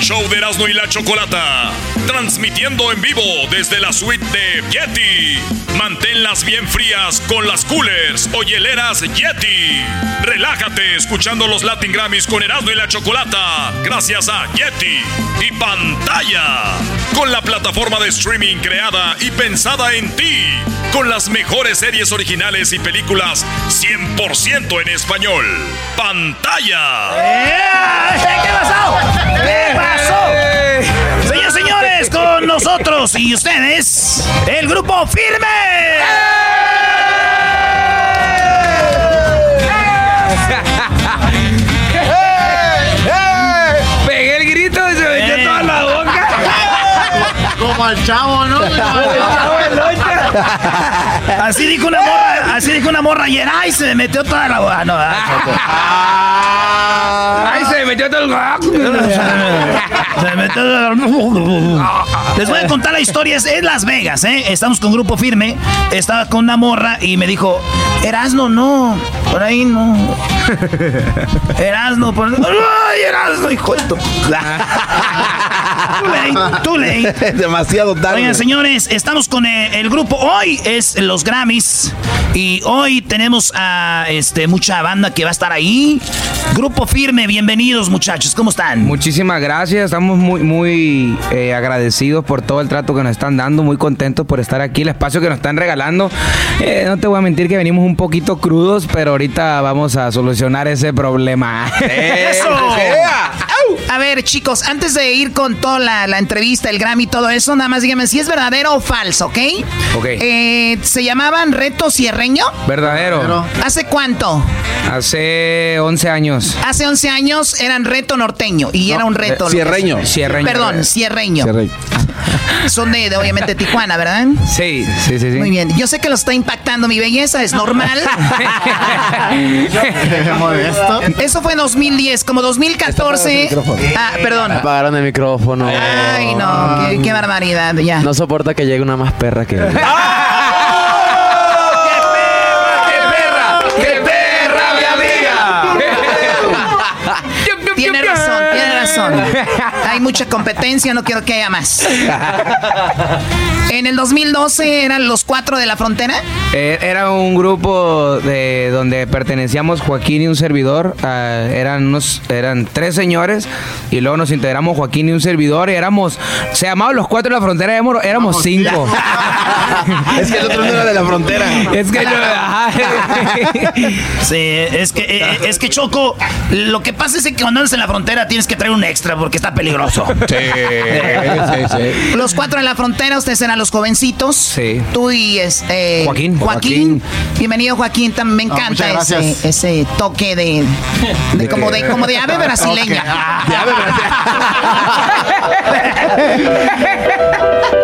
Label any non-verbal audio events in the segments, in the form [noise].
Show de Erasmo y la Chocolata. Transmitiendo en vivo desde la suite de Yeti. Manténlas bien frías con las coolers o hieleras Yeti. Relájate escuchando los Latin Grammys con Erasmo y la Chocolata. Gracias a Yeti. Y pantalla. Con la plataforma de streaming creada y pensada en ti. Con las mejores series originales y películas 100% en español. Pantalla. ¿Qué pasó? ¿Qué? Señores, señores, con nosotros y ustedes, el grupo Firme. Pegué el grito y se metió Eh. toda la boca. Como al chavo, ¿no? [laughs] Así dijo una morra, así dijo una morra ayer. Ay, se me metió toda la boca. No, ah, Choco. Ay, se me metió todo el [laughs] Se me metió- Les voy a contar la historia. Es en Las Vegas, ¿eh? Estamos con grupo firme. Estaba con una morra y me dijo: Erasno, no. Por ahí no. [laughs] Erasno, por ¡Ay, Erasno, hijo de tu. Too late, too late. [laughs] Demasiado tarde. Oigan, señores, estamos con eh, el, grupo. Hoy es los Grammys. Y hoy tenemos a este, mucha banda que va a estar ahí. Grupo firme, bienvenidos, muchachos. ¿Cómo están? Muchísimas gracias, estamos muy, muy eh, agradecidos por todo el trato que nos están dando, muy contentos por estar aquí, el espacio que nos están regalando. Eh, no te voy a mentir que venimos un poquito crudos, pero ahorita vamos a solucionar ese problema. ¡Eso! [laughs] A ver, chicos, antes de ir con toda la, la entrevista, el Grammy y todo eso, nada más díganme si es verdadero o falso, ¿ok? Ok. Eh, ¿Se llamaban Reto Cierreño? Verdadero. ¿Hace cuánto? Hace 11 años. Hace 11 años eran Reto Norteño y era un reto. es. Cierreño. Perdón, Cierreño. Cierreño. [laughs] Son de, de, obviamente, Tijuana, ¿verdad? Sí, sí, sí, sí. Muy bien. Yo sé que lo está impactando mi belleza, es normal. [laughs] Eso fue 2010, como 2014. Ah, perdón. Apagaron el micrófono. Ay, no, qué, qué barbaridad, ya. No soporta que llegue una más perra que. ¡Qué [laughs] [laughs] Hay mucha competencia, no quiero que haya más. En el 2012 eran los cuatro de la frontera. Eh, Era un grupo de donde pertenecíamos Joaquín y un servidor. ah, eran unos, eran tres señores y luego nos integramos Joaquín y un servidor y éramos, se llamaban los cuatro de la frontera, éramos, éramos cinco. [laughs] es que el otro no era de la frontera. es que yo. Sí, es que, eh, es que Choco, lo que pasa es que cuando andas en la frontera tienes que traer un extra porque está peligroso. Sí, sí, sí. Los cuatro en la frontera, ustedes eran los jovencitos. Sí. Tú y este Joaquín. Joaquín. Bienvenido, Joaquín. Tam- Me encanta ese, toque de, de como de como de ave brasileña. De ave Eh, [laughs]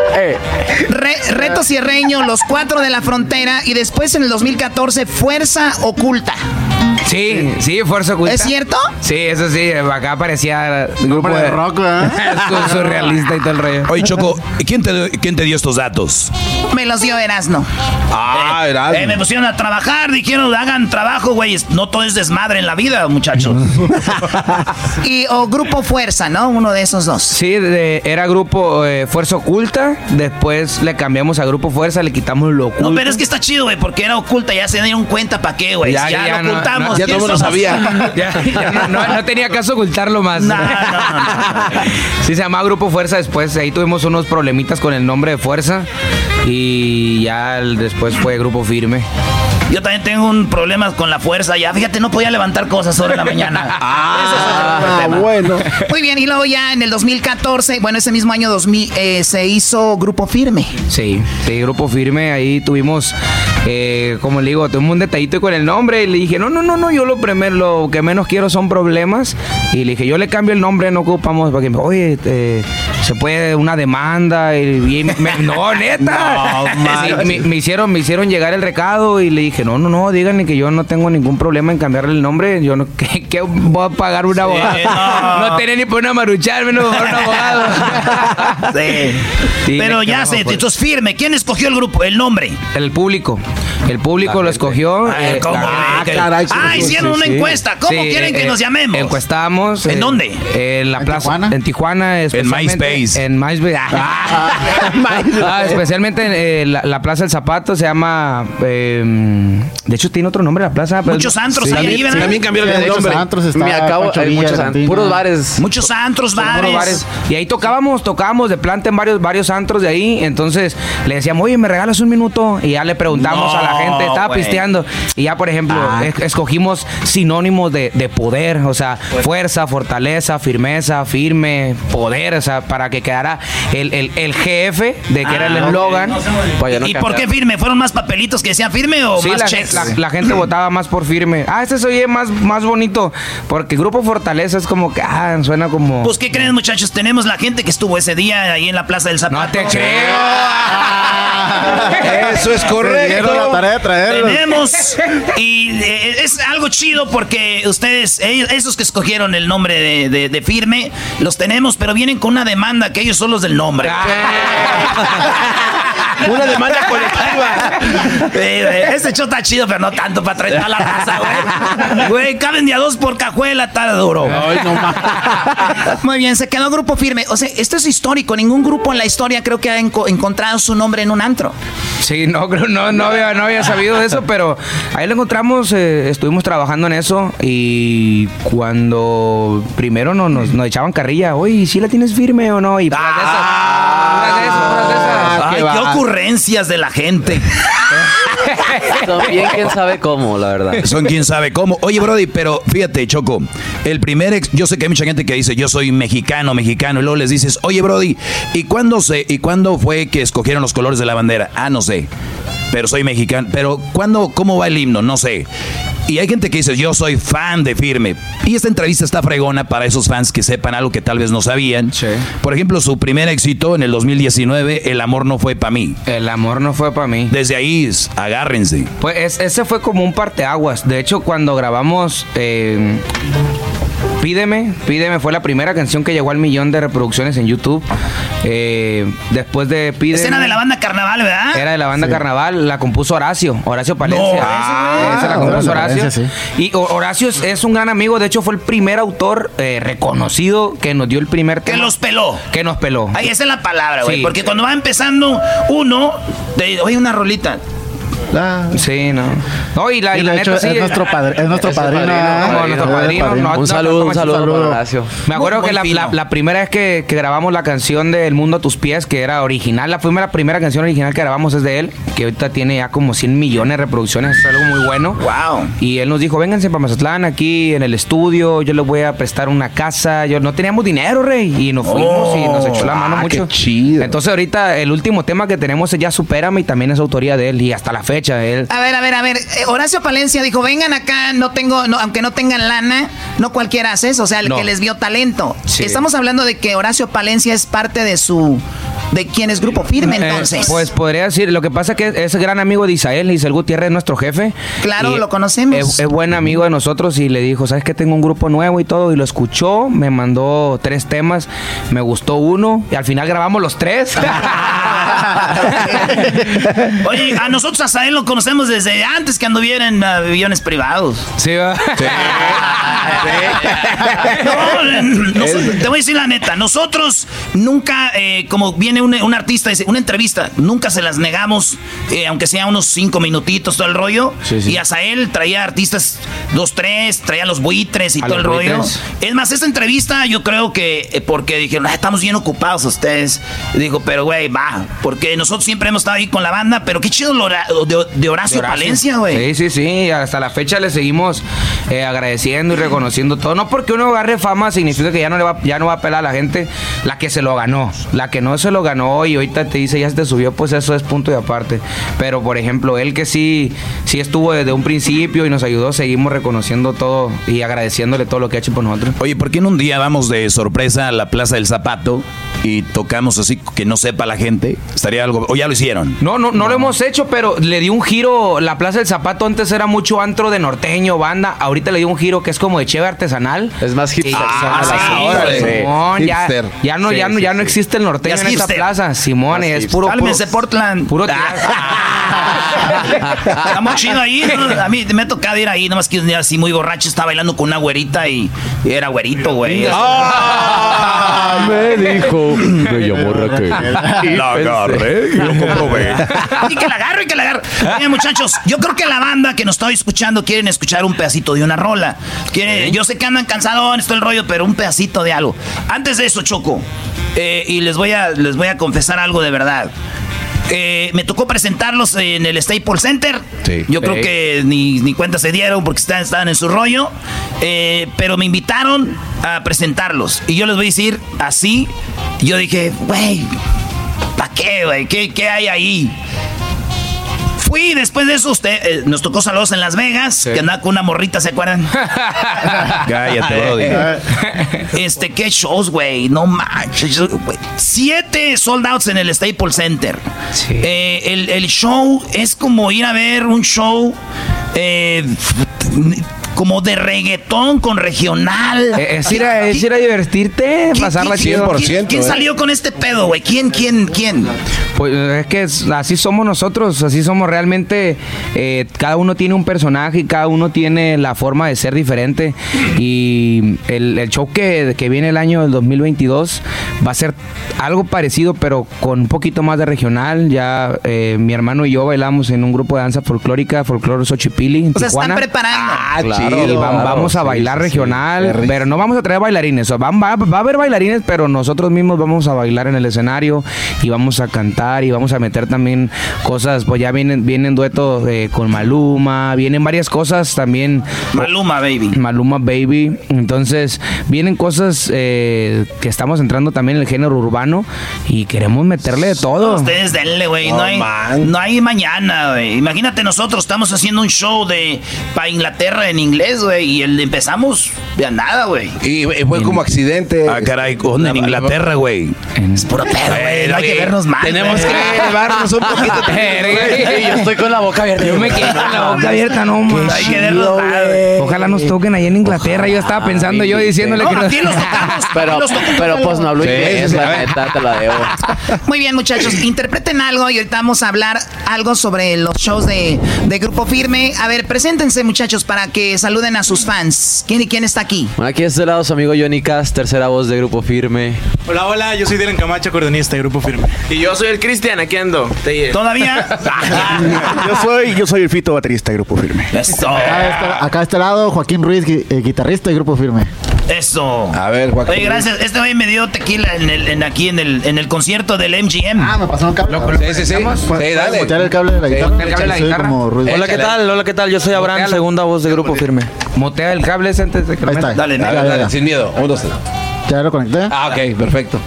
Re- reto cierreño, los cuatro de la frontera y después en el 2014 Fuerza Oculta. Sí, sí, Fuerza Oculta. ¿Es cierto? Sí, eso sí, acá aparecía el grupo Nombre de rock, ¿eh? [laughs] Su- [laughs] surrealista y todo el rollo. Oye, Choco, ¿quién te, ¿quién te dio estos datos? Me los dio Erasno. Ah, era. Eh, me pusieron a trabajar, dijeron, hagan trabajo, güey. No todo es desmadre en la vida, muchachos. [laughs] y o Grupo Fuerza, ¿no? Uno de esos dos. Sí, de- era grupo eh, Fuerza Oculta, después le cambiamos a Grupo Fuerza, le quitamos lo oculto. No, pero es que está chido, güey, porque era oculta, ya se dieron cuenta para qué, güey. Ya, Ya, ya lo no- ocultamos, somos? Ya todo el ¿Quién mundo somos? sabía. [laughs] [laughs] Ya, ya no, no- no tenía caso ocultarlo más. No, no, no, no. Sí, se llamaba Grupo Fuerza después. Ahí tuvimos unos problemitas con el nombre de Fuerza. Y ya después fue Grupo Firme. Yo también tengo un problema con la fuerza. Ya, fíjate, no podía levantar cosas sobre la mañana. [laughs] Ah, bueno. Muy bien, y luego ya en el 2014, bueno, ese mismo año 2000, eh, se hizo Grupo Firme. Sí, sí, Grupo Firme. Ahí tuvimos, eh, como le digo, tuvimos un detallito con el nombre. Y le dije, no, no, no, no, yo lo primero, lo que menos quiero son problemas. Y le dije, yo le cambio el nombre, no ocupamos. Porque, me- oye, eh, se puede una demanda. Y, y me- no, [laughs] neta. No, Sí, man. me, me hicieron, me hicieron llegar el recado y le dije, no, no, no, díganle que yo no tengo ningún problema en cambiarle el nombre. Yo no, [laughs] que, que voy a pagar un abogado. no. [laughs] No. tenía ni por una maruchar, menos por un abogado. Sí. Sí, Pero ya sé, por- entonces firme. ¿Quién escogió el grupo? El nombre. El público. El público lo escogió. A ver, eh, ¿cómo? la- Ah, caray, sí, ah, hicieron una encuesta. ¿Cómo Sí, quieren que eh, nos llamemos? Encuestamos. ¿En eh, dónde? En la ¿En plaza. Tijuana? En Tijuana. especialmente- MySpace. En MySpace. [laughs] Ah, especialmente en eh, la, la Plaza del Zapato se llama. eh, de hecho, tiene otro nombre la plaza. pero- Muchos antros Sí, ahí, también- cambiaron Sí, el muchos nombre. antros, está Me acabo, hay muchos puros bares. Muchos antros, Puros bares. bares. Y ahí tocábamos, tocábamos de planta en varios, varios antros de ahí. Entonces le decíamos, oye, ¿me regalas un minuto? Y ya le preguntamos No, a la gente, estaba güey. pisteando. Y ya, por ejemplo, es- escogimos sinónimos de, de poder, o sea, fuerza, fortaleza, firmeza, firme, poder, o sea, para que quedara el, el, el GF de que era el Ah, eslogan. No ¿Y por qué firme? ¿Fueron más papelitos que decían firme o Sí, más la, checks? la- la gente votaba más por firme. Ah, este se oye más, más bonito. Porque Grupo Fortaleza es como que, ah, suena como. Pues, ¿qué creen, muchachos? Tenemos la gente que estuvo ese día ahí en la Plaza del Zapato. no te creo. [laughs] Eso es dieron la correcto. tarea de traerlos. Tenemos y eh, es algo chido porque ustedes, ellos- esos que escogieron el nombre de, de- de firme, los tenemos, pero vienen con una demanda que ellos son los del nombre. [laughs] Una demanda colectiva. Este show está chido, pero no tanto para traer a la raza, güey. Güey, caben de a dos por cajuela, está duro. Ay, no más. Muy bien, se quedó Grupo Firme. O sea, esto es histórico. Ningún grupo en la historia creo que ha enco- encontrado su nombre en un antro. Sí, no, creo- no, no, había, no había sabido de eso, pero ahí lo encontramos, eh, estuvimos trabajando en eso y cuando primero no, nos, nos echaban carrilla, oye, ¿sí la tienes firme o no? Y puras de esas, puras de esas, puras de esas. Ay, qué ocurrencias de la gente. [laughs] También quién sabe cómo, la verdad. Son quién sabe cómo. Oye, Brody, pero fíjate, Choco, el primer ex, yo sé que hay mucha gente que dice, yo soy mexicano, mexicano, y luego les dices, oye, Brody, ¿y cuándo se, y cuándo fue que escogieron los colores de la bandera? Ah, no sé. Pero soy mexicano. Pero ¿cuándo, cómo va el himno? No sé. Y hay gente que dice, yo soy fan de Firme. Y esta entrevista está fregona para esos fans que sepan algo que tal vez no sabían. Sí. Por ejemplo, su primer éxito en el 2019, El amor no fue para mí. El amor no fue para mí. Desde ahí, s- Pues es- ese fue como un parteaguas. De hecho, cuando grabamos eh, Pídeme, Pídeme fue la primera canción que llegó al millón de reproducciones en YouTube. Eh, después de Pídeme. Escena de la banda Carnaval, ¿verdad? Era de la banda Carnaval, la compuso Horacio, Horacio Palencia. No, Ah, esa la ah, compuso Horacio. Y Ho- Horacio es, es un gran amigo, de hecho fue el primer autor eh, reconocido que nos dio el primer Que tema. los peló. Que nos peló. Ahí esa es la palabra, güey. Sí. Porque cuando va empezando uno, te oye una rolita. Ah, Sí, no. No, y la, y y la de hecho, neta sí. es nuestro padre, es nuestro Es padrino. padrino, como nuestro es el padrino, no, Un no, saludo, no, un saludo saludo. para Horacio. Me acuerdo Muy que la, fino. la- la primera vez que, que grabamos la canción de El Mundo a tus pies, que era original, la primera, primera canción original que grabamos es de él, que ahorita tiene ya como 100 millones de reproducciones, es algo muy bueno. Wow. Y él nos dijo, vénganse para Mazatlán, aquí en el estudio, yo les voy a prestar una casa. Yo no teníamos dinero, rey. Y nos fuimos y nos echó la mano ah, mucho. qué chido. Entonces ahorita el último tema que tenemos es Ya Supérame y también es autoría de él. Y hasta la fecha él... A ver, a ver, a ver. Eh, Horacio Palencia dijo, vengan acá, no tengo, no, aunque no tengan lana, no cualquiera hace eso, o sea, el No. que les vio talento. Sí. Estamos hablando de que Horacio Palencia es parte de su, de quién es Grupo Firme, Eh, entonces. pues podría decir, lo que pasa es que es gran amigo de Isael, Isael Gutiérrez es nuestro jefe. Claro, lo conocemos. Es, es buen amigo de nosotros y le dijo, ¿sabes que Tengo un grupo nuevo y todo. Y lo escuchó, me mandó tres temas, me gustó uno y al final grabamos los tres. [laughs] Oye, a nosotros a Sael lo conocemos desde antes que anduviera en aviones privados. Sí, va. [laughs] No, noso- te voy a decir la neta. Nosotros nunca, eh, como viene un, un artista, dice, una entrevista, nunca se las negamos, eh, aunque sea unos cinco minutitos, todo el rollo. Sí, sí. Y a Sael traía artistas dos, tres, traía los buitres y todo el rollo. Es más, esta entrevista yo creo que eh, porque dijeron, "Ah, estamos bien ocupados ustedes. Dijo, pero güey, va. Porque nosotros siempre hemos estado ahí con la banda, pero qué chido lo hora- de, de Horacio, De Horacio. Palencia, güey. Sí, sí, sí. Hasta la fecha le seguimos eh, agradeciendo y reconociendo todo. No porque uno agarre fama significa que ya no le va, ya no va a pelar a la gente. La que se lo ganó. La que no se lo ganó y ahorita te dice ya se te subió, pues eso es punto y aparte. Pero por ejemplo, él que sí, sí estuvo desde un principio y nos ayudó, seguimos reconociendo todo y agradeciéndole todo lo que ha hecho por nosotros. Oye, ¿por qué en un día vamos de sorpresa a la Plaza del Zapato y tocamos así que no sepa la gente? Estaría algo. O ya lo hicieron. No, no, no lo hemos hecho, pero le dio un giro. La Plaza del Zapato antes era mucho antro de norteño, banda. Ahorita le dio un giro que es como de cheve artesanal. Es más hipster. Ah, sí. Sí. Simón, ya, ya no, Sí, ya no, sí, ya no sí. existe el norteño es en esta hipster. plaza. Simón, es puro, puro, Cálmense, Portland. puro Está muy chido ahí. A mí me ha tocado ir ahí, nomás que un día así muy borracho estaba bailando con una güerita y, y era güerito, güey. Ah, me dijo. Me llamó [laughs] Raquel. La agarré y lo comprobé. [laughs] Y que la agarro y que la agarro. Miren, muchachos, yo creo que la banda que nos está escuchando quieren escuchar un pedacito de una rola. Quieren- Yo sé que andan cansados, todo el rollo, pero un pedacito de algo. Antes de eso, Choco, eh, y les voy, a, les voy a confesar algo de verdad. Eh, me tocó presentarlos en el Staples Center. Sí. Yo creo que ni, ni cuenta se dieron porque estaban, estaban en su rollo. Eh, pero me invitaron a presentarlos. Y yo les voy a decir así. Yo dije, güey, ¿para qué, güey? ¿Qué, ¿Qué hay ahí? Fui, después de eso, usted eh, nos tocó saludos en Las Vegas, que andaba con una morrita, ¿se acuerdan? [laughs] Cállate, [laughs] este, qué shows, güey, no manches. güey. Siete sold outs en el Staples Center. Sí. Eh, el, el show es como ir a ver un show eh, como de reggaetón con regional. Eh, Es ir a, es ir a divertirte, ¿Quién- pasarla chido. ¿Quién, quién eh. salió con este pedo, güey? ¿Quién, quién, quién? Pues es que es- así somos nosotros, así somos realmente. eh, cada uno tiene un personaje y cada uno tiene la forma de ser diferente. Y el, el show que, que viene el año del 2022 va a ser algo parecido, pero con un poquito más de regional. Ya eh, mi hermano y yo bailamos en un grupo de danza folclórica, folclore Xochipili. En O sea, están Tijuana. preparando. Ah, Sí, chido. vam- Claro, vamos a sí, bailar sí, sí. regional, pero no vamos a traer bailarines. o van- va, va a haber bailarines, pero nosotros mismos vamos a bailar en el escenario y vamos a cantar y vamos a meter también cosas. Pues ya vienen, vienen duetos eh, con Maluma, vienen varias cosas también. Maluma, baby. Maluma Baby. Entonces, vienen cosas eh, que estamos entrando también en el género urbano y queremos meterle de todo. Ustedes denle, güey. No, No, hay, no hay mañana, güey. Imagínate nosotros, estamos haciendo un show de para Inglaterra en inglés, güey. Y el empezamos de a nada, güey. Y, y fue como accidente. Ah, caray, ¿dónde? En Inglaterra, güey. Es puro pedo, güey. No hay que vernos mal. Tenemos que llevarnos un poquito. [laughs] Yo estoy con la boca abierta. Yo me quedé con la boca abierta, no man. hay que vernos mal, güey. Ojalá nos toquen allá en Inglaterra. Yo estaba pensando yo diciéndole No, que nos- aquí los tocamos. [laughs] Pero, aquí los tocamos. pero pues no hablo Sí, inglés, la neta, te la debo. [laughs] Muy bien, muchachos, interpreten algo y ahorita vamos a hablar algo sobre los shows de, de Grupo Firme. A ver, preséntense, muchachos, para que saluden a sus fans. ¿Quién y quién está aquí? Bueno, aquí de este lado su amigo Johnny Cass, tercera voz de Grupo Firme. Hola, hola, yo soy Dylan Camacho, acordeonista de Grupo Firme. Y yo soy el Cristian, aquí ando. Te- ¿Todavía? [laughs] [laughs] Yo soy, yo soy el Fito, baterista de Grupo Firme. Acá de este, acá de este lado, Joaquín Ruiz, eh, guitarrista y grupo firme. Eso. A ver, Joaquín. Oye, gracias. Este güey me dio tequila en el, en aquí en el, en el concierto del MGM. Ah, me pasaron cable. Sí, sí, sí. ¿Puedes- Sí, puedes dale. mutear el cable de la guitarra? el cable de la guitarra. Hola, ¿qué tal? Hola, ¿qué tal? Yo soy Abraham, segunda voz de Grupo Firme. Motea el cable ese antes de que lo Ahí está. Dale, dale, Dale, sin miedo. Un, dos, tres. Ya lo conecté. Ah, ok, perfecto.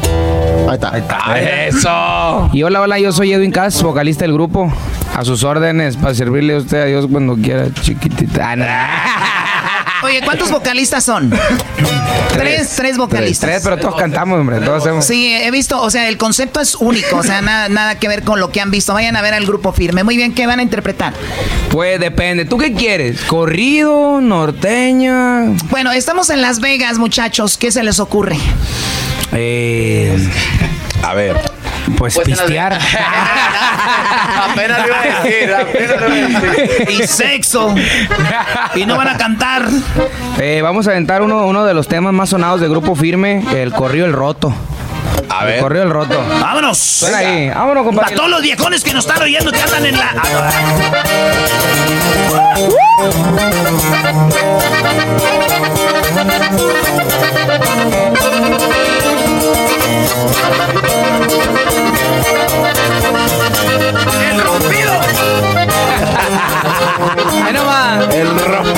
Ahí está. Eso. Y hola, hola, yo soy Edwin Cass, vocalista del grupo. A sus órdenes, para servirle a usted a Dios cuando quiera, chiquitita. Oye, ¿cuántos vocalistas son? [laughs] tres, tres vocalistas. Tres, pero todos cantamos, hombre. Todos hacemos. Sí, he visto, o sea, el concepto es único, o sea, nada, nada que ver con lo que han visto. Vayan a ver al grupo firme. Muy bien, ¿qué van a interpretar? Pues depende. ¿Tú qué quieres? ¿Corrido? ¿Norteña? Bueno, estamos en Las Vegas, muchachos. ¿Qué se les ocurre? Eh, A ver. Pues, pistear. [laughs] apenas lo iba a decir, apenas lo iba a decir. Y sexo. Y no van a cantar. Eh, vamos a aventar uno, uno de los temas más sonados de Grupo Firme, el corrido el roto. A El ver. corrido el roto. Vámonos. Suena ahí. Vámonos, A compadre. todos los viejones que nos están oyendo que andan en la. El rojo.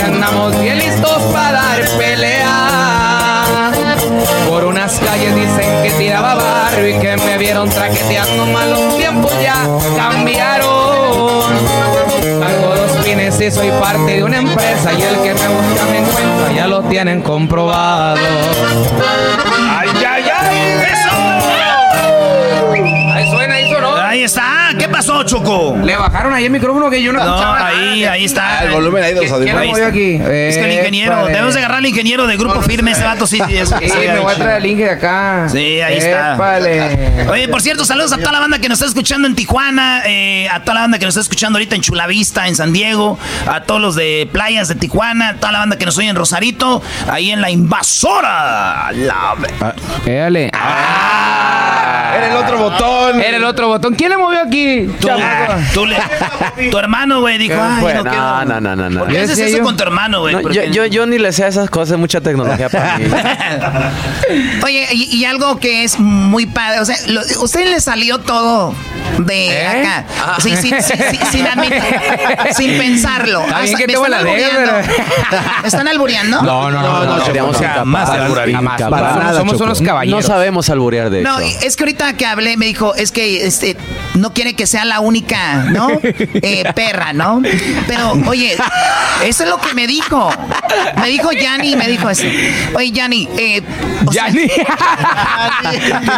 Aquí andamos bien listos para dar pelea. Por unas calles dicen que tiraba barrio y que me vieron traqueteando malos tiempos ya cambiaron. Cargo dos pines y soy parte de una empresa y el que me busca me encuentra, ya lo tienen comprobado. Le bajaron ahí el micrófono que yo no No, escuchaba ahí, nada. ahí está. El volumen ahí de los ¿Quién lo audífonos. aquí? Es que el ingeniero, Épale. debemos de agarrar al ingeniero de Grupo Firme, ese vato sí, [laughs] sí, es- Sí, me voy a traer el link de acá. Sí, ahí está. Oye, por cierto, saludos a toda la banda que nos está escuchando en Tijuana, eh, a toda la banda que nos está escuchando ahorita en Chulavista, en San Diego, a todos los de playas de Tijuana, a toda la banda que nos oye en Rosarito, ahí en la invasora. La... Dale. Ah. Era el otro botón. Era el otro botón. ¿Quién le movió aquí? Tú, chamaco? tú le- tu hermano, güey, dijo, ay, Fue- no, no, quiero- no, no, no, no. ¿Por qué Yo haces eso yo- con tu hermano, güey? No, ¿Por yo, yo, yo ni le sé a esas cosas, mucha tecnología para mí. [laughs] Oye, y, y algo que es muy padre, o sea, lo- ¿usted le salió todo de ¿Eh? acá? Ah. Sí, sí, sí, sí, sin, admit- [laughs] sin pensarlo. Está bien Hasta- que ¿Me te están la albureando? ¿Me están albureando? No, no, no. no, no, seríamos o sea, incapaces. más Para- alburear. Jamás. para Somos- nada, Somos Choco. unos caballeros. No sabemos alburear, de hecho. No, es que ahorita que hablé me dijo, es que este, no quiere que sea la única, ¿no? Eh, perra, ¿no? Pero, oye, eso es lo que me dijo. Me dijo Yanni, me dijo eso. Oye, Yanni, eh, o sea- Yanni. [laughs]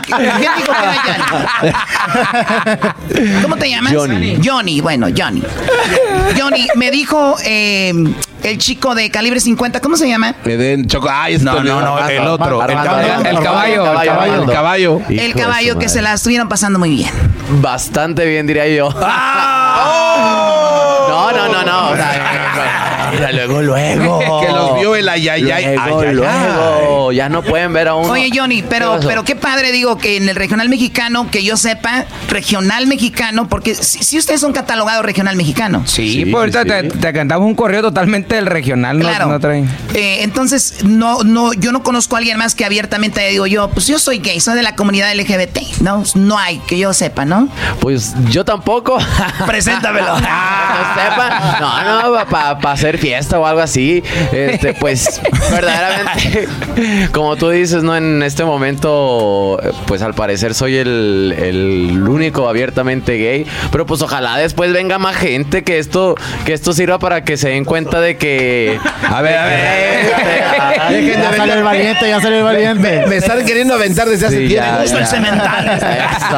¿Quién dijo que era Yanni? [laughs] ¿Cómo te llamas? Johnny. Johnny, bueno, Johnny. Johnny, me dijo eh, el chico de calibre 50, ¿cómo se llama? Eden, Choco. Ay, No, no, no, el otro, el caballo. El caballo, el caballo. El caballo. el Hijo de caballo su que se la estuvieron pasando muy bien. Bastante bien, diría yo. [laughs] ¡Ah! No, no, no, no. O sea, mira, luego, luego. [laughs] Que los vio el ayayay. Luego, ayayay. luego. Ya no pueden ver a uno. Oye, Johnny, pero, ¿Qué pero qué padre, digo, que en el regional mexicano, que yo sepa, regional mexicano, porque si, si ustedes son catalogados regional mexicano. Sí, Sí, pues ahorita sí. Te, te cantamos un correo totalmente del regional. no- Claro. No, trae. Eh, entonces, no, no, yo no conozco a alguien más que abiertamente digo yo, pues yo soy gay, soy de la comunidad LGBT, ¿no? No hay, que yo sepa, ¿no? Pues yo tampoco. Preséntamelo. [laughs] no sepa. No, no, para hacer fiesta o algo así. Este, pues, [laughs] verdaderamente, como tú dices, ¿no? En este momento, pues al parecer soy el, el único abiertamente gay. Pero pues ojalá después venga más gente que esto, que esto sirva para que se den cuenta de que. A ver, a ver. Ya salió el valiente, ya salió el valiente. Me están queriendo aventar desde hace Sí, tiempo. ya, el ya. cemental. [laughs] Eso.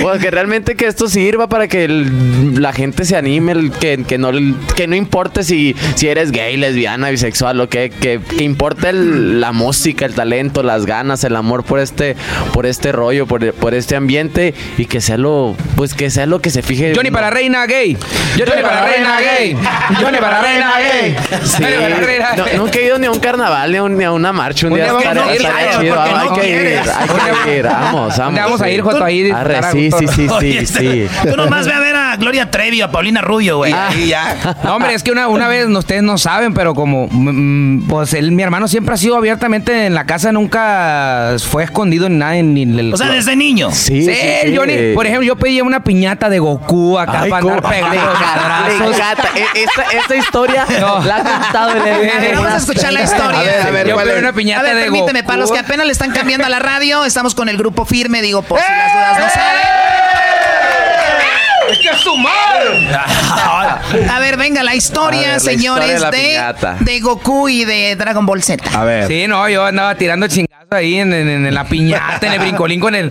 [laughs] pues que realmente que esto sirva para que el- la gente se anime, el- que, que no, que no importe si, si eres gay, lesbiana, bisexual, lo que, que, que importe el- la música, el talento, las ganas, el amor por este, por este rollo, por, por este ambiente y que sea lo, pues que sea lo que se fije. Johnny para reina gay. Johnny para reina gay. Johnny para reina gay. Sí. Johnny para reina No, gay. nunca he ido ni a un carnaval ni a, un- ni a una marcha. Un, Un día chido. Hay que ir, hay que ir. Vamos, vamos. ¿Dónde vamos a ir. Joto? Ahí. Arre, sí, sí, sí, sí, sí. [laughs] Tú nomás ve a ver a, Gloria Trevi, a Paulina Rubio, güey. Ahí ya. No, hombre, es que una, una vez, ustedes no saben, pero como, mm, pues él, mi hermano siempre ha sido abiertamente en la casa, nunca fue escondido en nada. Ni en el, O sea, desde niño. Sí, Sí, sí, por ejemplo, yo pedía una piñata de Goku acá Ay, para andar pegando. [laughs] E- Esta, esta historia No. la ha contado en el A ver, vamos a escuchar la historia. A ver, a ver, Yo ¿cuál pedí una piñata A ver, de permíteme, Goku. para los que apenas le están cambiando a la radio, estamos con el grupo firme, digo, por si las dudas no ¡Es que es su saben. [laughs] A ver, venga, la historia, A ver, la señores, historia de la de, de Goku y de Dragon Ball Z. A ver. Sí, no, yo andaba tirando chingazos ahí en, en- en la piñata, en el brincolín con él.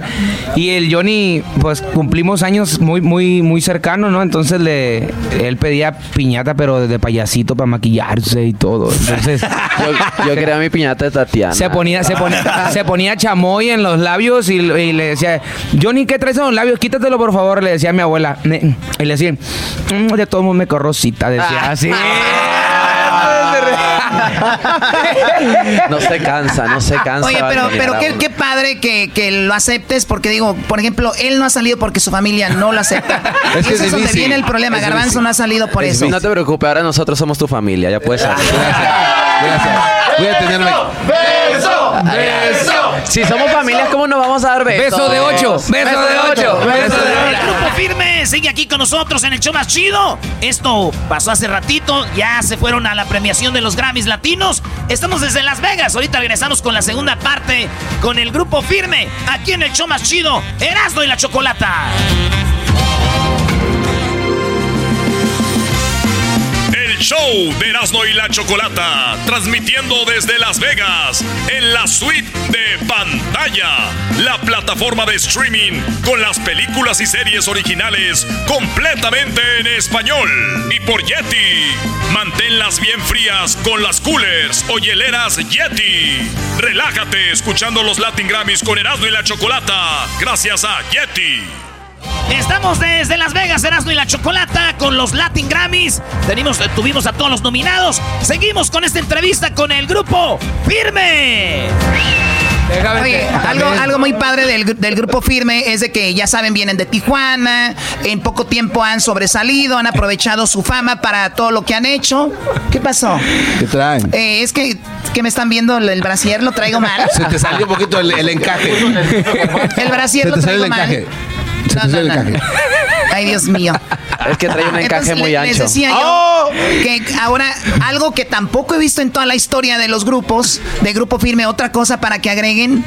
Y el Johnny, pues cumplimos años muy, muy, muy cercanos, ¿no? Entonces le, él pedía piñata, pero de payasito para maquillarse y todo. Entonces [laughs] Yo, yo quería mi piñata de Tatiana. se ponía, se ponía, se ponía chamoy en los labios y, y le decía, Johnny, ¿qué traes en los labios? Quítatelo, por favor, le decía a mi abuela. Y le decía, "Mm, de todos modos me corrosita, decía [laughs] así. No se cansa, no se cansa. Oye, pero, pero qué, padre que, que lo aceptes, porque digo, por ejemplo, él no ha salido porque su familia no lo acepta. [laughs] Es que eso es donde viene el problema. Es Garbanzo difícil. no ha salido por eso. No te preocupes, ahora nosotros somos tu familia, ya puedes salir. Voy a hacer. Voy a tenerme. Si somos familias, ¿cómo nos vamos a dar besos? Beso de ocho, beso de ocho, beso de El grupo firme sigue aquí con nosotros en el show más chido. Esto pasó hace ratito, ya se fueron a la premiación de los Grammys Latinos. Estamos desde Las Vegas. Ahorita regresamos con la segunda parte con el grupo firme aquí en el show más chido, Erasmo y la Chocolata. Show de Erasmo y la Chocolata, transmitiendo desde Las Vegas, en la suite de pantalla, la plataforma de streaming con las películas y series originales completamente en español. Y por Yeti, manténlas bien frías con las coolers o hieleras Yeti. Relájate escuchando los Latin Grammys con Erasmo y la Chocolata, gracias a Yeti. Estamos desde Las Vegas, Erasmo y la Chocolata con los Latin Grammys. Tenimos, eh, tuvimos a todos los nominados. Seguimos con esta entrevista con el grupo Firme. Oye, algo, algo muy padre del, del grupo firme es de que ya saben, vienen de Tijuana, en poco tiempo han sobresalido, han aprovechado su fama para todo lo que han hecho. ¿Qué pasó? ¿Qué traen? Eh, es que, que me están viendo el, el brasier, lo traigo mal. Se te salió un poquito el, el encaje. El brasier Se lo te traigo el mal. encaje. Se No, el no, no. Ay, Dios mío. Es que trae un encaje Entonces, muy le- ancho. Les decía yo que ahora algo que tampoco he visto en toda la historia de los grupos, de Grupo Firme, otra cosa para que agreguen.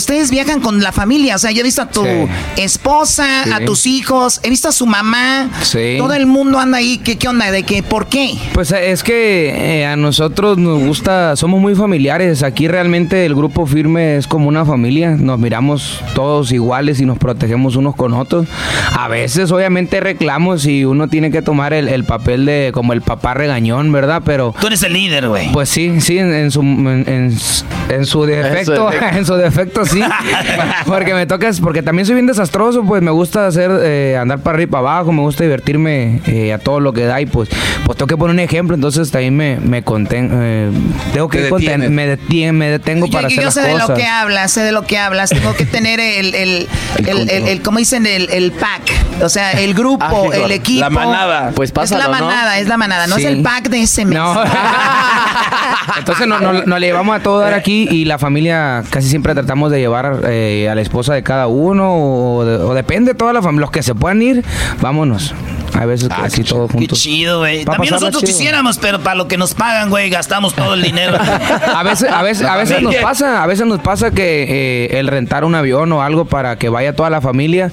Ustedes viajan con la familia, o sea, yo he visto a tu Sí. esposa, Sí. a tus hijos, he visto a su mamá. Sí. Todo el mundo anda ahí. ¿Qué, qué onda? ¿De qué? ¿Por qué? Pues eh, es que eh, a nosotros nos gusta, somos muy familiares. Aquí realmente el grupo firme es como una familia. Nos miramos todos iguales y nos protegemos unos con otros. A veces, obviamente, reclamos y uno tiene que tomar el, el papel de como el papá regañón, ¿verdad? Pero Tú eres el líder, güey. pues sí, sí, en, en su, en, en- [laughs] en su defecto, defecto. en su defecto sí. [laughs] porque me toca, porque también soy bien desastroso, pues me gusta hacer, eh, andar para arriba y para abajo, me gusta divertirme eh, a todo lo que da y pues, pues tengo que poner un ejemplo, entonces también me, me conten, eh, tengo que Te conten- me, detien- me detengo Yo, para yo hacer las sé de lo que hablas, sé de lo que hablas. Tengo que tener el, el, el, el, el- el- ¿cómo dicen? El, el pack. O sea, el grupo, Ah, el equipo. La manada. Pues Es pásalo, la ¿no? manada, es la manada. No Sí. es el pack de ese mes. No. [laughs] Entonces nos no, no le llevamos a todo dar aquí y la familia casi siempre tratamos de llevar eh, a la esposa de cada uno o, de- o depende de toda la familia. Los que se puedan ir, vámonos. A veces que así todos Qué juntos. chido, güey. También nosotros chido. quisiéramos, pero para lo que nos pagan, güey, gastamos todo el dinero. [laughs] A veces, a veces, a veces nos pasa, a veces nos pasa que eh, el rentar un avión o algo para que vaya toda la familia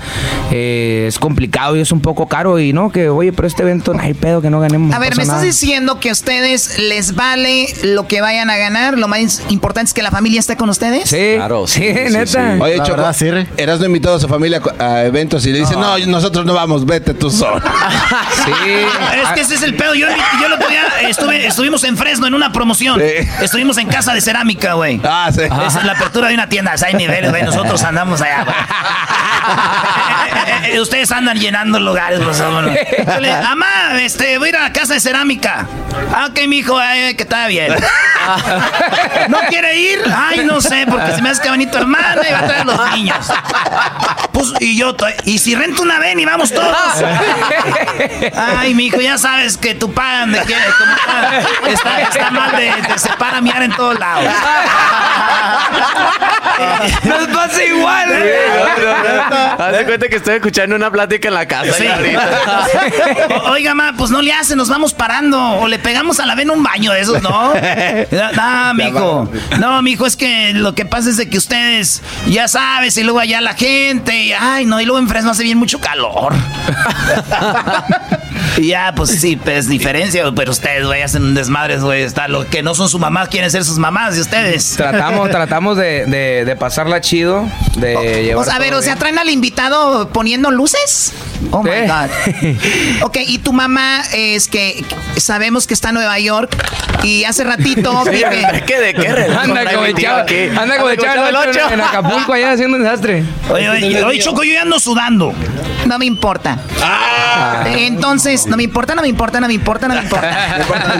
eh, es complicado y es un poco caro y no que oye, pero este evento no hay pedo que no ganemos. A no ver, me estás nada. diciendo que a ustedes les vale lo que vayan a ganar. Lo más importante es que la familia esté con ustedes. Sí, Claro, sí, sí, sí, neta. sí. Oye, Choco, Re. Erasmo invitado a su familia a eventos y le dice, no, nosotros no vamos, vete tú solo. [laughs] Sí. Es que ese es el pedo. Yo, yo el otro día estuve, estuvimos en Fresno en una promoción. Sí. Estuvimos en casa de cerámica, güey. Ah, sí. Esa es la apertura de una tienda. Hay niveles, güey. Nosotros andamos allá, güey. Eh, eh, Ustedes andan llenando lugares, pues, le- Mamá, este, voy a ir a la casa de cerámica. Ah, ok, mijo, eh, que está bien. ¿No quiere ir? Ay, no sé, porque se me hace que a tu hermana y va a traer los niños. Pues, y yo, y si rento una ven y vamos todos. Ay, mijo, ya sabes que tu pan de que como pan, está, está mal de, de se para a miar en todos lados. Nos pasa igual. Haz de cuenta que estoy escuchando una plática en la casa. Sí. y ahorita- O- Oiga, ma, pues no le hace, nos vamos parando. O le pegamos a la vena un baño de esos, ¿no? No, mijo. No, mijo, es que lo que pasa es de que ustedes, ya sabes, y luego allá la gente, y, ay, no, y luego en Fresno hace bien mucho calor. [laughs] Y ya, pues sí, pues diferencia, pero ustedes, güey, hacen un desmadre, güey. Está lo que no son su mamá, quieren ser sus mamás y ustedes. Tratamos, [laughs] tratamos de, de- de pasarla chido, de llevar O sea, a ver, o sea, traen al invitado poniendo luces. Oh my. God. [laughs] Ok, y tu mamá es que sabemos que está en Nueva York y hace ratito Sí, vive- ¿qué de qué Anda como echado, aquí? anda como echado el ocho en, en Acapulco allá haciendo un desastre. Oye, oye, oye, Choco, yo ya ando sudando. No me importa. Ah. Entonces, no me importa, no me importa, no me importa, no me importa. No me importa, no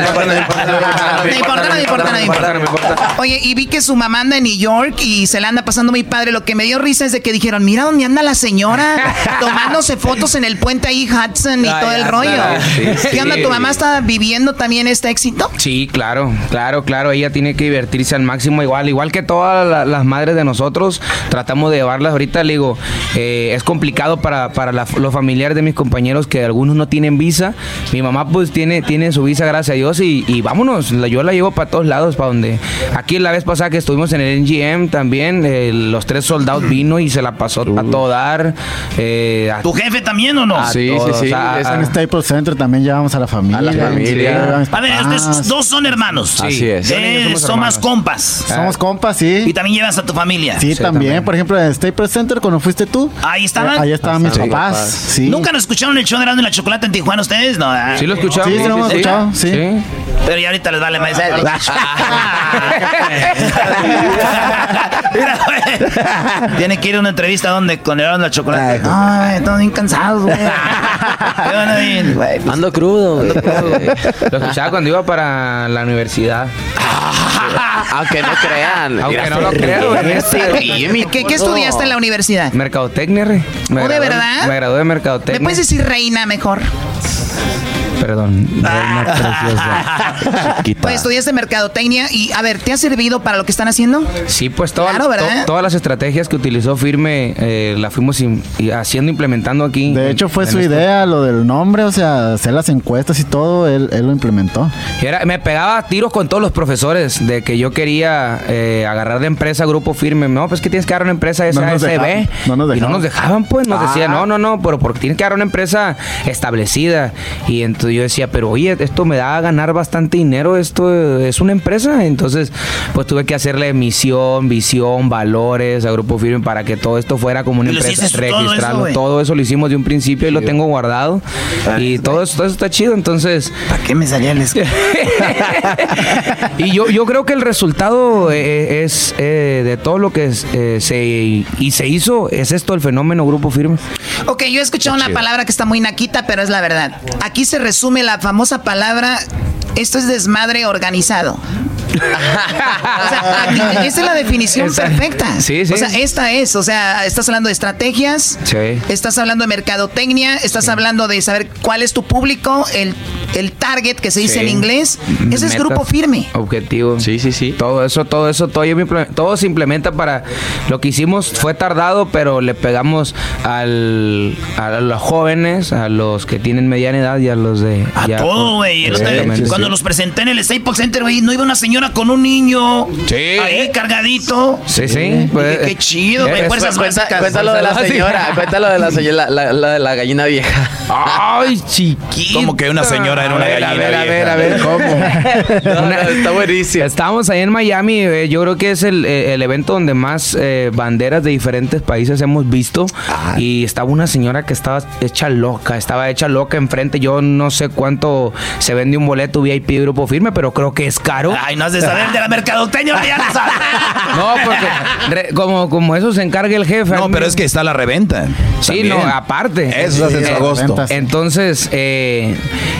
me importa, no me importa, no me importa. Oye, y vi que su mamá anda en New York y se la anda pasando muy padre. Lo que me dio risa es de que dijeron, mira dónde anda la señora, tomándose fotos en el puente ahí Hudson y Ay, todo el rollo. Sí, ¿Qué onda? ¿Tu mamá está viviendo también este éxito? Sí, claro, claro, claro. Ella tiene que divertirse al máximo, igual, igual que todas la- las madres de nosotros. Tratamos de llevarlas ahorita. Le digo, eh, es complicado para, para la- los familiares de mis compañeros que algunos no tienen visa. Mi mamá, pues, tiene, tiene su visa, gracias a Dios, y, y vámonos. Yo la llevo para todos lados, para donde. Aquí la vez pasada que estuvimos en el NGM también, eh, los tres soldados vino y se la pasó a todo dar. eh, a- ¿Tu jefe también o no? Sí, sí, todos, sí, a- es a- En Staples Center también llevamos a la familia. A la familia. Sí, a mis A ver, ustedes dos son hermanos. Así es. Y Eh, son más compas. Somos compas, Y sí. también llevas a tu familia. Sí, Sí, también. también. Por ejemplo, en Staples Center, cuando fuiste tú. Ahí estaban. eh, Ahí estaban mis Sí. papás. Sí. ¿Nunca nos escucharon el show de Erasmo y la Chocolate en Tijuana ustedes? No, ¿verdad? Sí lo escuchamos. Sí, sí lo hemos escuchado, sí. Pero ya ahorita les vale más. [laughs] Mira, güey. Tiene que ir a una entrevista donde con Erasmo y la Chocolate. Ay, estamos bien cansados, güey. [laughs] ¿Qué van a ir, güey? Pues, Ando crudo, güey. Lo escuchaba cuando iba para la universidad. [laughs] Aunque no crean. Aunque Mira, no lo crean, mi ¿Qué, qué estudiaste en la universidad? Mercadotecnia, re. Me ¿Oh, de gradué- verdad? Me gradué de ¿Me mercadotecnia. puedes decir reina mejor? Perdón, reina preciosa. [laughs] Chiquita. Pues estudiaste mercadotecnia y, a ver, ¿te ha servido para lo que están haciendo? Sí, pues todas, Claro, ¿verdad? to- todas las estrategias que utilizó Firme eh, las fuimos im- y haciendo, implementando aquí. De en- hecho, fue en su esto. idea, lo del nombre, o sea, hacer las encuestas y todo, él, él lo implementó. Y era- me pegaba tiros con todos los profesores de que yo quería eh, agarrar de empresa grupo firme. No, pues que tienes que agarrar una empresa No SASB. dejaban, no nos y no nos dejaban, pues. Nos Ah. decían, no, no, no, pero porque tienes que agarrar una empresa establecida. Y entonces yo decía, pero oye, esto me da a ganar bastante dinero, esto es una empresa. Entonces, pues tuve que hacerle misión, visión, valores a grupo firme para que todo esto fuera como una ¿Y lo empresa, todo eso, registrarlo. todo eso lo hicimos de un principio y lo tengo guardado. Y todo eso, todo eso está chido. Entonces. ¿Para qué me salía el [laughs] y yo, yo creo que el resultado eh, es eh, de todo lo que es, eh, se y se hizo es esto el fenómeno grupo firme. Ok, yo he escuchado una palabra que está muy naquita, pero es la verdad. Aquí se resume la famosa palabra, esto es desmadre organizado. o sea, aquí- esa es la definición perfecta. Sí, sí. O sea, esta es, o sea, estás hablando de estrategias, Sí. estás hablando de mercadotecnia, estás hablando de saber cuál es tu público, el, el target que se dice Sí. en inglés. Ese es grupo firme. Objetivo. Sí, sí, sí. Todo eso, todo eso, todo, yo me imple- todo se implementa para lo que hicimos fue tardado, pero le pegamos al, a los jóvenes, a los que tienen mediana edad y a los de A ya- todo, güey. Cuando sí. los presenté en el Staples Center, güey, no iba una señora con un niño. Sí. Ahí cargadito. Sí, sí. pues, Dije, qué chido, eh, güey. es- Fuerzas Cuenta, básicas. cuéntalo de la señora, cuéntalo de la señora, la, la de la gallina vieja. Ay, chiquito. Como que una señora era una A ver, gallina A ver, a ver, a ver, ¿cómo? [laughs] No, no, está buenísimo. Estábamos ahí en Miami, eh, yo creo que es el, eh, el evento donde más eh, banderas de diferentes países hemos visto. Y estaba una señora que estaba hecha loca, estaba hecha loca enfrente. Yo no sé cuánto se vende un boleto VIP de grupo firme, pero creo que es caro. Ay, no has de saber de la mercadotecnia, ya la sabes. [laughs] No, porque re- como, como eso se encarga el jefe. No, pero es que está la reventa. Sí, también. no, aparte. Eso se hace en su Eh, agosto. Entonces, eh,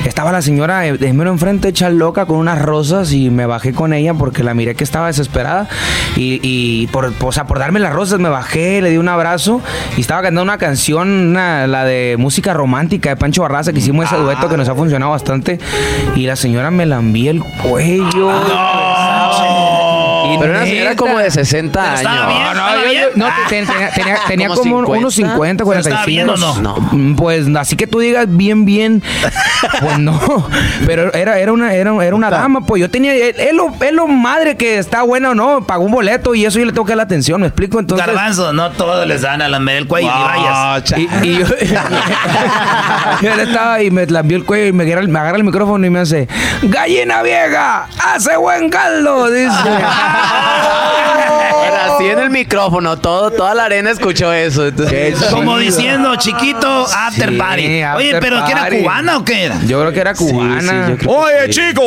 estaba estaba la señora de de mero enfrente hecha loca con unas rosas y me bajé con ella porque la miré que estaba desesperada y, por, o sea, por darme las rosas me bajé, le di un abrazo y estaba cantando una canción, la de música romántica de Pancho Barraza que hicimos ese dueto que nos ha funcionado bastante y la señora me lambía el cuello. Pero una señora neta. como de 60 Pero años. estaba bien, No, no, yo- yo- no, te- tenía, tenía- tenía ¿Como como 50? unos 50, ¿Pero estaba 45. bien o no? Mm, Pues así que tú digas bien, bien. [laughs] Pues no. Pero era, era una, era, era una dama, pues yo tenía. Es es lo, es lo madre que está buena o no. Pagó un boleto y eso yo le tengo que dar la atención, ¿me explico? Entonces. Garbanzo, no todos les dan a la del cuello y vayas. Y, y yo, [laughs] [laughs] yo le estaba y me lambió el cuello y me agarra, el- me agarra el micrófono y me hace ¡Gallina vieja! ¡Hace buen caldo! Dice. Así en el micrófono, todo, toda la arena escuchó eso. entonces- Como diciendo, chiquito, after Sí, party. Oye, after pero ¿que era party. cubana o qué era? Yo creo que era cubana. Oye, chico.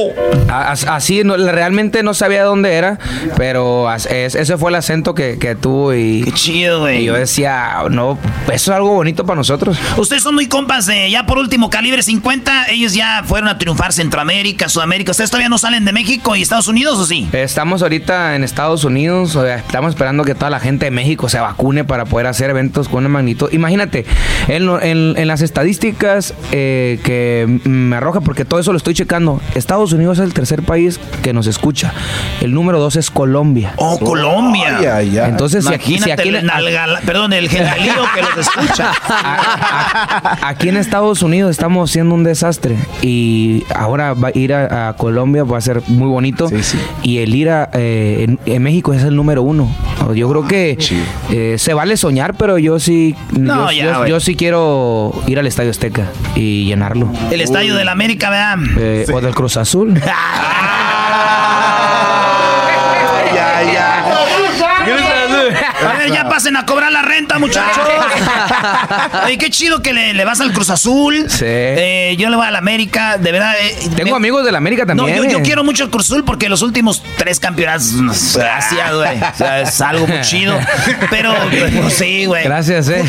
A- Así, no, realmente no sabía dónde era, pero es- ese fue el acento que, que tuvo y... Qué chido, güey. Y yo decía, no, eso es algo bonito para nosotros. Ustedes son muy compas de, ya por último, calibre 50. Ellos ya fueron a triunfar Centroamérica, Sudamérica. ¿Ustedes todavía no salen de México y Estados Unidos o sí? Estamos ahorita en Estados Unidos, o sea, estamos esperando que toda la gente de México se vacune para poder hacer eventos con una magnitud. Imagínate, en, en- en las estadísticas eh, que me arroja, porque todo eso lo estoy checando, Estados Unidos es el tercer país que nos escucha. El número dos es Colombia. Oh, Colombia. Ay, ay. Entonces, si aquí, Imagínate si aquí- el nalgala- perdón, el gengalío que los escucha. [laughs] Aquí en Estados Unidos estamos haciendo un desastre y ahora va a ir a, a Colombia va a ser muy bonito y el ir a eh, en, en México es el número uno. Yo creo que eh, se vale soñar, pero yo sí, No, yo, ya, yo- güey. yo sí quiero ir al Estadio Azteca y llenarlo. El estadio de la América, ¿verdad? Eh, O del Cruz Azul. [laughs] [laughs] Ya pasen a cobrar la renta, muchachos. [laughs] Oye, qué chido que le, le vas al Cruz Azul. Sí. Eh, yo le voy a la América, de verdad. eh, Tengo me- amigos de la América No, también. yo, yo eh. quiero mucho el Cruz Azul porque los últimos tres campeonatos, gracias, güey. O sea, es algo muy chido. Pero, pues, sí, güey. Gracias, eh.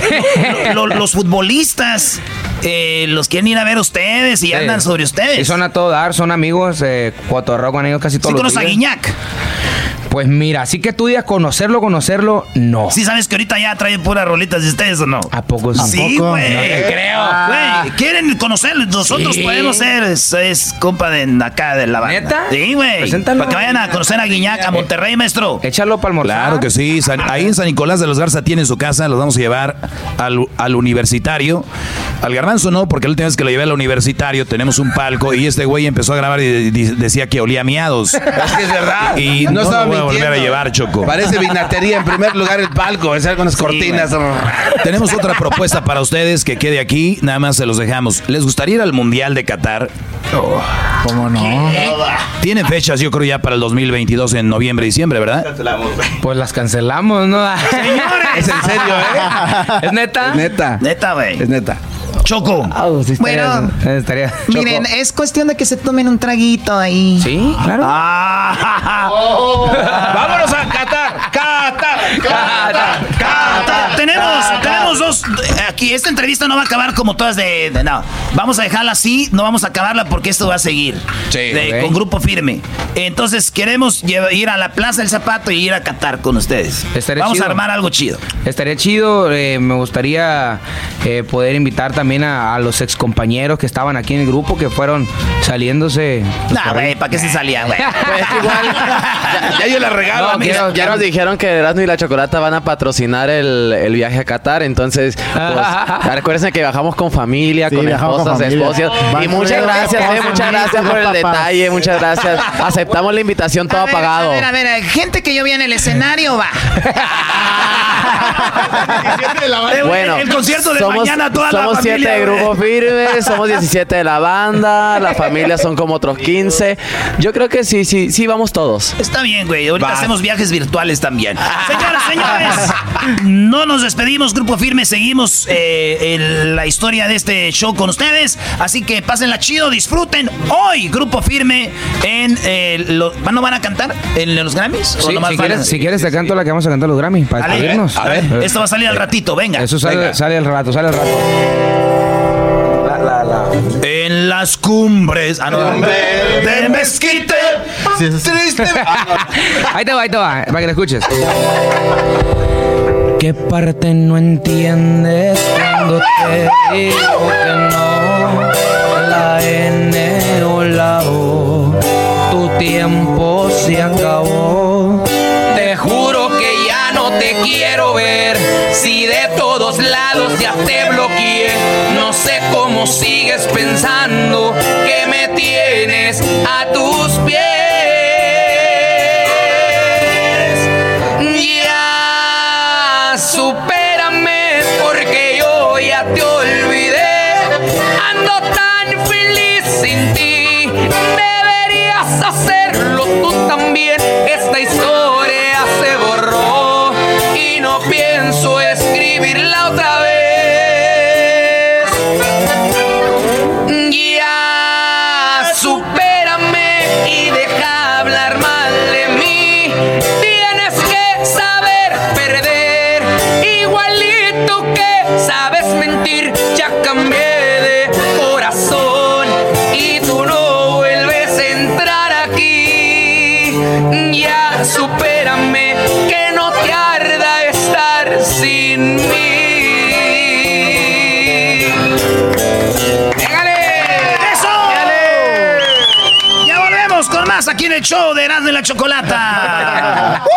Lo- lo- los futbolistas eh, los quieren ir a ver ustedes y Sí. andan sobre ustedes. Y son a todo dar, son amigos, eh, cotorreo con ellos casi todos ¿Sí los conoces a días. Guiñac? Pues mira, así que tú digas conocerlo, conocerlo, no. Sí sabes que ahorita ya traen puras rolitas de ustedes o no. ¿A poco sí? Sí, güey. No te creo. Güey, quieren conocerlos. Nosotros Sí. podemos ser, es, es compa de acá de la banda. ¿Neta? Sí, güey. Preséntalo. Para que vayan a conocer a Guiñac, a Monterrey, maestro. Échalo para almorzar. Claro que sí. San- ahí en San Nicolás de los Garza tiene su casa. Los vamos a llevar al, al universitario. Al garbanzo no, porque la última vez que lo llevé al universitario tenemos un palco y este güey empezó a grabar y decía que olía a miados. Es que es verdad. Y no, no estaba voy a volver a llevar, Choco. Parece vinatería en primer lugar el palco. Es con las cortinas. Tenemos otra propuesta para ustedes que quede aquí. Nada más se los dejamos. ¿Les gustaría ir al Mundial de Qatar? ¿Cómo no? Tienen fechas, yo creo, ya para el 2022 en noviembre, diciembre, ¿verdad? Pues las cancelamos, ¿no? [laughs] Es en serio, ¿eh? ¿Es neta? Es neta. Neta, güey. Es neta. Choco. Ah, pues sí estaría- Bueno, estaría- Miren, es cuestión de que se tomen un traguito ahí. Sí, claro. Ah, [laughs] [laughs] ¡Vámonos a Qatar! ¡Qatar! ¡Qatar! Cata, tenemos, tenemos dos. Aquí, esta entrevista no va a acabar como todas de, de- No, vamos a dejarla así, no vamos a acabarla porque esto va a seguir. Sí. De-. Con grupo firme. Entonces, queremos ir a la Plaza del Zapato y ir a Qatar con ustedes. Estaría vamos chido. a armar algo chido. Estaría chido, eh, me gustaría eh, poder invitar también a, a los ex compañeros que estaban aquí en el grupo, que fueron saliéndose. pues, Nah, güey, ¿para qué se salían, güey? [laughs] Pues igual, ya, Ya yo la regalo. no, ya, ya nos dijeron que Erasmo y la Chocolata van a patrocinar el, el viaje a Qatar, entonces, pues, [laughs] recuerden que viajamos con familia, Sí, con esposas. Van Y muchas gracias, eh, muchas gracias por el detalle, muchas gracias. [laughs] Aceptamos la invitación, todo A ver, pagado. A ver, a ver, gente que yo vi en el escenario va. [laughs] Bueno, el concierto de somos, mañana, toda la somos familia. siete de grupo firme, somos 17 de la banda, la familia son como otros 15. Yo creo que sí, sí, sí, vamos todos. Está bien, güey. Ahorita Va. hacemos viajes virtuales también. Señoras, señores, no nos despedimos, Grupo Firme. Seguimos eh, el- la historia de este show con ustedes. Así que pásenla chido, disfruten. Hoy, Grupo Firme, en. eh, lo- ¿No van a cantar en los Grammys? ¿O Sí, nomás si, a- quieres, si quieres te canto la que vamos a cantar los Grammy para despedirnos. a ver, esto va a salir al ratito, venga. Eso sale, Venga. sale al rato, sale al rato. La, la, En las cumbres. Ah, no. De mezquite. Triste. [laughs] ahí te va, ahí te va, para que lo escuches. ¿Qué parte no entiendes cuando te digo que no? La N o la O, tu tiempo se acabó. Te juro que ya no te quiero ver. Si de todos lados ya te bloqueé, no sé cómo sigues pensando que me tienes a tus pies. Deberías hacerlo tú también. De y la Chocolata. [laughs]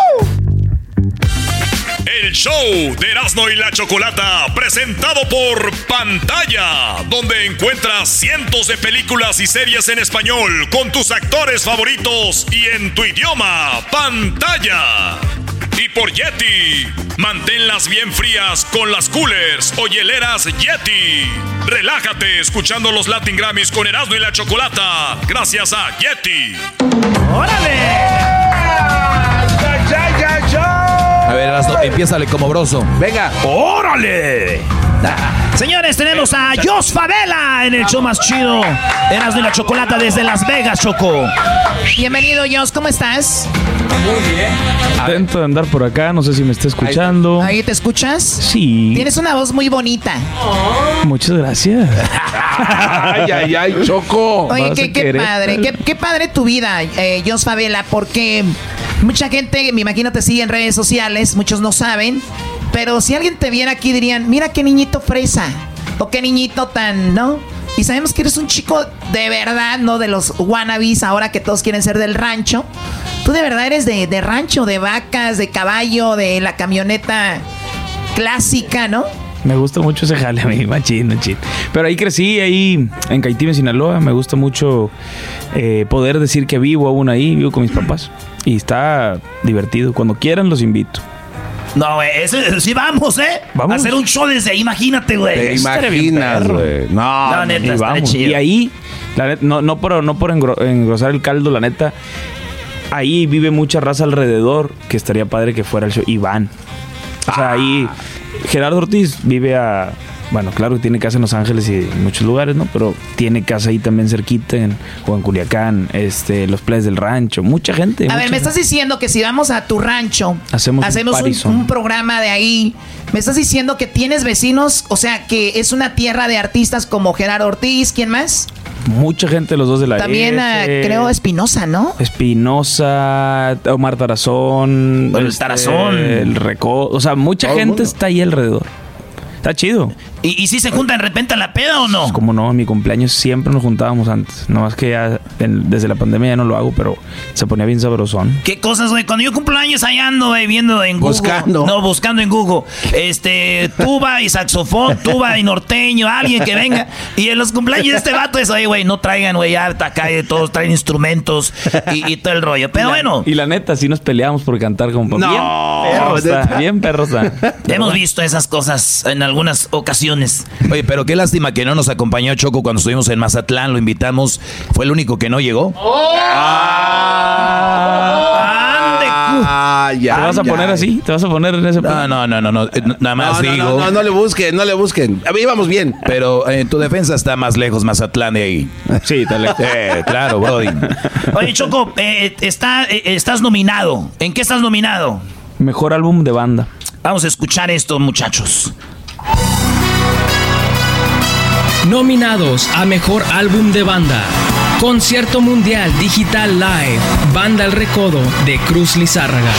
El show de Erasmo y la Chocolata, presentado por Pantalla, donde encuentras cientos de películas y series en español con tus actores favoritos y en tu idioma. Pantalla. Y por Yeti, manténlas bien frías con las coolers o hieleras Yeti. Relájate escuchando los Latin Grammys con Erasmo y la Chocolata, gracias a Yeti. A ver, Erasno, empiézale como broso. Venga. ¡Órale! Señores, tenemos a Jos Favela en el show más chido. Erasmo y la Chocolata desde Las Vegas, Choco. Bienvenido, Jos, ¿cómo estás? Intento de andar por acá, no sé si me está escuchando. ¿Ahí te escuchas? Sí. Tienes una voz muy bonita. Muchas gracias. [laughs] Ay, ay, ay, Choco. Oye, qué, padre, qué, qué padre tu vida, eh, Jos Favela, porque mucha gente, me imagino, te sigue en redes sociales, muchos no saben, pero si alguien te viera aquí dirían, mira qué niñito fresa, o qué niñito tan, ¿no? Y sabemos que eres un chico de verdad, no de los wannabes ahora que todos quieren ser del rancho. Tú de verdad eres de, de rancho, de vacas, de caballo, de la camioneta clásica, ¿no? Me gusta mucho ese jale [laughs] a mí, machín, machín. Pero ahí crecí, ahí en Caitime, Sinaloa. Me gusta mucho eh, poder decir que vivo aún ahí, vivo con mis papás. Y está divertido. Cuando quieran los invito. No, güey, ese- sí vamos, ¿eh? Vamos. A hacer un show desde ahí, imagínate, güey. Te imaginas, güey. No, No, neta, Y vamos. chido. Y ahí, la neta, no, no por, no por engro- engrosar el caldo, la neta, ahí vive mucha raza alrededor que estaría padre que fuera el show. Iván. O sea, ahí Gerardo Ortiz vive a... Bueno, claro que tiene casa en Los Ángeles y en muchos lugares, ¿no? Pero tiene casa ahí también cerquita, en, o en Culiacán, este, los playas del rancho. Mucha gente. A mucha ver, me estás diciendo que si vamos a tu rancho, Hacemos un un, parizón. un programa de ahí. Me estás diciendo que tienes vecinos, o sea, que es una tierra de artistas como Gerardo Ortiz, ¿quién más? Mucha gente, los dos de la También, ah, creo, Espinosa, ¿no? Espinosa, Omar Tarazón, El este, Tarazón. el Reco, o sea, mucha Todo gente mundo. está ahí alrededor. Está chido. ¿Y, y si se juntan de repente a la peda o no? Como no, en mi cumpleaños siempre nos juntábamos antes. No más que ya en- desde la pandemia ya no lo hago, pero se ponía bien sabrosón. ¿Qué cosas, güey? Cuando yo cumplo años ahí ando, güey, viendo en Google. Buscando. No, buscando en Google. Este, tuba y saxofón, [laughs] tuba y norteño, alguien que venga. Y en los cumpleaños de este vato es, oye, güey, no traigan, güey, ya acá eh, todos traen instrumentos y, y todo el rollo. Pero bueno, Y la neta, sí nos peleamos por cantar como No, bien perro está, neta. bien perro está. hemos visto esas cosas en algunas ocasiones. Oye, pero qué lástima que no nos acompañó Choco cuando estuvimos en Mazatlán, lo invitamos. Fue el único que no llegó. ¡Ande, cu- Ah, ya, ¿Te vas a ya. poner así? ¿Te vas a poner en ese No, no, no, no, no. eh, Nada más no, digo. no, no, no le busquen, no le busquen. A ver, íbamos bien. Pero eh, tu defensa está más lejos, Mazatlán de ahí. Sí, dale. [laughs] Eh, claro, Brody. Oye, Choco, eh, está, eh, estás nominado. ¿En qué estás nominado? Mejor álbum de banda. Vamos a escuchar esto, muchachos. Nominados a Mejor Álbum de Banda. Concierto Mundial Digital Live. Banda El Recodo de Cruz Lizárraga.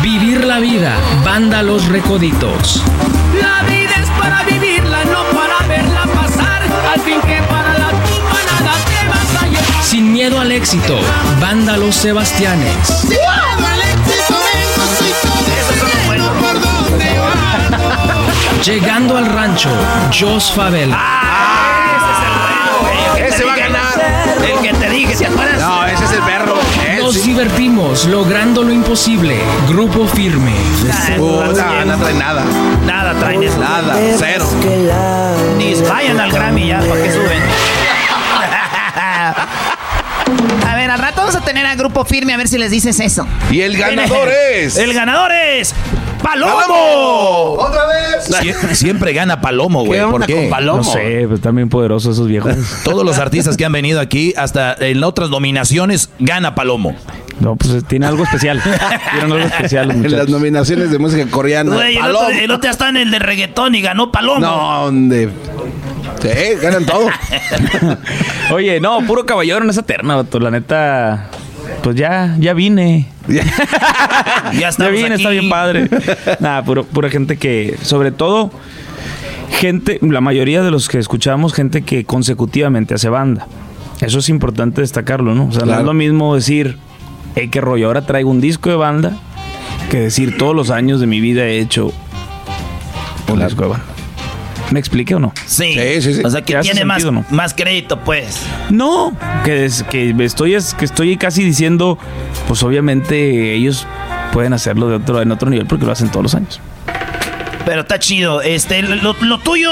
Vivir la vida. Banda Los Recoditos. La vida es para vivirla, no para verla pasar. Al fin que para la tumba nada te vas a llevar. Sin miedo al éxito. Banda Los Sebastianes. Si Llegando al rancho. Jos Favela. Ese va a ganar. El que te dije, ¿te acuerdas? No, ese es el perro. Él Nos sí. divertimos logrando lo imposible. Grupo Firme. Puta, no trae nada. Nada traen eso. Nada, cero. Ni vayan al Grammy ya, para que suben. [laughs] [laughs] vamos a tener a grupo firme a ver si les dices eso. Y el ganador [laughs] es. El ganador es. ¡Palomo! ¡Otra vez! Sie- siempre gana Palomo, güey. ¿Por qué? No sé, pero están bien poderosos esos viejos. [laughs] Todos los artistas que han venido aquí, hasta en otras nominaciones, gana Palomo. No, pues tiene algo especial. [laughs] Tienen algo especial, En las nominaciones de música coreana. Güey, el, Palomo. otro, el otro ya está en el de reggaetón y ganó Palomo. No, donde. Sí, ganan todo. [laughs] Oye, no, puro caballero en esa terna, vato. La neta, pues ya, ya vine. Ya [laughs] Ya estamos vine, está bien padre. Nada, puro- pura gente que, sobre todo, gente, la mayoría de los que escuchamos, gente que consecutivamente hace banda. Eso es importante destacarlo, ¿no? O sea, no Claro. es lo mismo decir, hey, qué rollo, ahora traigo un disco de banda, que decir todos los años de mi vida he hecho un disco de banda. ¿Me explique o no? Sí. Sí, sí, sí. O sea, que ¿Te hace tiene más, no? más crédito, pues. No, que, es, que estoy es, que estoy casi diciendo, pues obviamente ellos pueden hacerlo de otro, en otro nivel porque lo hacen todos los años. Pero está chido. Este, lo, lo tuyo,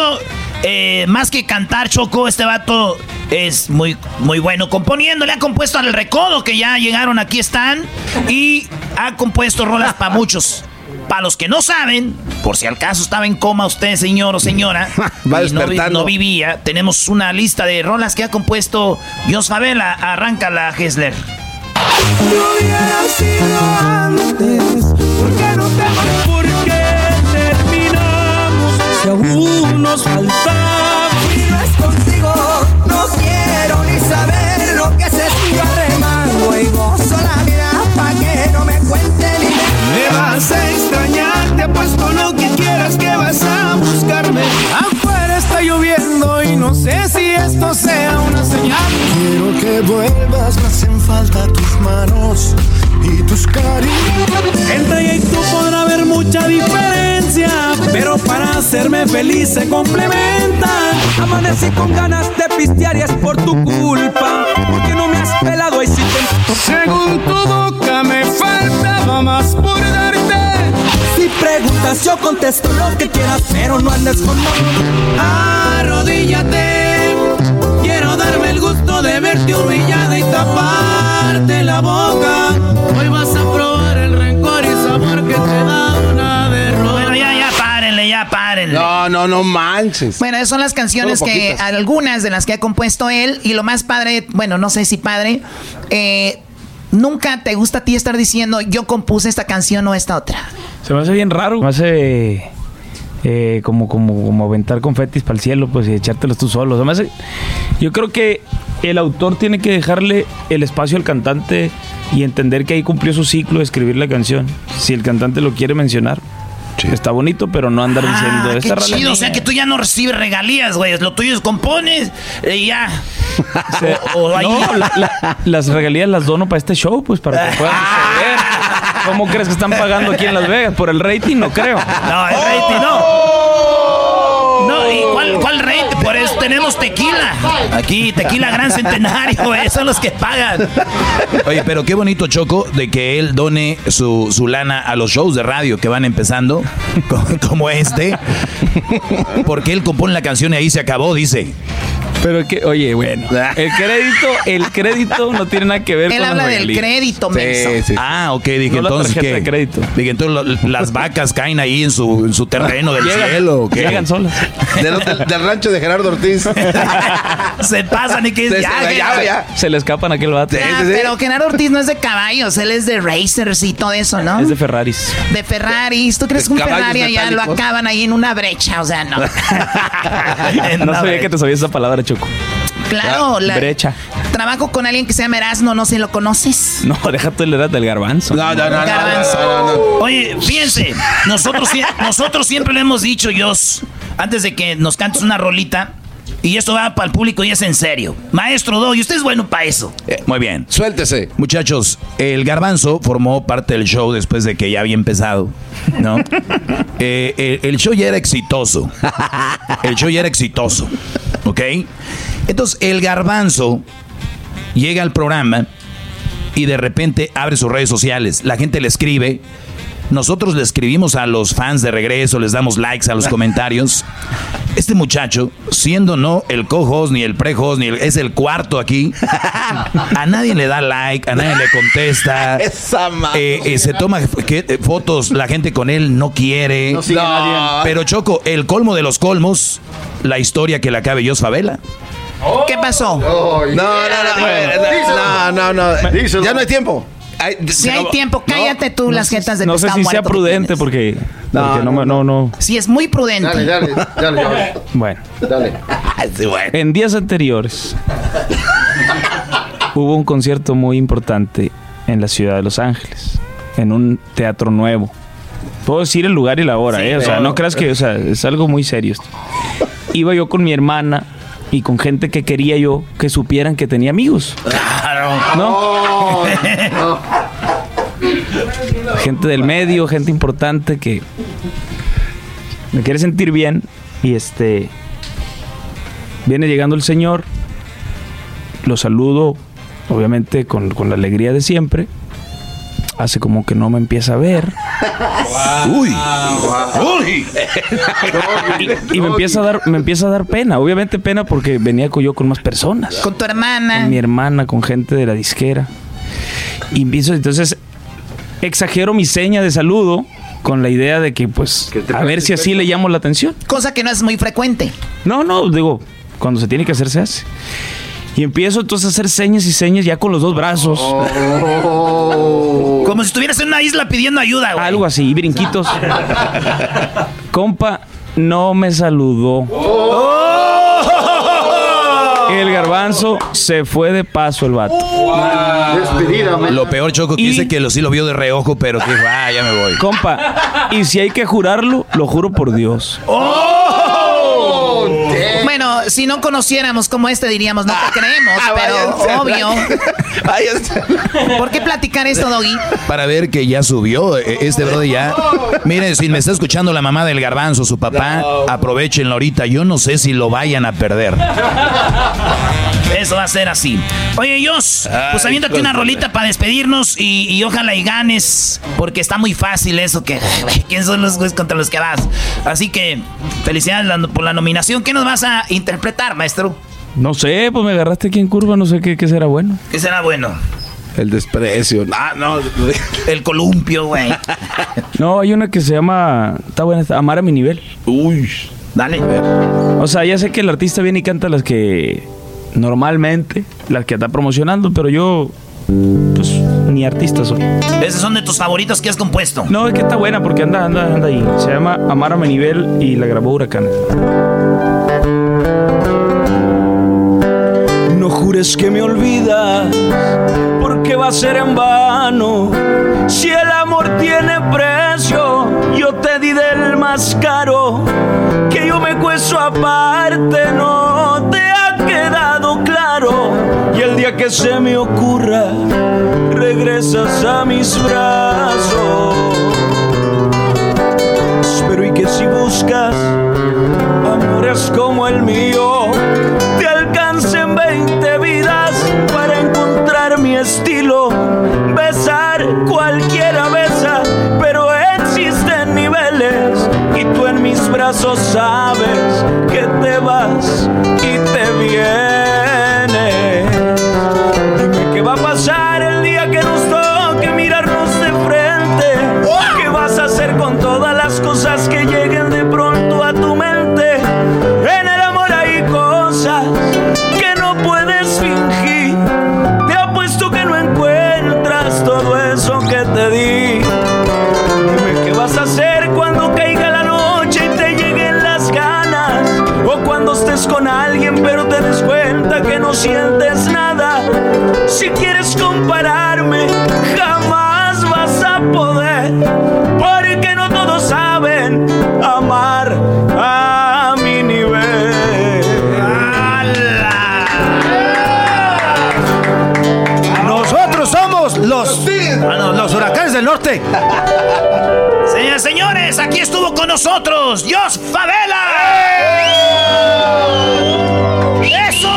eh, más que cantar, Choco, este vato es muy, muy bueno componiendo. Le ha compuesto al Recodo, que ya llegaron, aquí están. Y ha compuesto rolas para muchos. [laughs] Para los que no saben, por si al caso estaba en coma usted, señor o señora, [laughs] Va y no, vi- despertando. no vivía, tenemos una lista de rolas que ha compuesto Jos Favela. Arranca la Hessler. No hubiera sido antes. ¿Por qué no te vas? ¿Por qué terminamos? Si aún nos faltaba. No sé si esto sea una señal. Quiero que vuelvas, me hacen falta tus manos y tus caricias. Entre ella y tú podrá haber mucha diferencia, pero para hacerme feliz se complementan. Amanecí con ganas de pistear y es por tu culpa, porque no me has pelado y si te... Según tu boca me faltaba más por darte. Preguntas yo contesto lo que quieras, pero no andes con Arrodíllate. Quiero darme el gusto de verte humillada y taparte la boca. Hoy vas a probar el rencor y sabor que te da una derrota. Bueno, ya, ya, párenle, ya, párenle. No, no, no manches. Bueno, esas son las canciones que, algunas de las que ha compuesto él. Y lo más padre, bueno, no sé si padre, eh, nunca te gusta a ti estar diciendo yo compuse esta canción o esta otra. Se me hace bien raro. Me hace eh, como, como, como aventar confetis para el cielo, pues y echártelos tú solo. Se me hace- yo creo que el autor tiene que dejarle el espacio al cantante y entender que ahí cumplió su ciclo de escribir la canción. Si el cantante lo quiere mencionar, está bonito, pero no andar diciendo Ah, esta qué. O mía". sea que tú ya no recibes regalías, güey. Lo tuyo es compones y ya. [laughs] O- o ahí- no, la- la- las regalías las dono para este show, pues para que [laughs] puedan suceder. ¿Cómo crees que están pagando aquí en Las Vegas? ¿Por el rating? No creo. No, el rating no. No, ¿y cuál, cuál rating? Por eso tenemos tequila. Aquí, tequila gran centenario, güey. Son los que pagan. Oye, pero qué bonito, Choco, de que él done su, su lana a los shows de radio que van empezando, [laughs] co- como este. Porque él compone la canción y ahí se acabó, dice. Pero que, oye, bueno, el crédito, el crédito no tiene nada que ver Él con habla las del crédito, menso. Ah, ok, dije No entonces ¿qué? de crédito. Dije entonces lo- las vacas caen ahí en su, en su terreno del Llegan- cielo. ¿o qué? llegan solas. Del, del- del rancho de Gerardo Ortiz. [laughs] Se pasan y que Se- ya, se- ya, ya, ya. Se le escapan a aquel vato. Ah, pero Genaro Ortiz no es de caballos, él es de racers y todo eso, ¿no? Es de Ferraris. De Ferraris. ¿Tú crees que un Ferrari allá lo acaban ahí en una brecha? O sea, no. [laughs] [laughs] No sabía que te sabías esa palabra, Choco. Claro, la- Brecha. trabajo con alguien que se llama Erasmo, no sé si lo conoces. No, déjate el edad del garbanzo. No, no, no, Garbanzo. no, no, no. Oye, fíjense, nosotros, nosotros siempre le hemos dicho, Jos, antes de que nos cantes una rolita, y esto va para el público y es en serio. Maestro Doggy, usted es bueno para eso. Eh, Muy bien. Suéltese. Muchachos, el garbanzo formó parte del show después de que ya había empezado, ¿no? [laughs] Eh, el show ya era exitoso. El show ya era exitoso, ¿ok? Entonces, el garbanzo llega al programa y de repente abre sus redes sociales. La gente le escribe. Nosotros le escribimos a los fans de regreso, les damos likes a los comentarios. Este muchacho, siendo no el co-host, ni el pre-host, ni el, es el cuarto aquí, a nadie le da like, a nadie le contesta. [laughs] Esa madre. Eh, eh, se toma que- eh, fotos, la gente con él no quiere. No sigue nadie. Pero Choco, el colmo de los colmos, la historia que le acabe Jos Favela. ¿Qué pasó? No, no, no, no, no, no. Ya no hay tiempo. Ay, Si hay tiempo, cállate tú las jetas de No sé si sea muerto prudente porque, No, porque no, no, no, no. Sí, es muy prudente. Dale, dale, dale, dale. [laughs] Bueno, dale. en días anteriores hubo un concierto muy importante en la ciudad de Los Ángeles, en un teatro nuevo. Puedo decir el lugar y la hora, ¿eh? O sea, no creas que, o sea, es algo muy serio esto. Iba yo con mi hermana y con gente que quería yo que supieran que tenía amigos. ¿No? [laughs] gente del medio, gente importante que me quiere sentir bien y este viene llegando el señor, lo saludo obviamente con, con la alegría de siempre, hace como que no me empieza a ver [laughs] Uy. Uy. y, [laughs] y me empieza a dar me empieza a dar pena, obviamente pena porque venía con- yo con más personas, Con tu hermana. con mi hermana, con gente de la disquera y empiezo entonces exagero mi seña de saludo con la idea de que pues a ver si así le llamo la atención. Cosa que no es muy frecuente. No, no, digo, cuando se tiene que hacer, se hace. Y empiezo entonces a hacer señas y señas ya con los dos brazos. Como si estuvieras en una isla pidiendo ayuda, güey. Algo así, brinquitos. Compa, no me saludó. El garbanzo se fue de paso el vato. Despedida, man. Lo peor, Choco, que Y- dice que lo, sí lo vio de reojo, pero que dijo, ah, ya me voy. Compa, y si hay que jurarlo, lo juro por Dios. Bueno, si no conociéramos como este diríamos, no te creemos, Ah, pero obvio. [laughs] la-. ¿Por qué platicar esto, Doggy? Para ver que ya subió eh, este brother ya. Miren, si me está escuchando la mamá del garbanzo, su papá, aprovechenlo ahorita. Yo no sé si lo vayan a perder. Eso va a ser así. Oye, Jos, pues hijos una rolita para despedirnos y, y ojalá y ganes, porque está muy fácil eso que... [laughs] ¿Quién son los güeyes contra los que vas? Así que, felicidades por la nominación. ¿Qué nos vas a interpretar, maestro? No sé, pues me agarraste aquí en curva, no sé qué, qué será bueno. ¿Qué será bueno? El desprecio. Ah, no. El columpio, güey. [laughs] No, hay una que se llama, está buena, esta, Amar a mi nivel. Uy. Dale. O sea, ya sé que el artista viene y canta las que normalmente, las que está promocionando, pero yo, pues, ni artista soy. Esos son de tus favoritos que has compuesto. No, es que está buena porque anda, anda, anda ahí. Se llama Amar a mi nivel y la grabó Huracán. Jures que me olvidas, porque va a ser en vano. Si el amor tiene precio, yo te di del más caro. Que yo me cueso aparte, no te ha quedado claro. Y el día que se me ocurra, regresas a mis brazos. Espero y que si buscas amores como el mío, brazos sabes que te vas nosotros Jos Favela. ¡Eso!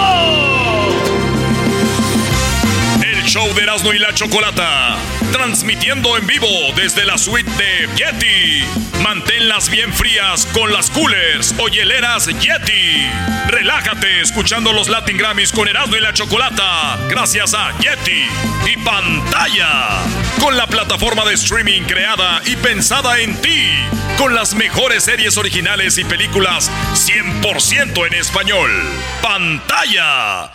El show de Erasmo y la Chocolata. Transmitiendo en vivo desde la suite de Yeti. Manténlas bien frías con las coolers o hieleras Yeti. Relájate escuchando los Latin Grammys con Erasmo y la Chocolata. Gracias a Yeti y pantalla. Con la plataforma de streaming creada y pensada en ti. Con las mejores series originales y películas 100% en español. Pantalla.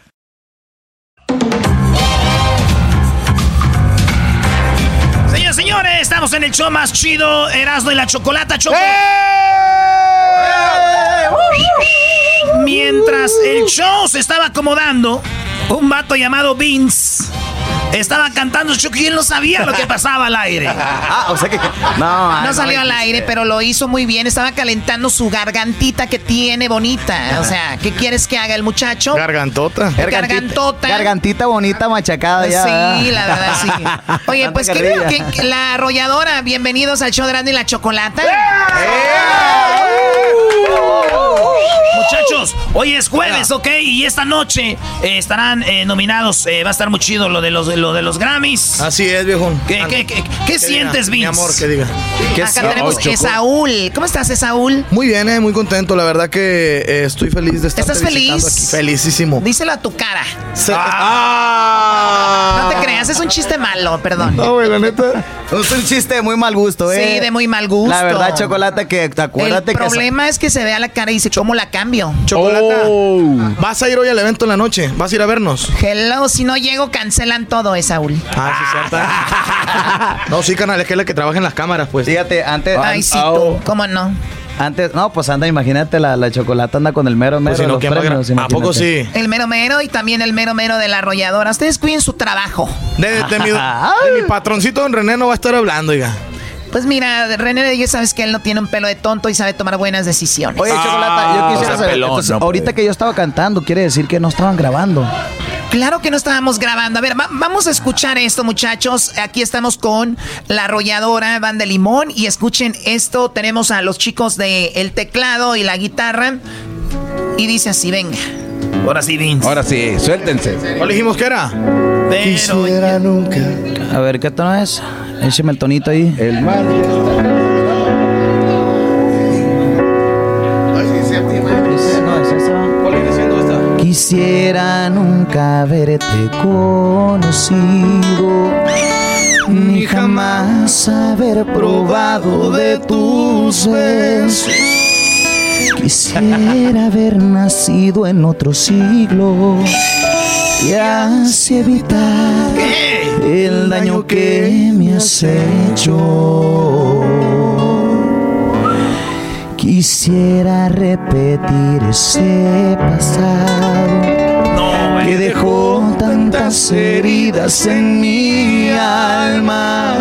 Señores, estamos en el show más chido, Erasmo y la Chocolata Choco. Mientras el show se estaba acomodando, un vato llamado Vince estaba cantando Choco y él no sabía lo que pasaba al aire. [laughs] Ah, o sea que. No, No salió al aire, pero lo hizo muy bien. Estaba calentando su gargantita que tiene bonita. O sea, ¿qué quieres que haga el muchacho? Gargantota. Gargantota. Gargantita bonita, machacada ya. Sí, la verdad, sí. [laughs] Oye, pues qué que la arrolladora, bienvenidos al show de Randy y la Chocolata. Muchachos, hoy es jueves, ¿ok? Y esta noche eh, estarán eh, nominados. eh, va a estar muy chido lo de los, lo de los Grammys. Así es, viejo. ¿Qué, qué, qué, qué sientes, Mi Vince? amor, que diga. Acá tenemos a Esaúl. ¿Cómo estás, Esaúl? Muy bien, eh, muy contento. La verdad que eh, estoy feliz de estar ¿Estás feliz? Aquí. Felicísimo. Díselo a tu cara. Se- Ah. No te creas, es un chiste malo, perdón. No, güey, la neta. Es un chiste de muy mal gusto, ¿eh? Sí, de muy mal gusto. La verdad, Chocolata, que El acuérdate que. problema es que se vea la cara y dice, ¿cómo la cambio? Chocolata. ¿Vas a ir hoy al evento en la noche? ¿Vas a ir a vernos? Hello, si no llego, cancelan todo, Esaúl. Ah, sí, cierto. [laughs] no, sí, canal, es que es la que trabaja en las cámaras, pues. Fíjate, antes. Ay, sí, tú. ¿Cómo no? Antes, no, pues anda, imagínate, la, la chocolata anda con el mero mero Pues si de no, los ¿quién va a premios, gra- ¿A poco sí? El mero mero y también el mero mero de la arrolladora. Ustedes cuiden su trabajo. De, de mi, [laughs] de mi patroncito don René no va a estar hablando, oiga. Pues mira, René ya sabes que él no tiene un pelo de tonto y sabe tomar buenas decisiones. Oye, Chocolata, yo quisiera saber, entonces, ahorita que yo estaba cantando, quiere decir que no estaban grabando. Claro que no estábamos grabando. A ver, va- vamos a escuchar esto, muchachos. Aquí estamos con la arrolladora Banda Limón y escuchen esto. Tenemos a los chicos de el teclado y la guitarra y dice así, venga. Ahora sí, Vince. Ahora sí, suéltense. ¿Cuál dijimos que era? Quisiera nunca. A ver, ¿qué tono es? Écheme el tonito ahí. El mar Quisiera nunca haberte conocido, ni jamás haber probado de tus besos. Quisiera haber nacido en otro siglo y así evitar el daño que me has hecho. Quisiera repetir ese pasado que dejó tantas heridas en mi alma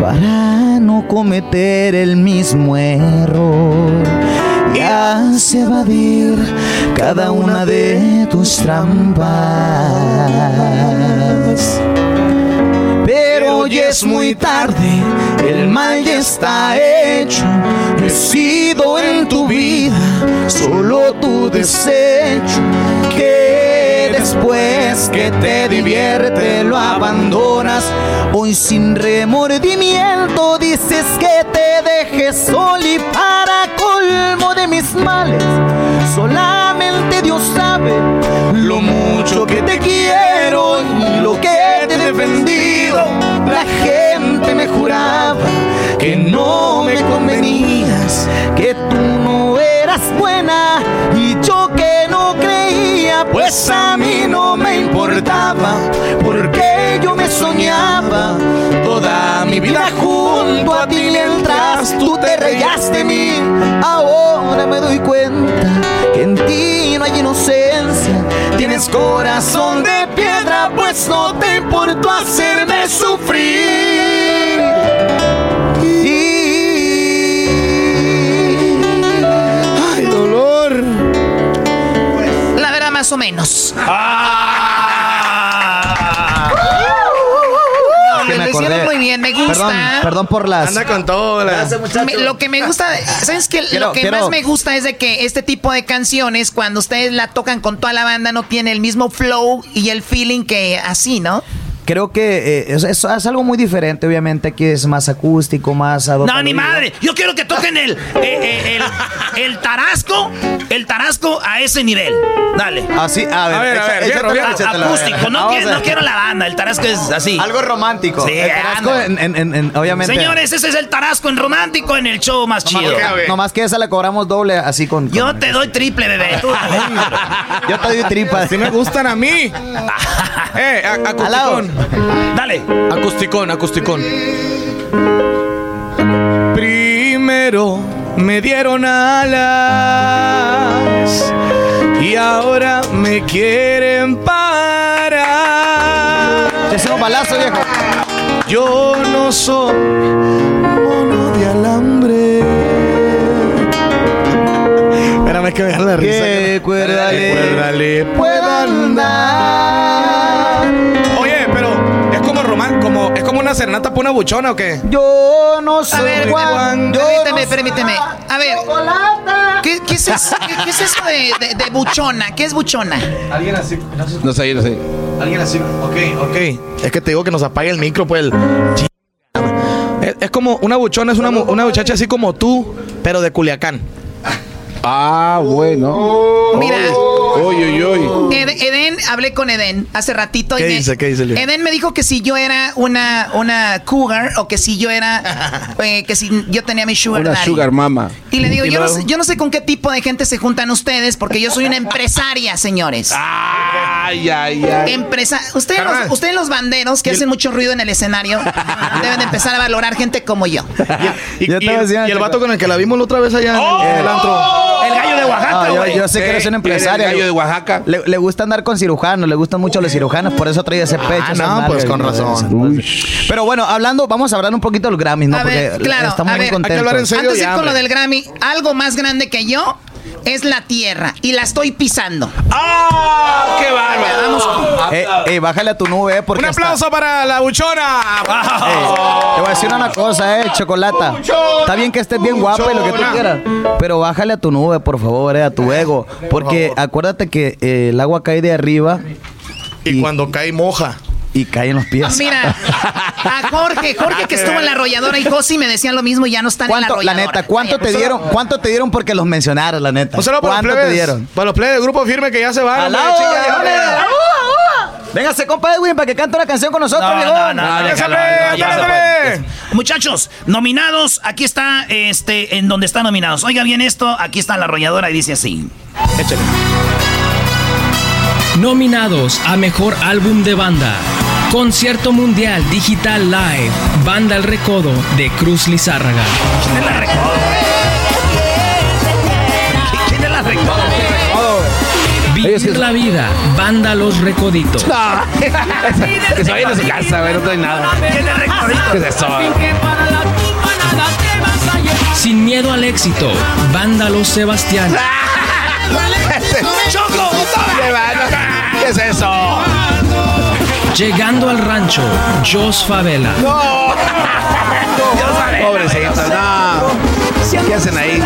para no cometer el mismo error así evadir cada una de tus trampas. Pero hoy es muy tarde, el mal ya está hecho. He sido en tu vida solo tu desecho. Que después que te divierte lo abandonas. Hoy sin remordimiento dices que te dejes sol y colmo mis males. Solamente Dios sabe lo mucho que te quiero y lo que te he defendido. La gente me juraba que no me convenías, que tú no eras buena y yo que no pues a mí no me importaba, porque yo me soñaba toda mi vida junto a ti mientras tú te reías de mí. Ahora me doy cuenta que en ti no hay inocencia, tienes corazón de piedra, pues no te importó hacerme sufrir. Más o menos. que me lo hicieron muy bien, me gusta. Perdón, perdón por las. Anda con todo. La... Me- lo que me gusta, ¿sabes qué? Quiero- lo que quiero- más me gusta es de que este tipo de canciones, cuando ustedes la tocan con toda la banda, no tiene el mismo flow y el feeling que así, ¿no? Creo que eh, es, es- es algo muy diferente, obviamente, aquí es más acústico, más ad hoc No, ni madre. Yo quiero que toquen el, eh, eh, el, el tarasco, el tarasco a ese nivel. Dale. Así, a ver, A ver, a ver, A- ver. acústico, no, quiero, no quiero la banda, el tarasco es así. Algo romántico. Sí, El tarasco en- en- en- en- obviamente. Señores, ese es el tarasco en romántico en el show más chido. que, nomás que esa le cobramos doble así con. Yo con- te doy triple, bebé. Tú [laughs] yo te doy tripas. Si me gustan a mí. [laughs] eh, a- acusticón. Dale. Acusticón, acusticón. Primero me dieron alas y ahora me quieren parar. Te hacemos balazo, viejo. Yo no soy mono de alambre. Espérame que me da la risa. Que cuérdale, puedo andar. Como es como una serenata para una buchona o qué? Yo no soy A ver, Juan. yo permíteme, no permíteme. A ver, ¿qué, qué es, eso, qué, qué es eso de, de- de buchona? ¿Qué es buchona? Alguien así, no sé. No sé, no sé. Alguien así. Ok, ok. Es que te digo que nos apague el micro, pues el. Es, es como una buchona, es una, una muchacha así como tú, pero de Culiacán. Ah, bueno. Mira. Uy, uy, uy. Ed- Eden, hablé con Eden hace ratito. y ¿Qué me- dice? ¿Qué dice, Leo? Eden me dijo que si yo era una, una cougar o que si yo era, [laughs] eh, que si yo tenía mi sugar Una daddy. sugar mama. Y le digo, ¿Y yo no, sé, yo no sé con qué tipo de gente se juntan ustedes, porque yo soy una empresaria, señores. Ay, ay, ay. Empresa ustedes, los, ustedes los banderos que hacen mucho ruido en el escenario [laughs] deben de empezar a valorar gente como yo. [laughs] Y, y el, y el vato con el que la vimos la otra vez allá en el- en el antro. El gallo de Oaxaca, No, yo, yo sé que eres un ¿Qué? Empresario. ¿Eres gallo de Oaxaca? Le, le gusta andar con cirujanos, le gustan mucho los cirujanos, por eso trae ese pecho. Ah, no, pues con razón. Pero bueno, hablando, vamos a hablar un poquito de los Grammys, ¿no? A ver, Porque claro, estamos a muy ver, contentos. Antes de ir con lo del Grammy, algo más grande que yo es la tierra y la estoy pisando. ¡Ah! ¡Qué bárbaro! Vamos. Eh, eh, bájale a tu nube, eh, porque Un hasta- aplauso para la buchona. Eh, te voy a decir una cosa, eh, Chocolata. Está bien que estés bien guapa y lo que tú Buchona. quieras, pero bájale a tu nube, por favor, eh, a tu ego. Porque acuérdate que eh, el agua cae de arriba Y cuando cae moja. Y cae en los pies. Mira, a Jorge, Jorge que estuvo en la arrolladora y Josi me decían lo mismo y ya no están en la ¿Cuánto, la arrolladora. neta, cuánto te dieron? ¿Cuánto te dieron porque los mencionaron, la neta? Saludo para los ¿Cuánto plebes. te dieron? Para los plebes del grupo firme que ya se van. Véngase, compa Edwin, para que cante una canción con nosotros, No, no, no, no, no. Muchachos, nominados, aquí está, este, en donde están nominados. Oiga bien esto, aquí está la arrolladora y dice así. Échale. Nominados a Mejor Álbum de Banda. Concierto Mundial Digital Live. Banda El Recodo de Cruz Lizárraga. ¿Quién es la recodo? ¿Quién es la recodo? Vivir la vida. Banda Los Recoditos. [laughs] Que se vayan a su casa, güey, no trae nada. ¿Quién es recodito? ¿Qué es eso? Sin miedo al éxito. Banda Los Sebastián. [laughs] ¡Choco! ¿Qué es eso? Llegando al rancho. Jos Favela. Pobrecito, no. ¿Qué hacen ahí?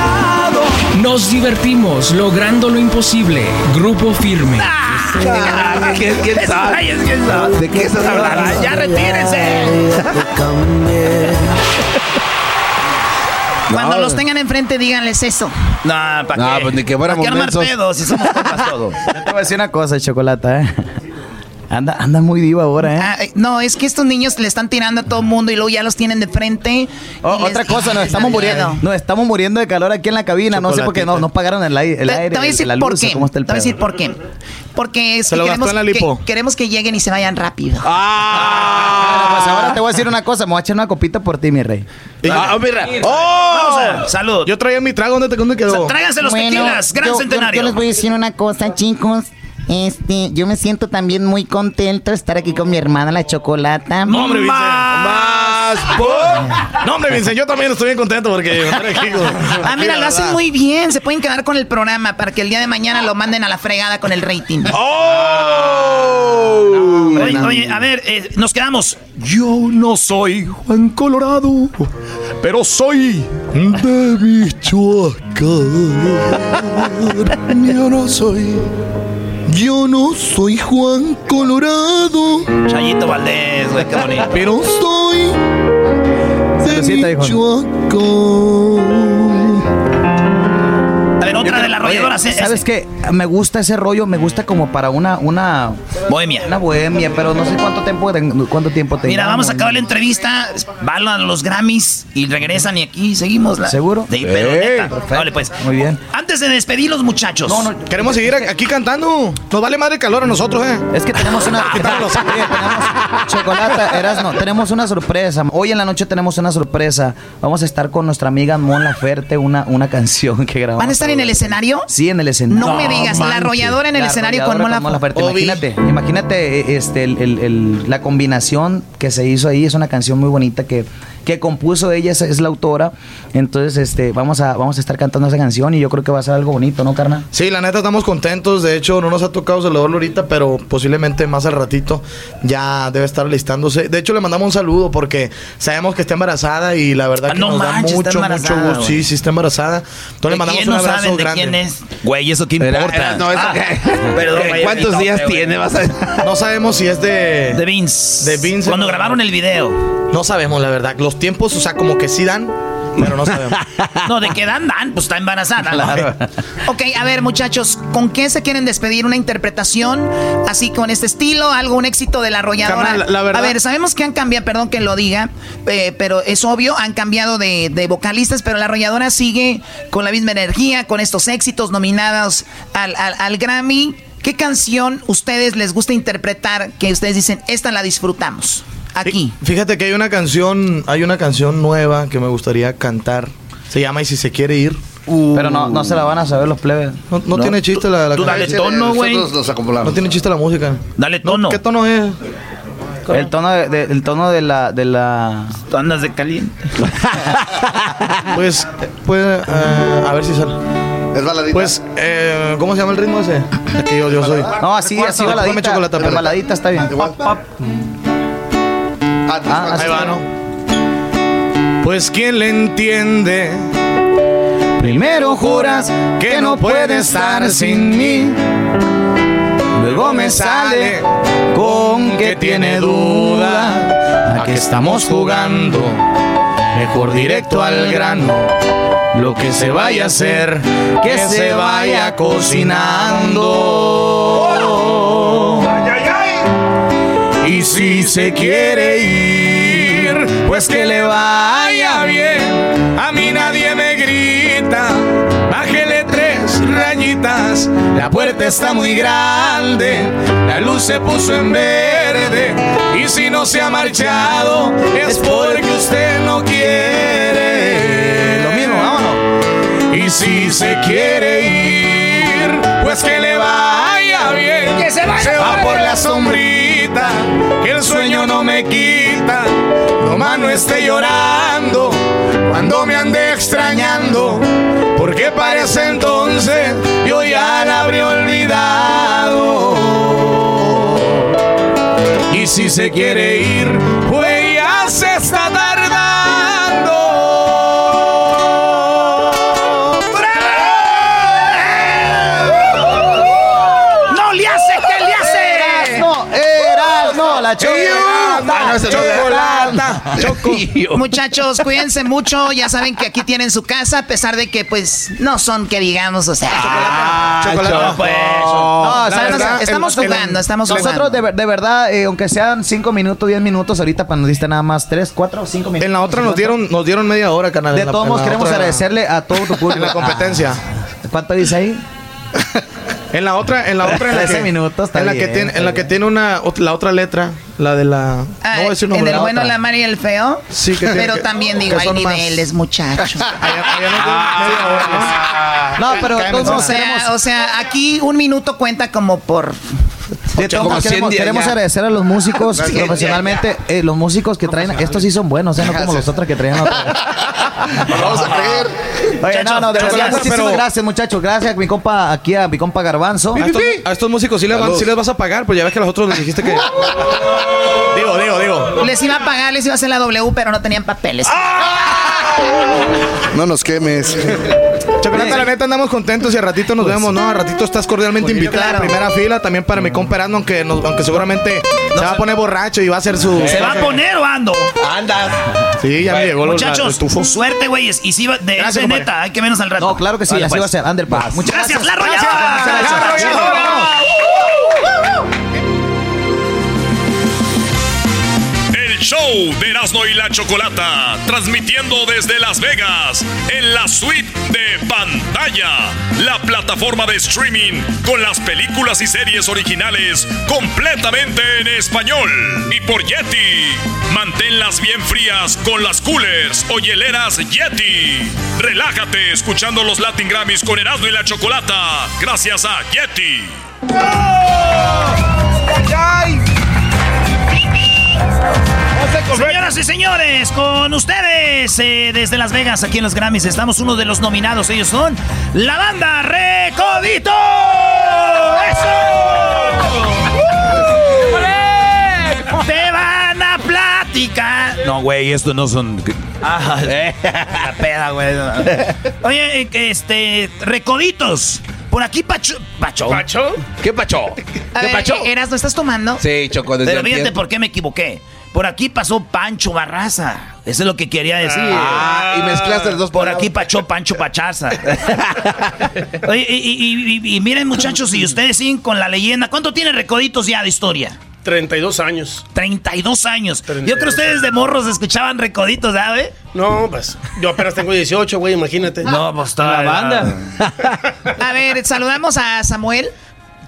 Nos divertimos logrando lo imposible. Grupo Firme. ¿Quién, quién sabe? ¿De qué estás hablando? Ya retírense. Cuando los tengan enfrente, díganles eso. No, ¿para No, qué? pues ni que ¿Para fuéramos qué armar pedos si somos todos? Yo te voy a decir una cosa, Chocolata, ¿eh? Anda, anda muy diva ahora, ¿eh? Ah, eh, no, es que estos niños le están tirando a todo el mundo y luego ya los tienen de frente. Oh, les- otra cosa, nos estamos muriendo. Nos estamos muriendo de calor aquí en la cabina. No sé por qué no, no pagaron el, ai- el aire. te voy a decir la por luz, qué. ¿Cómo está el te voy a decir por qué. Porque es Se que lo queremos, gastó en la lipo. que- queremos que lleguen y se vayan rápido. Bueno, pues ahora te voy a decir una cosa. Me voy a echar una copita por ti, mi rey. Ah, mira. ¡Oh! Vamos a- salud. Yo traía mi trago. ¿Dónde te dónde quedó? Tráiganse los tequilas, gran yo, yo- centenario. yo les voy a decir una cosa, chicos. Este, yo me siento también muy contento de estar aquí con mi hermana la chocolata. No, hombre, Vincent. Más. por- No, hombre, Vincent, yo también estoy bien contento porque estar aquí con- Ah, mira, lo hacen muy bien. Se pueden quedar con el programa para que el día de mañana lo manden a la fregada con el rating. ¡Oh! Oye, oye, a ver, eh, nos quedamos. Yo no soy Juan Colorado, pero soy de Michoacán. [laughs] Yo no soy. Yo no soy Juan Colorado, Chayito Valdés, güey, qué bonito. pero soy de. Michoacán. Otra de las arrolladoras. eh, ¿Sabes qué? Me gusta ese rollo, me gusta como para una, una, Bohemia. una bohemia, pero no sé cuánto tiempo, cuánto tiempo te Mira, vamos a acabar la entrevista, van a los Grammys y regresan y aquí seguimos. La... ¿Seguro? Sí, pero Eh, neta. Vale, pues. Muy bien. Antes de despedir los muchachos. No, no, queremos seguir aquí cantando. Nos vale madre el calor a nosotros, eh. Es que tenemos una. [laughs] Tenemos, chocolate, Erasno, tenemos una sorpresa. Hoy en la noche tenemos una sorpresa. Vamos a estar con nuestra amiga Mon Laferte, una, una canción que grabamos. ¿Van a estar en el escenario? Sí, en el escenario. No me digas, la arrolladora en el La escenario con Laferte. Obi. Imagínate, imagínate eh, este, el- el- el- la combinación que se hizo ahí. Es una canción muy bonita que, que compuso ella, es, es la autora. Entonces, este, vamos a, vamos a estar cantando esa canción y yo creo que va a ser algo bonito, ¿no, carnal? Sí, la neta estamos contentos. De hecho, no nos ha tocado saludarlo ahorita, pero posiblemente más al ratito ya debe estar listándose. De hecho, le mandamos un saludo porque sabemos que está embarazada y la verdad Ah, que no nos manches, da está mucho, mucho gusto. Sí, sí está embarazada. Entonces le ¿De mandamos quién un no abrazo saben de grande. quién es? Güey, ¿eso qué importa? eh, no, eso qué- Perdón, güey, ¿Cuántos días tiene? Vas a... No sabemos si es de. De Vince. De Vince. Cuando grabaron el video. No sabemos, la verdad. Los tiempos, o sea, como que sí dan, pero no sabemos. [laughs] No, de que dan, dan, pues está embarazada. Claro. Ok, a ver, muchachos, ¿con qué se quieren despedir? ¿Una interpretación así con este estilo? ¿Algo, un éxito de la arrolladora? La verdad- A ver, sabemos que han cambiado, perdón que lo diga, eh, pero es obvio, han cambiado de, de vocalistas, pero la arrolladora sigue con la misma energía, con estos éxitos nominados al, al- al Grammy. ¿Qué canción ustedes les gusta interpretar que ustedes dicen, esta la disfrutamos? Aquí. Fíjate que hay una canción, hay una canción nueva que me gustaría cantar. Se llama Y si se quiere ir. Pero no, no se la van a saber los plebes. No, no tiene chiste la, la Tú dale tono, güey. No tiene chiste la música. Dale tono. ¿Qué tono es? El tono de, de- el tono de la de la Tú andas de caliente. [laughs] Pues, pues, eh, a ver si sale. Es baladita. Pues, eh, ¿cómo se llama el ritmo ese? Es [laughs] que yo, yo soy. No, así, así baladita. chocolate, baladita está bien. Ah, Ahí va. ¿no? Pues, ¿quién le entiende? Primero juras que no puede estar sin mí. Luego me sale con que tiene duda. ¿A qué estamos jugando? Mejor directo al grano. Lo que se vaya a hacer, que se vaya cocinando. Y si se quiere ir, pues que le vaya bien. A mí nadie me grita. Bájele tres rayitas. La puerta está muy grande. La luz se puso en verde. Y si no se ha marchado, es porque usted no quiere. Lo mismo, vámonos. Y si se quiere ir, pues que le vaya bien. Que se vaya. Se va por la que el sueño no me quita. Nomás no esté llorando cuando me ande extrañando. Porque parece entonces yo ya la habré olvidado. Y si se quiere ir, pues ya se está tardando. [laughs] Muchachos, cuídense mucho. Ya saben que aquí tienen su casa, a pesar de que, pues, no son que digamos, o sea. Pues. No, La ¿sabes? verdad, estamos el- el- jugando, estamos Nosotros jugando. de, ver- de verdad, eh, aunque sean 5 minutos, 10 minutos, ahorita para nos diste nada más 3, 4, 5 minutos. En la otra nos dieron, nos dieron media hora, canal. De todos modos, queremos otra- agradecerle a todo tu público. [laughs] En la competencia. Ah, ¿Cuánto dice ahí? [laughs] En la otra, en la otra, en la 13 que, minutos, en la que tiene, en la que tiene una, la otra letra, la de la, Ah, no voy a decir en nombre, el la bueno, otra. la mala y el feo. Sí, que [laughs] Pero que- también digo, hay más- niveles, muchachos. [laughs] Media hora, ¿no? No, pero todos O sea, o sea, aquí un minuto cuenta como por. de todos queremos, queremos agradecer a los músicos profesionalmente, eh, los músicos que traen, estos sí son buenos, eh, no como los otros que traían otra. [laughs] Vamos a creer. Oye, no, no, de verdad, muchísimas pero- gracias, muchachos. Gracias a mi compa, aquí a mi compa Garbanzo. A estos, a estos músicos sí les, van- sí les vas a pagar, pues ya ves que a los otros les dijiste que. Digo, digo, digo. Les iba a pagar, les iba a hacer la W, pero no tenían papeles. No nos quemes. Chocolate, la neta andamos contentos y a ratito nos vemos, ¿no? A ratito estás cordialmente invitada Claro. a primera fila. También para mi compa Erasmo, aunque, nos- aunque seguramente se va a poner borracho y va a hacer su. ¿Se va a poner o ando? Sí, ya me llegó la- Muchachos, tufo. suerte, güeyes. Y si va, de Gracias, de neta, hay que vernos al rato. No, claro que sí, Vale, así pues. va a ser. Ander, pues. Muchas Gracias, la gracias. arrolladora. Gracias, La. Show de Erasmo y la Chocolata, transmitiendo desde Las Vegas, en la suite de pantalla, la plataforma de streaming con las películas y series originales completamente en español. Y por Yeti, manténlas bien frías con las coolers o hieleras Yeti. Relájate escuchando los Latin Grammys con Erasmo y la Chocolata, gracias a Yeti. Señoras y señores, con ustedes eh, desde Las Vegas, aquí en los Grammys, estamos uno de los nominados. Ellos son la banda Recodito. ¡Eso! Te van a platicar. No, güey, esto no son. Ajá. [laughs] La peda, güey. Oye, eh, este, Recoditos. Por aquí, Pacho. ¿Pacho? ¿Pacho? ¿Qué pacho? A ver, Eras, ¿no estás tomando? Sí, Choco, desde Pero fíjate por qué me equivoqué. Por aquí pasó Pancho Barraza. Eso es lo que quería decir. Ah, y mezclaste las dos Por palabras. aquí pasó Pancho Pachaza. [laughs] Oye, y, y- y- y miren, muchachos, si ustedes siguen con la leyenda, ¿cuánto tiene Recoditos ya de historia? 32 años. 32 años. 32 Yo creo que ustedes de morros escuchaban Recoditos, ¿sabes? No, pues yo apenas tengo 18, güey, imagínate. No, pues toda [laughs] A ver, saludamos a Samuel.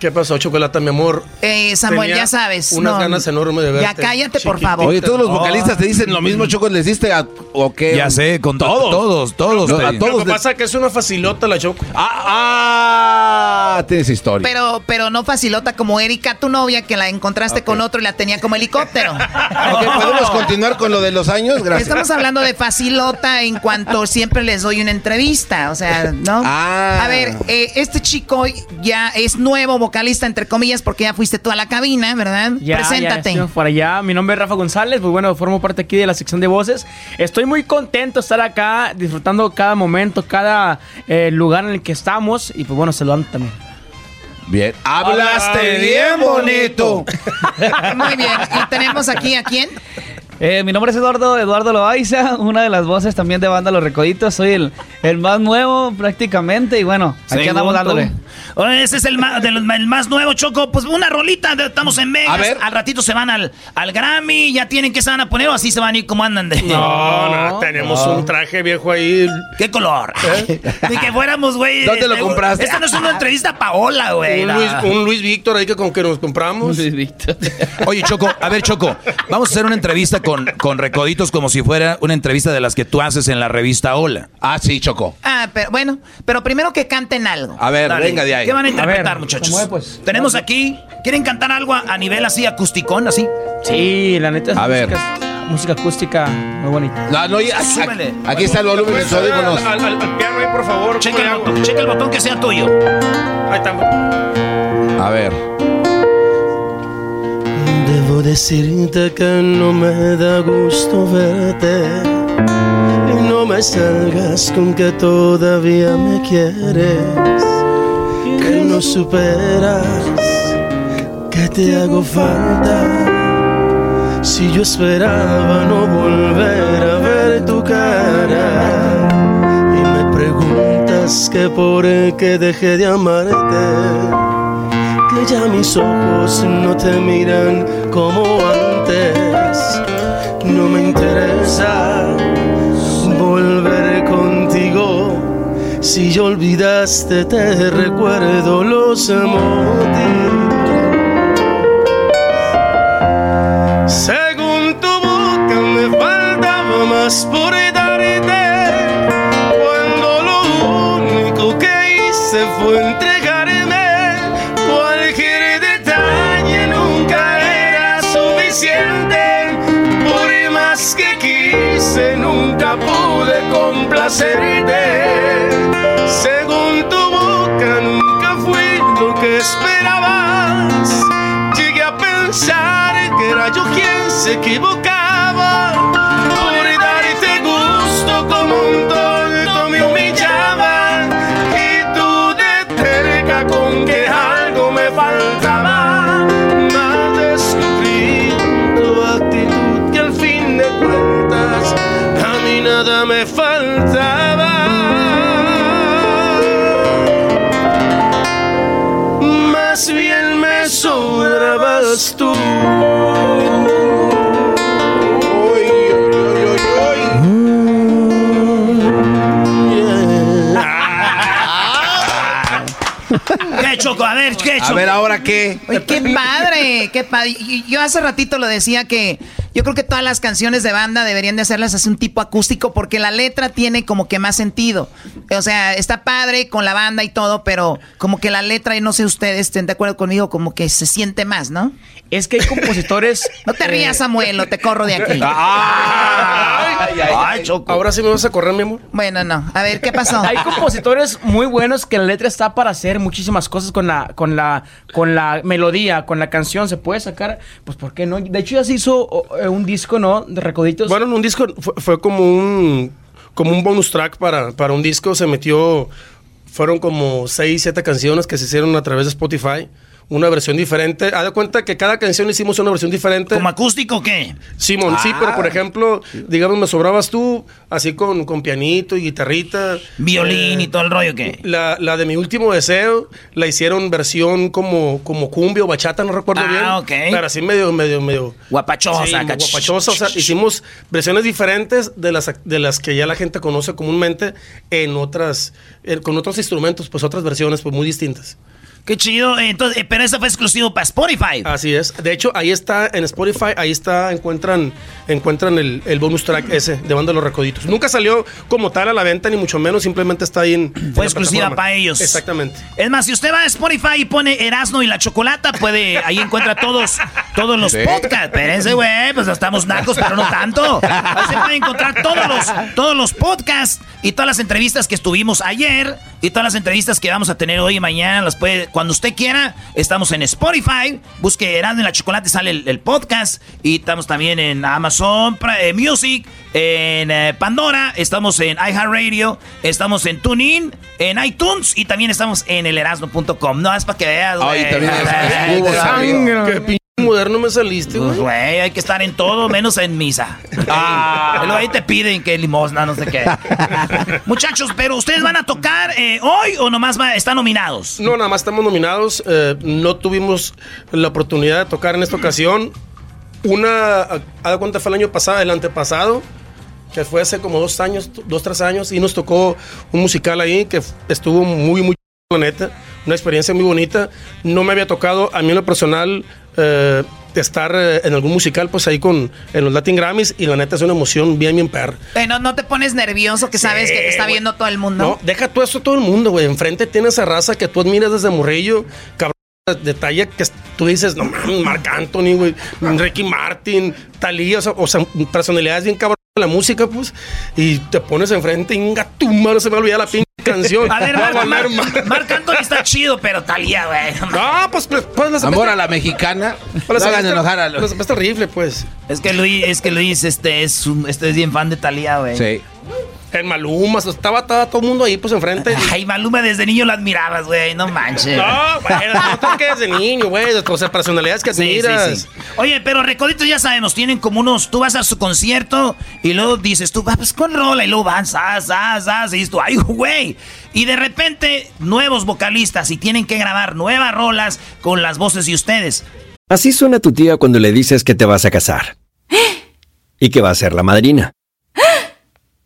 ¿Qué pasó, Chocolata, mi amor? Eh, Samuel, Tenía ya sabes. Unas no, ganas enormes de verte. Ya cállate, por favor. Oye, todos los vocalistas te dicen lo mismo, Choco, ¿les diste a, o qué? Ya sé, con to- todos. todos, todos. No, a Lo todos que les- pasa es que es una facilota la Choco. Ah, ah, tienes historia. Pero, pero no facilota como Erika, tu novia, que la encontraste con otro y la tenía como helicóptero. [laughs] Ok, ¿Podemos continuar con lo de los años? Gracias. Estamos hablando de facilota en cuanto siempre les doy una entrevista, o sea, ¿no? Ah. A ver, eh, este chico ya es nuevo vocalista, entre comillas, porque ya fuiste tú a la cabina, ¿verdad? Ya, Preséntate. ya por allá. Mi nombre es Rafa González. Pues bueno, formo parte aquí de la sección de voces. Estoy muy contento de estar acá, disfrutando cada momento, cada eh, lugar en el que estamos. Y pues bueno, saludando también. Bien. Hablaste bien bonito. [laughs] Muy bien, y tenemos aquí a quién? Eh, mi nombre es Eduardo, Eduardo Loaiza, una de las voces también de Banda Los Recoditos. Soy el, el más nuevo prácticamente y bueno, aquí andamos dándole. Oye, ese es el más, del- el más nuevo, Choco. Pues una rolita, de- estamos en Vegas. A ver. Al ratito se van al, al Grammy, ya tienen que se van a poner o así se van a ir como andan de... No, no, tenemos un traje viejo ahí. ¿Qué color? Ni que fuéramos, güey. ¿Dónde lo este, compraste? Esta no es una entrevista a Paola, güey. Un la- Luis, un Luis Víctor ahí que con que nos compramos. Luis Víctor. Oye, Choco, a ver, Choco, vamos a hacer una entrevista con, con Recoditos como si fuera una entrevista de las que tú haces en la revista Hola. Ah, sí, Choco. Ah, pero bueno, pero primero que canten algo. A ver, Dale. venga de ahí. ¿Qué van a A interpretar, ver, muchachos? ¿cómo es, pues? Tenemos aquí... ¿Quieren cantar algo a, a nivel así acusticón, así? Sí, la neta es A ver. música, música acústica muy bonita. No, no, ya- Súbele. aquí está el volumen de sus audífonos. Al, al- al piano ahí, por favor. Checa ¿cómo el, botón, checa el botón que sea tuyo. Ahí está. A ver. Decirte que no me da gusto verte y no me salgas con que todavía me quieres, que no superas, que te hago falta. Si yo esperaba no volver a ver tu cara y me preguntas que por qué dejé de amarte que ya mis ojos no te miran como antes. No me interesa volver contigo. Si yo olvidaste, te recuerdo los motivos. Según tu boca me faltaba más por se equivocaba. Choco? A ver, ¿qué, Choco? A ver, ¿ahora qué? Oye, qué padre, qué padre. Y Yo hace ratito lo decía que yo creo que todas las canciones de banda deberían de hacerlas así un tipo acústico porque la letra tiene como que más sentido. O sea, está padre con la banda y todo, pero como que la letra, y no sé ustedes estén de acuerdo conmigo, como que se siente más, ¿no? Es que hay compositores. [laughs] No te rías, Samuel, o te corro de aquí. [laughs] Ay, ay, ay, Ahora sí me vas a correr, mi amor. Bueno, no. A ver, ¿qué pasó? Hay compositores muy buenos que la letra está para hacer muchísimas cosas con la, con la, con la melodía, con la canción. Se puede sacar, pues, ¿por qué no? De hecho, ya se hizo eh, un disco, ¿no? De recoditos. Bueno, en un disco fue, fue como un como un bonus track para, para un disco. Se metió, fueron como seis, siete canciones que se hicieron a través de Spotify. Una versión diferente. Haz de cuenta que cada canción hicimos una versión diferente. ¿Como acústico o qué? Simón, sí, Ah. pero por ejemplo, digamos, me sobrabas tú, así con, con pianito y guitarrita. Violín y todo el rollo, ¿qué? La, la de mi último deseo la hicieron versión como, como cumbia o bachata, no recuerdo Ah, bien. ok. Pero así medio, medio, medio. Guapachosa, Sí, guapachosa. O sea, hicimos versiones diferentes de las, de las que ya la gente conoce comúnmente en otras, en- con otros instrumentos, pues otras versiones pues muy distintas. Qué chido. Entonces, eh, pero eso fue exclusivo para Spotify. Así es. De hecho, ahí está en Spotify, ahí está, encuentran, encuentran el, el bonus track ese de Banda Los Recoditos. Nunca salió como tal a la venta, ni mucho menos, simplemente está ahí en. Fue exclusiva para ellos. Exactamente. Es más, si usted va a Spotify y pone Erasno y la Chocolata, puede, ahí encuentra todos, todos los Sí. podcasts. Espérense, güey, pues estamos nacos, pero no tanto. Ahí se puede encontrar todos los, todos los podcasts y todas las entrevistas que estuvimos ayer y todas las entrevistas que vamos a tener hoy y mañana. Las puede, cuando usted quiera, estamos en Spotify. Busque Erasno y la Chocolata y sale el, el podcast. Y estamos también en Amazon eh, Music, en eh, Pandora, estamos en iHeartRadio, estamos en TuneIn, en iTunes y también estamos en elerasno.com. No, es para que veas, güey. Ay, también [laughs] es- hubo moderno me saliste, Pues, güey. güey, hay que estar en todo menos en misa. Ah. Luego ahí te piden que limosna, no sé qué. Muchachos, pero ustedes van a tocar eh, hoy o nomás va- están nominados. No, nada más estamos nominados. eh, no tuvimos la oportunidad de tocar en esta ocasión. Una, a de cuenta fue el año pasado, el antepasado, que fue hace como dos años, dos, tres años, y nos tocó un musical ahí que f- estuvo muy, muy la neta. Una experiencia muy bonita. No me había tocado a mí en lo personal eh, estar eh, en algún musical, pues ahí con en los Latin Grammys, y la neta es una emoción bien, bien perra. Eh, no, te pones nervioso que sabes que te está viendo todo el mundo. No, deja tú eso todo el mundo, güey. Enfrente tienes esa raza que tú admiras desde morrillo, cabrón. de talla que tú dices, no mames, Marc Anthony, güey, Ricky Martin, Talía, o sea, o sea, personalidades bien cabrón de la música, pues, y te pones enfrente, inga tu madre, se me olvida la pinche canción. A ver, Marc- Anthony está chido, pero Talía, güey. No, pues, pues, pues Amor a la mexicana. Pues, No hagan enojar a los- pues, este rifle, pues. Es que Luis, es que Luis, este es un, este es bien fan de Talía, güey. Sí. En Maluma, estaba, estaba todo el mundo ahí, pues, enfrente. Ay, Maluma desde niño lo admirabas, güey, no manches. No, bueno, no te que desde niño, güey, o sea, personalidades que Sí, sí, admiras. sí. Oye, pero Recoditos ya sabemos, tienen como unos. Tú vas a su concierto y luego dices tú, va, pues con rola y luego van, zas, zas, zas, y dices tú, ay, güey. Y de repente, nuevos vocalistas y tienen que grabar nuevas rolas con las voces de ustedes. Así suena tu tía cuando le dices que te vas a casar. Y que va a ser la madrina.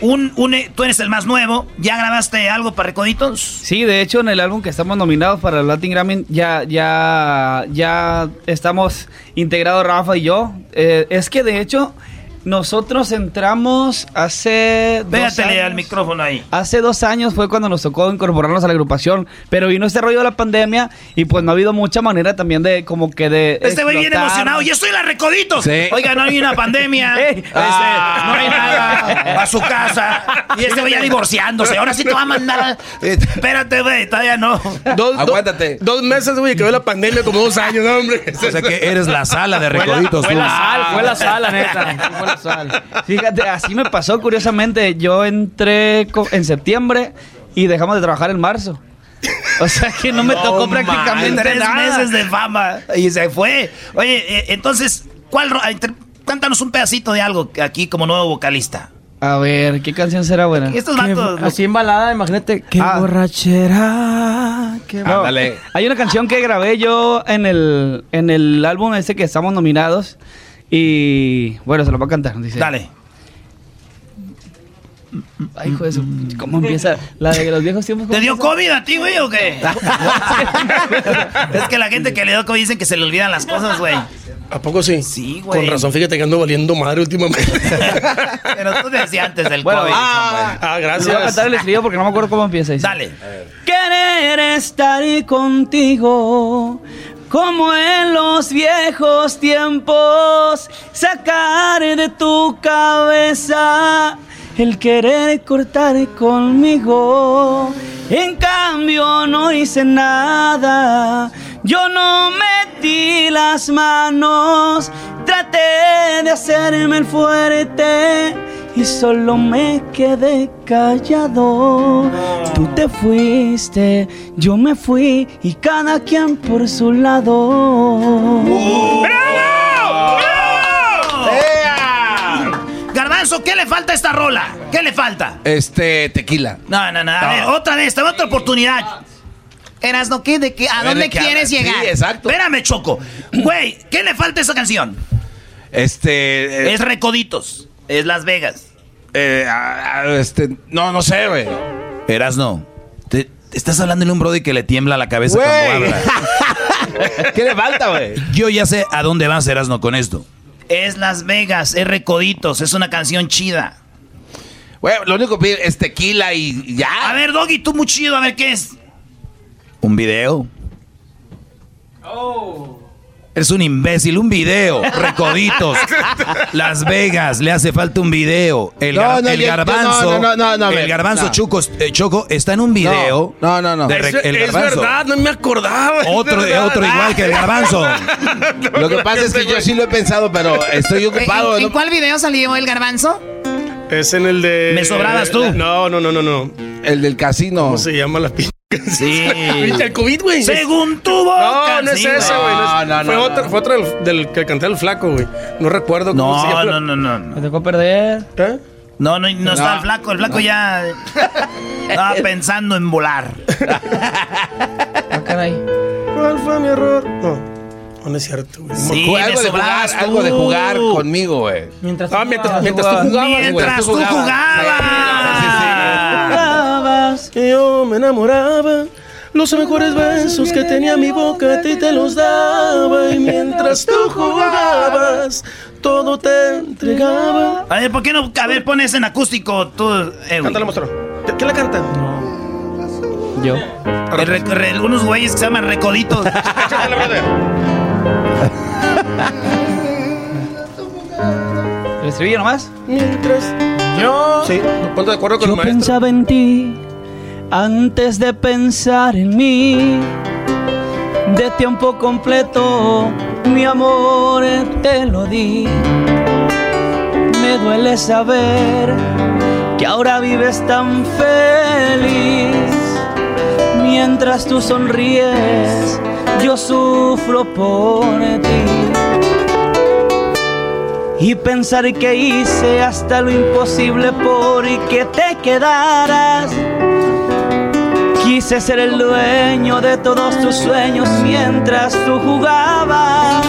Un, un, eh, tú eres el más nuevo. ¿Ya grabaste algo para Recoditos? Sí, de hecho en el álbum que estamos nominados para el Latin Grammy ya, ya, ya estamos integrados Rafa y yo. Eh, es que de hecho nosotros entramos hace... dos Pégatele al micrófono ahí. Hace dos años fue cuando nos tocó incorporarnos a la agrupación, pero vino este rollo de la pandemia y pues no ha habido mucha manera también de como que de... Este güey viene explotar. emocionado. ¡Yo estoy en la Recoditos! Sí. Oiga, no hay una pandemia. [laughs] Ey. Este, no hay nada. A su casa. Y este güey ya divorciándose. Ahora sí te va a mandar. Espérate, güey. Todavía no. Dos, Aguántate. dos meses, güey, que ve la pandemia como dos años, ¿no, hombre. O sea que eres la sala de recoditos. Fue la sal, fue la sal, la neta. [laughs] Fíjate, así me pasó curiosamente. Yo entré en septiembre y dejamos de trabajar en marzo. O sea que no me tocó prácticamente Tres nada. meses de fama. Y se fue. Oye, eh, entonces, ¿cuál? Cántanos un pedacito de algo aquí como nuevo vocalista. A ver, ¿qué canción será buena? Estos vatos. Así en balada, imagínate. Qué Ah. borrachera. Qué No, Hay una canción que grabé yo en el, en el álbum ese que estamos nominados, Y bueno, se lo va a cantar. Dice. Dale. Ay, hijo de su... ¿Cómo empieza? La de los viejos tiempos. ¿cómo ¿Te dio empieza? COVID a ti, güey, o qué? es que la gente que le dio COVID dicen que se le olvidan las cosas, güey. ¿A poco sí? Sí, güey. Con razón, fíjate que ando valiendo madre últimamente. [laughs] Pero tú decías antes del Bueno, COVID. ah, ah, gracias. Les voy a cantar el estribillo porque no me acuerdo cómo empieza. dice. Dale. Querer estar contigo como en los viejos tiempos, sacar de tu cabeza el querer cortar conmigo. En cambio no hice nada, yo no metí las manos, traté de hacerme el fuerte y solo me quedé callado. Tú te fuiste, yo me fui y cada quien por su lado. Garbanzo, ¿qué le falta a esta rola? ¿Qué le falta? Este, tequila. No, no, no. A ver, otra vez, te otra oportunidad. Erasno, ¿qué? ¿De qué? ¿A, A dónde ¿de qué quieres hablas? Sí, llegar? exacto. Espérame, Choco. Güey, ¿qué le falta a esa canción? Este. eh, Es Recoditos. Es Las Vegas. eh, este. No, no sé, güey. Erasno, te, te estás hablando de un brody que le tiembla la cabeza Güey. cuando habla. [laughs] ¿Qué le falta, güey? Yo ya sé a dónde vas, Erasno, con esto. Es Las Vegas, es Recoditos, es una canción chida. Güey, lo único que pide es tequila y y ya. A ver, Doggy, tú muy chido, a ver qué es. ¿Un video? Eres un imbécil, un video. Recoditos. [laughs] Las Vegas, le hace falta un video. El, No, gar- no, el garbanzo. no, no, no, no, a el garbanzo no. Chuco, eh, Choco está en un video. No, no, no. de Es, el es garbanzo. verdad, no me acordaba. es Otro, verdad. otro igual que el garbanzo. [laughs] Lo que pasa es que yo sí lo he pensado, pero estoy ocupado. ¿En, en cuál video salió el garbanzo? Es en el de. ¿Me sobrabas tú? No, no, no, no, no. El del casino. ¿Cómo se llama la pinche? Sí. El COVID, güey. Según tu boca. No, no es sí, ese, güey. no No, no, fue no, otro, no. fue otro del, del que canté el flaco, güey. No recuerdo cómo se No, llama. no, no, no, Me no. tocó perder. ¿Eh? No, no, no está el flaco. El flaco ya estaba pensando en volar. Ah, caray. ¿Cuál fue mi error? No, no, no es cierto, güey. Sí, me algo de jugar, algo de tú. jugar conmigo, güey. Mientras Ah, mientras, mientras tú jugabas, güey. Mientras tú jugabas. jugabas. Y yo me enamoraba. Los mejores besos que tenía mi boca a ti te los daba. Y mientras tú jugabas, todo te entregaba. A ver, ¿por qué no? A ver, pones en acústico tú. Eh. Cántala, monstruo. ¿Qué- ¿Quién la canta? Yo. El rec- re- unos güeyes que se llaman recoditos. [laughs] Cántala, brother. ¿El estribillo nomás? Mientras yo. Sí, ponte de acuerdo con Yo el maestro. pensaba en ti antes de pensar en mí. De tiempo completo, mi amor te lo di. Me duele saber que ahora vives tan feliz. Mientras tú sonríes, yo sufro por ti. Y pensar que hice hasta lo imposible por que te quedaras. Quise ser el dueño de todos tus sueños mientras tú jugabas.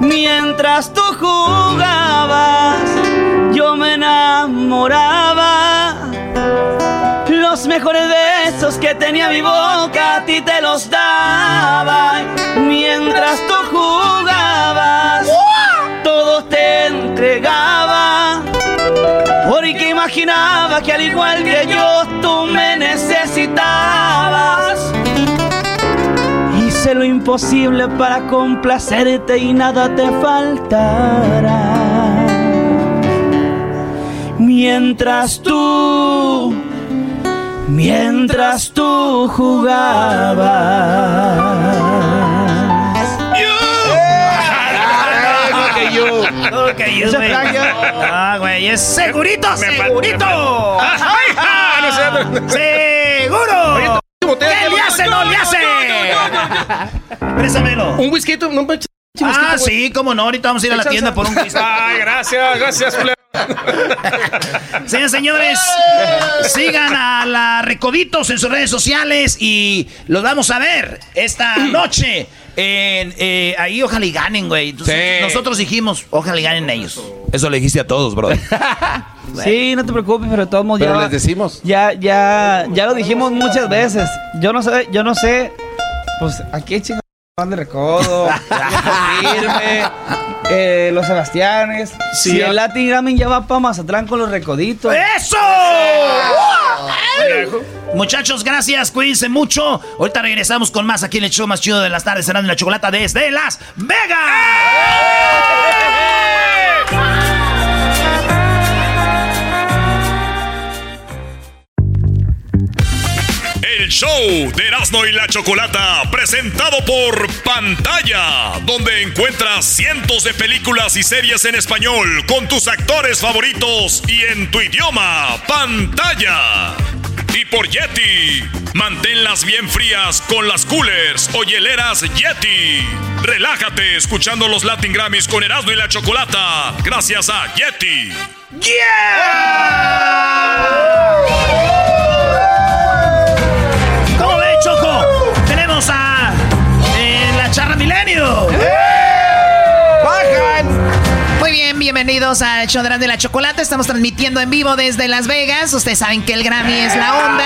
Mientras tú jugabas, yo me enamoraba. Los mejores besos que tenía mi boca a ti te los daba. Mientras tú jugabas, todo te entregaba. Porque imaginaba que al igual que yo lo imposible para complacerte y nada te faltará. Mientras tú, mientras tú jugabas. que yo. Ok, yo, güey. Ah, güey, es segurito, segurito. [laughs] No sé. ¡Seguro! Botella ¿Qué le hace, no le hace? [laughs] Préstamelo. Un whisky, no me Ah, sí, cómo no, ahorita vamos a ir a la tienda por un whisky. [laughs] Ay, gracias, gracias. Señores, señores, sigan a la Recoditos en sus redes sociales y los vamos a ver esta noche. En, eh, ahí ojalá y ganen, güey. Entonces, Nosotros dijimos, ojalá y ganen ellos. Eso le dijiste a todos, bro. [laughs] Sí, no te preocupes, pero de todos modos Pero ya. les decimos. Ya, ya, ya lo dijimos muchas veces. Yo no sé, yo no sé. Pues aquí chingados van de recodo, [laughs] firme, eh, los Sebastianes. Sí, si el Latin Grammy ya va para Mazatlán con los recoditos. ¡Eso! Muchachos, gracias, cuídense mucho. Ahorita regresamos con más aquí en el show más chido de las tardes, cenando en la chocolata desde Las Vegas. Show de Erasmo y la Chocolata, presentado por Pantalla, donde encuentras cientos de películas y series en español con tus actores favoritos y en tu idioma, Pantalla. Y por Yeti, manténlas bien frías con las coolers o hieleras Yeti. Relájate escuchando los Latin Grammys con Erasmo y la Chocolata, gracias a Yeti. ¿Cómo Milenio. Muy bien, bienvenidos a show de la Chocolata. Estamos transmitiendo en vivo desde Las Vegas. Ustedes saben que el Grammy es la onda.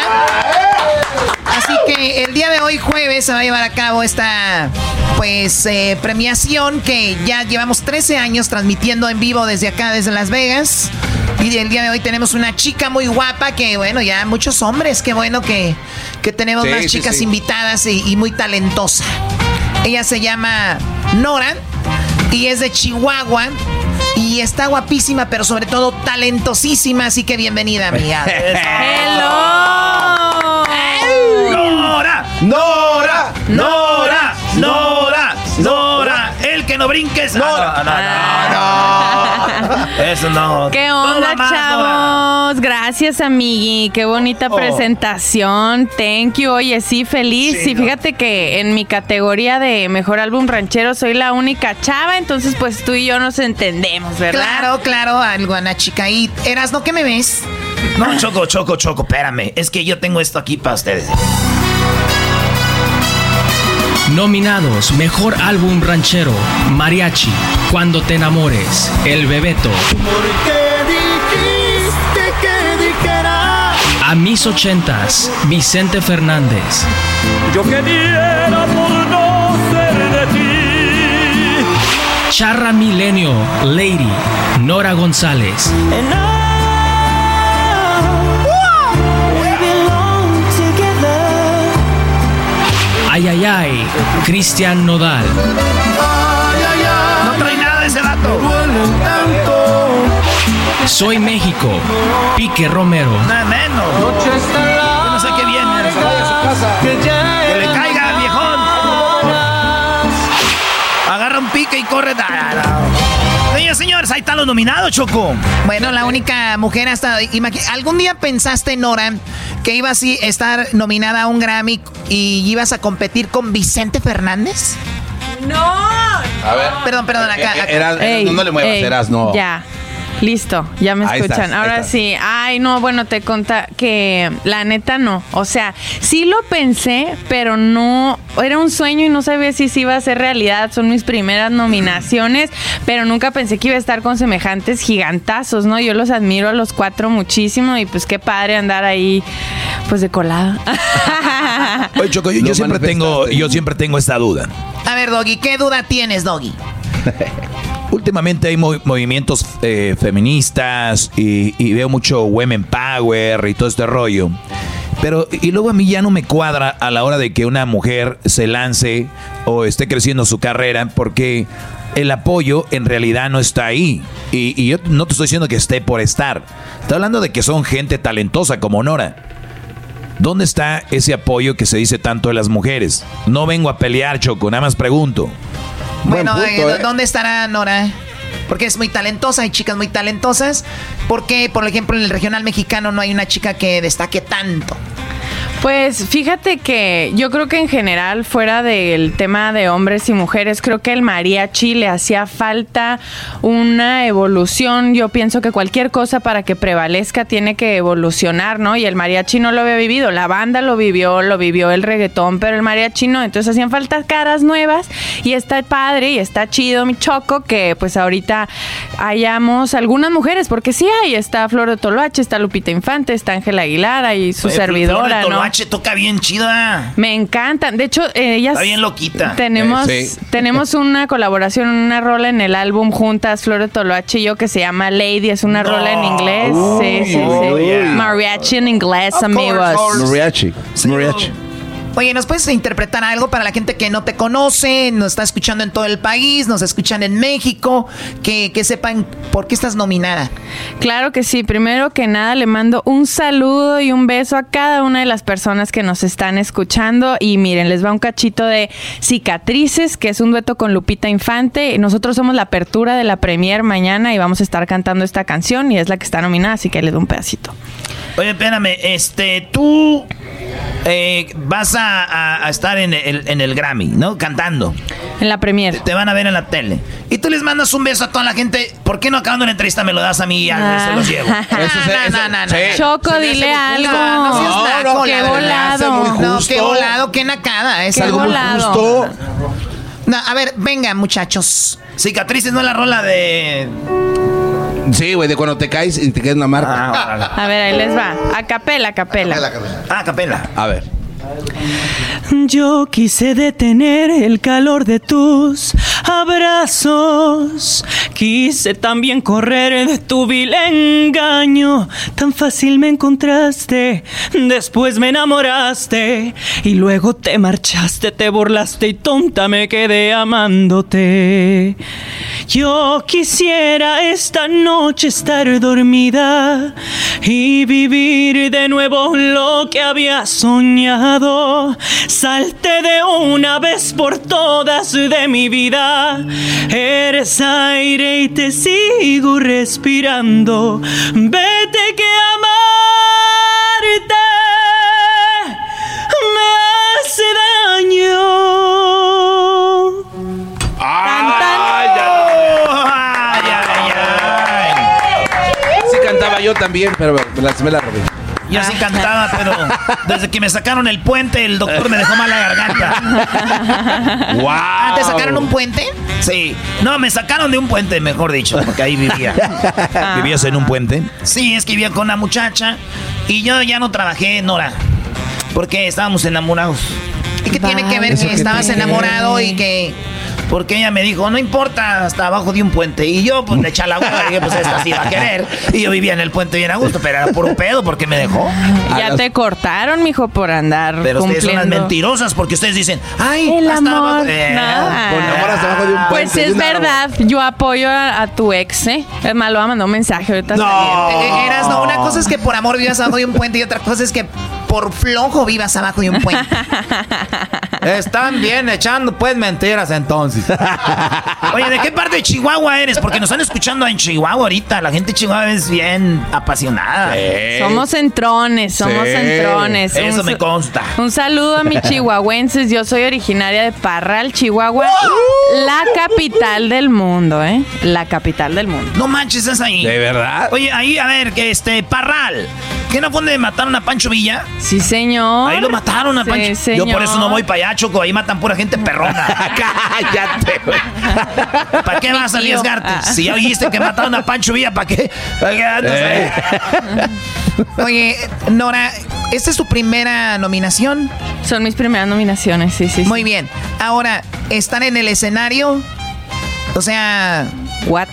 Así que el día de hoy, jueves, se va a llevar a cabo esta pues eh, premiación que ya llevamos 13 años transmitiendo en vivo desde acá, desde Las Vegas. Y el día de hoy tenemos una chica muy guapa que, bueno, ya muchos hombres, qué bueno que, que tenemos Sí, más sí, chicas sí. invitadas y, y muy talentosa. Ella se llama Nora y es de Chihuahua. Y está guapísima, pero sobre todo talentosísima, así que bienvenida, amiga. [laughs] ¡Hello! ¡Nora! ¡Nora! ¡Nora! El que no brinques. No, no, no. Eso no. ¿Qué onda, más, Nora. chavos? Gracias, amigui. Qué bonita Oh. presentación. Thank you. Oye, sí, feliz. Sí, y fíjate que en mi categoría de mejor álbum ranchero soy la única chava, entonces pues tú y yo nos entendemos, ¿verdad? Claro, claro, algo, Ana chica. ¿Y eras no que me ves? No, Choco, Choco, Choco, espérame. Es que yo tengo esto aquí para ustedes. Nominados Mejor Álbum Ranchero, Mariachi, Cuando te enamores, El Bebeto, dijiste que dijera A mis ochentas, Vicente Fernández, yo quería por no ser de ti. Charra Milenio, Lady, Nora González, And Ay Ay Ay, Cristian Nodal, Ay, ay, ay, No trae nada ese vato. Soy México, Pique Romero, Nada menos. Yo no sé qué viene. que le caiga al viejón. Agarra un pique y corre. Señores, señores, ahí están los nominados, Choco. Bueno, la única mujer hasta... ¿Algún día pensaste, Nora, que ibas a estar nominada a un Grammy y ibas a competir con Vicente Fernández? ¡No! A ver. Perdón, perdón, acá. acá. Eras- Ey, no le muevas, eras, no. Ya. Listo, ya me escuchan. estás, Ahora sí. Ay, no, bueno, te conta que la neta no. O sea, sí lo pensé, pero no. Era un sueño y no sabía si se iba a ser realidad. Son mis primeras nominaciones, pero nunca pensé que iba a estar con semejantes gigantazos, ¿no? Yo los admiro a los cuatro muchísimo y pues qué padre andar ahí, pues de colada. [laughs] Oye, Choco, yo, yo siempre tengo, yo siempre tengo esta duda. A ver, Doggy, ¿qué duda tienes, Doggy? [laughs] Últimamente hay movi- movimientos eh, feministas y, y veo mucho women power y todo este rollo. Pero, y luego a mí ya no me cuadra a la hora de que una mujer se lance o esté creciendo su carrera porque el apoyo en realidad no está ahí. Y, y yo no te estoy diciendo que esté por estar. Estoy hablando de que son gente talentosa como Nora. ¿Dónde está ese apoyo que se dice tanto de las mujeres? No vengo a pelear, Choco, nada más pregunto. Bueno, punto, eh, ¿eh? ¿dónde estará Nora? Porque es muy talentosa, hay chicas muy talentosas. ¿Por qué, por ejemplo, en el regional mexicano no hay una chica que destaque tanto? Pues fíjate que yo creo que en general, fuera del tema de hombres y mujeres, creo que el mariachi le hacía falta una evolución. Yo pienso que cualquier cosa para que prevalezca tiene que evolucionar, ¿no? Y el mariachi no lo había vivido, la banda lo vivió, lo vivió el reggaetón, pero el mariachi no. Entonces hacían falta caras nuevas y está padre y está chido, mi choco, que pues ahorita hayamos algunas mujeres, porque sí hay, está Flor de Toloache, está Lupita Infante, está Ángela Aguilar y su Oye, servidora. Toloache toca bien chida. Me encantan. De hecho, eh, ellas. Está bien loquita. Tenemos, Eh, sí. tenemos una colaboración, una rola en el álbum juntas, Flor de Toloache y yo, que se llama Lady. Es una rola en inglés. sí, sí, sí. oh, yeah. Mariachi en inglés, Of amigos. course. Mariachi. Mariachi. Oye, ¿nos puedes interpretar algo para la gente que no te conoce, nos está escuchando en todo el país, nos escuchan en México, que, que sepan por qué estás nominada? Claro que sí. Primero que nada, le mando un saludo y un beso a cada una de las personas que nos están escuchando. Y miren, les va un cachito de Cicatrices, que es un dueto con Lupita Infante. Nosotros somos la apertura de la premier mañana y vamos a estar cantando esta canción y es la que está nominada, así que le doy un pedacito. Oye, espérame, este, tú eh, vas a, a- a estar en el, en el Grammy, ¿no? Cantando. En la premier. Te van a ver en la tele. Y tú les mandas un beso a toda la gente. ¿Por qué no acabando la entrevista me lo das a mí y ya se los llevo? no, no, no. Choco, dile algo. No, no seas naco, qué la verdad. volado. No, qué volado, qué nacada. Es Qué algo muy volado. justo. No, a ver, venga, muchachos. Cicatrices no es la rola de. Sí, güey, de cuando te caes y te queda una marca. A ver, ahí les va. A capela, a capela. Ah, capela. A ver. Yo quise detener el calor de tus abrazos. Quise también correr de tu vil engaño. Tan fácil me encontraste. Después me enamoraste. Y luego te marchaste, te burlaste y tonta me quedé amándote. Yo quisiera esta noche estar dormida y vivir de nuevo lo que había soñado. Salte de una vez por todas de mi vida. Eres aire y te sigo respirando. Vete que amarte me hace daño. Sí cantaba yo también, pero me la, me la robé. Yo sí cantaba, pero desde que me sacaron el puente, el doctor me dejó mala garganta. ¡Wow! Ah, ¿Te sacaron un puente? Sí. No, me sacaron de un puente, mejor dicho, porque ahí vivía. [laughs] ¿Vivías en un puente? Sí, es que vivía con una muchacha y yo ya no trabajé, Nora, porque estábamos enamorados. ¿Y qué tiene que ver que que estabas enamorado y que... Porque ella me dijo, no importa, hasta abajo de un puente. Y yo, pues, le eché la boca, dije, pues, esta sí va a querer. Y yo vivía en el puente bien a gusto, pero era puro pedo porque me dejó. Ya te cortaron, mijo, por andar Pero ustedes son las cumpliendo. mentirosas porque ustedes dicen, ay, El hasta amor. abajo. Eh, no. con amor hasta abajo de un Pues puente, es un árbol. verdad, yo apoyo a, a tu ex, ¿eh? Es más, lo va a mandar un mensaje ahorita. saliendo. Eh, Eras, no, una cosa es que por amor vivas abajo de un puente y otra cosa es que por flojo vivas abajo de un puente. [laughs] Están bien echando pues mentiras entonces. [laughs] Oye, ¿de qué parte de Chihuahua eres? Porque nos están escuchando en Chihuahua ahorita. La gente de Chihuahua es bien apasionada. Somos entrones, somos Sí. entrones. Eso Un me consta. Un saludo a mis [laughs] chihuahuenses. Yo soy originaria de Parral, Chihuahua, la capital del mundo, ¿eh? La capital del mundo. No manches, es ahí. ¿De verdad? Oye, ahí, a ver, que este, Parral. ¿Qué no fue donde mataron a Pancho Villa? Sí, señor. Ahí lo mataron a Sí, Pancho. Yo por eso no señor. voy para allá, Choco. Ahí matan pura gente perrona. [laughs] Cállate, güey. ¿Para qué vas a arriesgarte? Ah. Si ya oíste que mataron a Pancho Villa, ¿para qué? ¿Para qué andas [laughs] ahí? Oye, Nora, ¿esta es tu primera nominación? Son mis primeras nominaciones, sí, sí. Muy bien. Ahora, ¿están en el escenario? O sea... ¿What?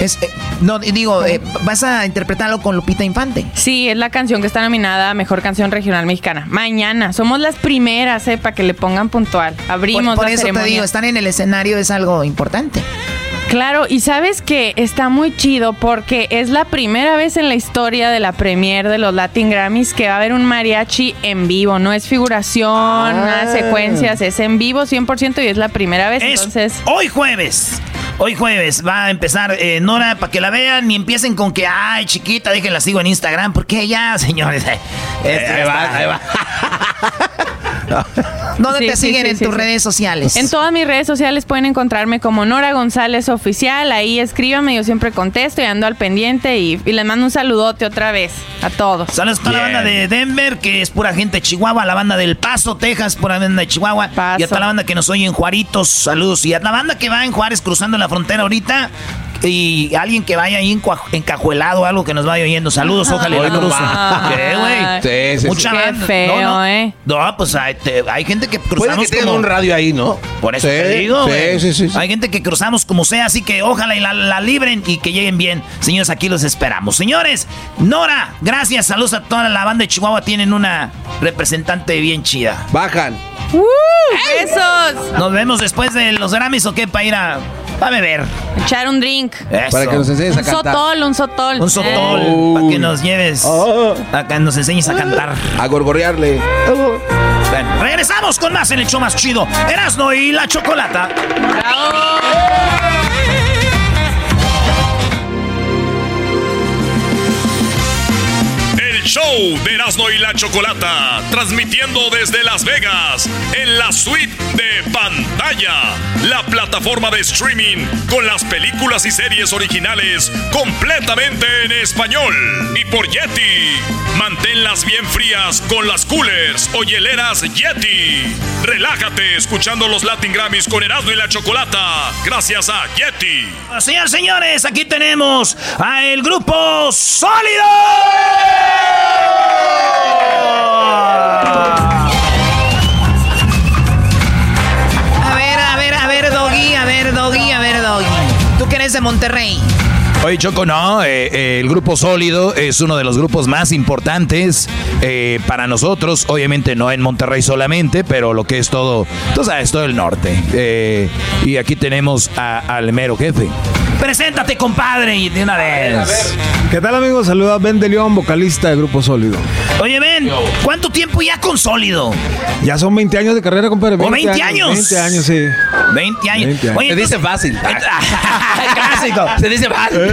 Es, eh, no, digo, eh, ¿vas a interpretarlo con Lupita Infante? Sí, es la canción que está nominada a Mejor Canción Regional Mexicana. Mañana. Somos las primeras, ¿eh? Para que le pongan puntual. Abrimos Por, por la eso te digo, están en el escenario es algo importante. Claro, y sabes que está muy chido porque es la primera vez en la historia de la premier de los Latin Grammys que va a haber un mariachi en vivo. No es figuración, nada de secuencias, es en vivo 100% y es la primera vez. Es entonces, hoy jueves. Hoy jueves va a empezar eh, Nora para que la vean y empiecen con que, ay, chiquita, déjenla sigo en Instagram. Porque ya, señores. [laughs] eh, este ahí ya va, ahí va. [laughs] [laughs] ¿Dónde Sí, te sí, siguen sí, en sí, tus sí. redes sociales? En todas mis redes sociales pueden encontrarme como Nora González Oficial. Ahí escríbame, yo siempre contesto y ando al pendiente. Y, y les mando un saludote otra vez a todos. Saludos a toda la banda de Denver, que es pura gente de Chihuahua, la banda del Paso, Texas, pura banda de Chihuahua. Y a toda la banda que nos oye en Juaritos, saludos. Y a la banda que va en Juárez cruzando la frontera ahorita. Y alguien que vaya ahí encajuelado, algo que nos vaya oyendo. Saludos, ojalá la. ¿Qué, güey? Sí, sí, Mucha sí. Qué feo, no, no. ¿eh? No, pues hay, te- hay gente que cruzamos Puede que como... un radio ahí, ¿no? Por eso Sí, te digo, sí, güey. sí, sí, sí. Hay gente que cruzamos como sea, así que ojalá y la, la libren y que lleguen bien. Señores, aquí los esperamos. Señores, Nora, gracias. Saludos a toda la banda de Chihuahua. Tienen una representante bien chida. Bajan. ¡Uh! ¡Besos! Nos vemos después de los Grammys o qué para ir a, a beber. Echar un drink. Eso. Para que nos enseñes a Un cantar. sotol, un sotol. Un sotol, Eh. para que nos lleves, para que nos enseñes a cantar. A gorgorearle. Bueno, regresamos con más en el show más chido. Erasno y la chocolata. Show de Erasmo y la Chocolata, transmitiendo desde Las Vegas, en la suite de pantalla, la plataforma de streaming con las películas y series originales completamente en español. Y por Yeti, manténlas bien frías con las coolers o hieleras Yeti. Relájate escuchando los Latin Grammys con Erasmo y la Chocolata, gracias a Yeti. Señores, señores, aquí tenemos a el grupo Sólido. A ver, a ver, a ver, Doggy, a ver, Doggy, a ver, Doggy. Tú que eres de Monterrey. Oye, Choco, no, eh, eh, el grupo sólido es uno de los grupos más importantes eh, para nosotros, obviamente no en Monterrey solamente, pero lo que es todo, tú sabes, todo el norte. Eh, y aquí tenemos a- al mero jefe. Preséntate, compadre, y de una vez. ¿Qué tal amigos? Saluda a Ben de León, vocalista de Grupo Sólido. Oye, Ben, ¿cuánto tiempo ya con Sólido? Ya son 20 años de carrera, compadre. ¿O 20 años? 20 años, sí. 20 años. 20 años. Oye, Se dice fácil. [laughs] [laughs] Clásico. Se dice fácil.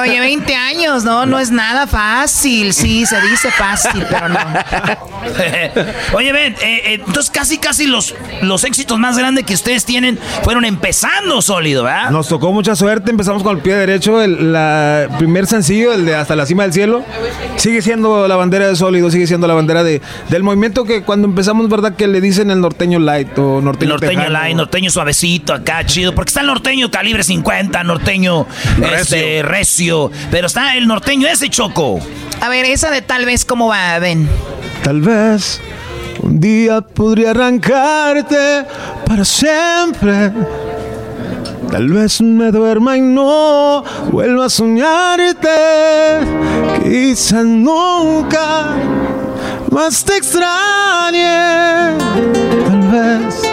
Oye, 20 años, no, no es nada fácil. Sí, se dice fácil, pero no. [laughs] Oye, ven, eh, eh, entonces casi, casi los, los éxitos más grandes que ustedes tienen fueron empezando sólido, ¿verdad? Nos tocó mucha suerte, empezamos con el pie derecho, el la primer sencillo, el de Hasta la cima del cielo, sigue siendo la bandera de sólido, sigue siendo la bandera de, del movimiento que cuando empezamos, ¿verdad? Que le dicen el norteño light o El norteño norteño tejano. light, norteño suavecito, acá chido. Porque está el norteño calibre 50, norteño este, recio. Pero está el norteño ese choco. A ver, esa de tal vez, ¿cómo va, Ben? Tal vez un día podría arrancarte para siempre. Tal vez me duerma y no vuelva a soñarte. Quizás nunca más te extrañe. Tal vez.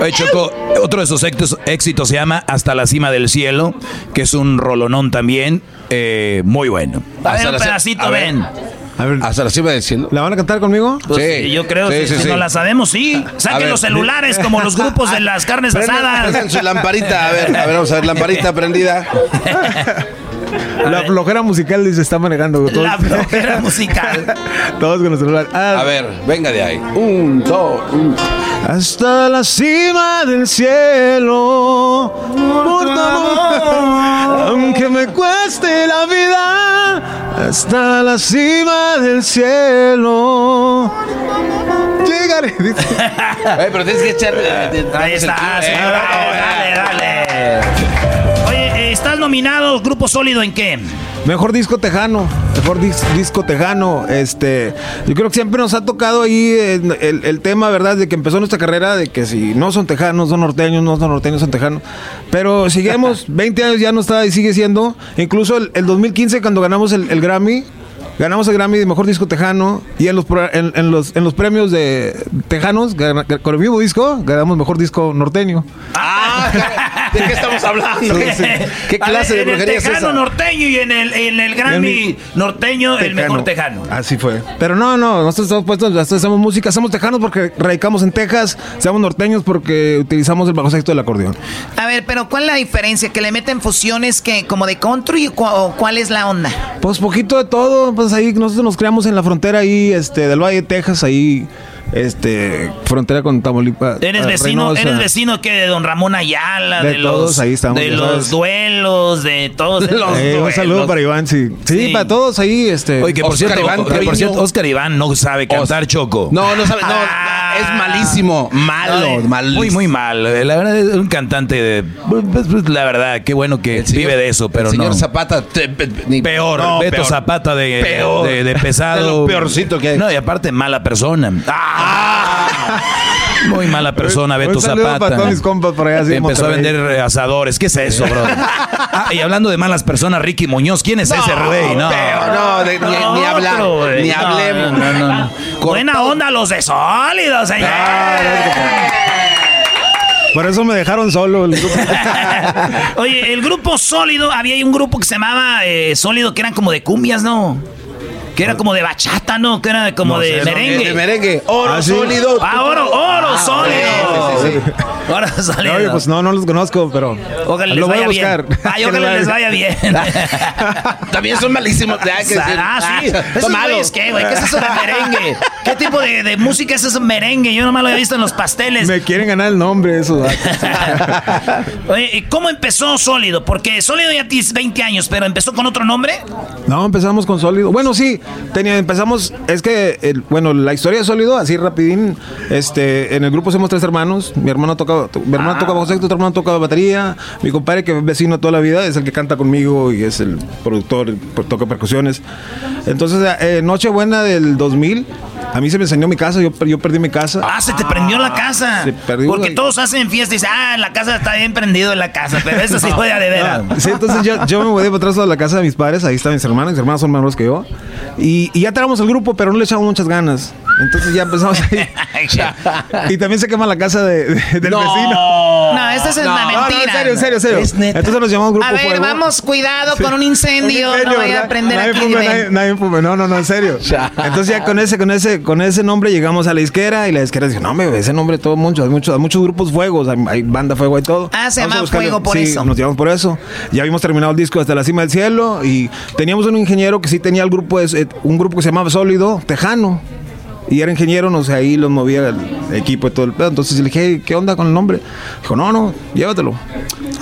Oye, Choco, otro de sus éxitos, éxitos se llama Hasta la cima del cielo, que es un rolonón también, eh, muy bueno. A ver, Hasta un pedacito, a ven. A ver, Hasta la cima del cielo. ¿la van a cantar conmigo? Pues, sí, yo creo que si no la sabemos, sí. Saquen ver. los celulares como los grupos de las carnes [laughs] asadas. prendan su lamparita, a ver, a ver, vamos a ver, lamparita prendida. [laughs] La flojera musical dice está manejando. Todos, La flojera musical. [laughs] todos con el celular. Ah, A ver, venga de ahí. Un, dos, un. Hasta la cima del cielo, por tu amor, aunque me cueste la vida, hasta la cima del cielo. Llegaré. Eh, [laughs] pero tienes que echar. eh, Ahí está, eh, bravo, dale, eh. dale. ¿Estás nominado Grupo Sólido en qué? Mejor disco tejano, mejor dis- disco tejano. Este, yo creo que siempre nos ha tocado ahí eh, el, el tema, ¿verdad? De que empezó nuestra carrera, de que si no son tejanos, son norteños, no son norteños, son tejanos. Pero [laughs] seguimos, 20 años ya no está y sigue siendo. Incluso el, el 2015, cuando ganamos el Grammy, ganamos el Grammy de mejor disco tejano. Y en los, en, en los, en los premios de tejanos, con el mismo disco, ganamos mejor disco norteño. [laughs] ¿De qué estamos hablando? ¿Qué clase de en el brujería es tejano esa? norteño y en el, en el Grammy norteño, el mejor tejano. Así fue. Pero no, no, nosotros estamos puestos, nosotros hacemos música, somos tejanos porque radicamos en Texas, somos norteños porque utilizamos el bajo sexto del acordeón. A ver, pero ¿cuál es la diferencia? ¿Que le meten fusiones que como de country o cu- o cuál es la onda? Pues poquito de todo, pues ahí, nosotros nos creamos en la frontera ahí, este, del Valle de Texas, ahí, este, frontera con Tamaulipas. Eres ah, vecino, Reynosa. eres vecino que de Don Ramón Ayala, De de, todos, los, ahí estamos, de los sabes. duelos, de todos [laughs] esos Eh, un saludo para Iván, sí. sí. Sí. para todos ahí, este. Oye, que por, Oscar cierto, Iván que por cierto, Oscar Iván no sabe cantar Choco. No, no sabe, no, es malísimo, malo, mal. Muy, muy mal. Eh, La verdad es un cantante de... pues, pues, La verdad, qué bueno que señor- vive de eso, pero el señor no. Zapata, te- pe- ni- Peor, No, Beto peor. Zapata de, Peor. de, de pesado. [laughs] De lo peorcito que hay. No, y aparte mala persona. Muy mala persona, Beto Zapata. para todos mis compas por allá, sí, Empezó a vender eh, asadores. ¿Qué es eso, bro? Ah, y hablando de malas personas, Ricky Muñoz, ¿quién es ese güey? No. Pero no, de- ni, ni hablar, ni No, hablemos. no, no, no. Buena onda los de sólidos, señor. Por eso me dejaron solo el grupo. [laughs] Oye, el grupo sólido, había un grupo que se llamaba eh, sólido, que eran como de cumbias, ¿no? Que era como de bachata, ¿no? Que era como No de sé, no, merengue. de merengue. Oro Ah, sí. sólido. Ah, oro, oro Ah, sólido. sí, sí, sí. [laughs] Oro sólido. Oye, pues no, no los conozco, pero. Ojalá lo les voy a vaya buscar. bien. Ay, [laughs] ojalá les vaya- bien. [laughs] También son malísimos. hay que decir. Ah, sí. Ah, ¿Esos son malos. qué, güey? ¿Qué es eso de merengue? ¿Qué tipo de, de música es eso merengue? Yo nomás lo había visto en los pasteles. Me quieren ganar el nombre, eso. Oye, ¿y ¿cómo empezó Sólido? Porque Sólido ya tienes 20 años, pero empezó con otro nombre. No, empezamos con Sólido. Bueno, sí, tenía, empezamos, es que, bueno, la historia de Sólido, así rapidín, este, en el grupo somos tres hermanos, mi hermano toca, to- mi hermano toca bajo sexto, otro hermano toca batería, mi compadre que es vecino toda la vida, es el que canta conmigo y es el productor, pues, toca percusiones. Entonces, eh, Nochebuena del 2000, a mí se me enseñó mi casa, yo, yo perdí mi casa. Ah, se te prendió la casa. Se perdió Porque la- todos hacen fiesta y dicen, ah, la casa está bien prendido en la casa, pero eso sí [laughs] fue a de veras. Sí, entonces yo, yo me mudé para atrás de la casa de mis padres, ahí están mis hermanos, mis hermanos son menores que yo. Y, y ya tenemos el grupo, pero no le echamos muchas ganas. Entonces ya empezamos ahí. [laughs] y también se quema la casa de- de- del No. vecino. No, esta es una No, no, mentira. en serio, en serio, en serio. Es neta. Entonces nos llamamos Grupo A ver, Fuego. vamos, cuidado Sí. con un incendio. Un incendio, no vaya ¿verdad? a prender nadie aquí. fume, nadie, nadie fume. No, no, no, en serio. [laughs] Entonces ya con ese, con ese, con ese nombre llegamos a la disquera y la disquera dijo, no, me ese nombre todo mucho, hay muchos, hay muchos grupos fuegos, hay, hay banda fuego y todo. Ah, se Vamos a llama Fuego por sí, eso. Nos llamamos por eso. Ya habíamos terminado el disco hasta la cima del cielo y teníamos un ingeniero que sí tenía el grupo, de- un grupo que se llamaba Sólido, Tejano. Y era ingeniero, no sé, ahí los movía el equipo y todo el pedo. Entonces le dije, "Hey, ¿qué onda con el nombre? Dijo, no, no, llévatelo.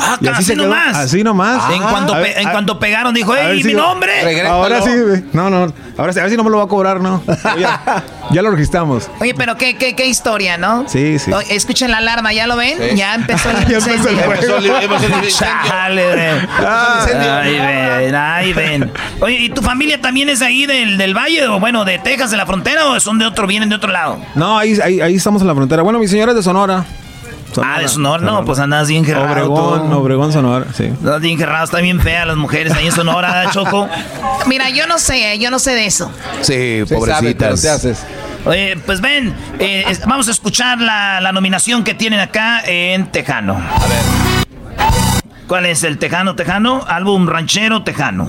Ah, Y así, quedó, nomás. Así nomás. en cuanto, A pe- ver, en a- cuanto pegaron, dijo, ¡Ey, si- mi nombre! Ahora sí, güey. No, no. Ahora sí, a ver si no me lo va a cobrar, ¿no? [laughs] Ya, ya lo registramos. Oye, pero qué, qué, qué historia, ¿no? Sí, sí. Oye, escuchen la alarma, ¿ya lo ven? Sí. Ya empezó el [laughs] Ya empezó el incendio. fuego. Empezó el- incendio. [laughs] Chale. Ah. Ahí ven, ahí ven. Oye, ¿y tu familia también es ahí del, del valle o bueno, de Texas, de la frontera o son de otro, vienen de otro lado? No, ahí, ahí, ahí estamos en la frontera. Bueno, mi señora es de Sonora. Ah, de Sonora, no, pues andas bien gerrado. Obregón, tú. Obregón, Sonora, sí. Andas bien gerrado, están bien feas las mujeres ahí en Sonora, [laughs] Choco. Mira, yo no sé, eh, yo no sé de eso. Sí, sabe, pobrecitas. te haces. Oye, pues ven, eh, es- vamos a escuchar la, la nominación que tienen acá en Tejano. A ver. ¿Cuál es el Tejano Tejano? Álbum ranchero Tejano.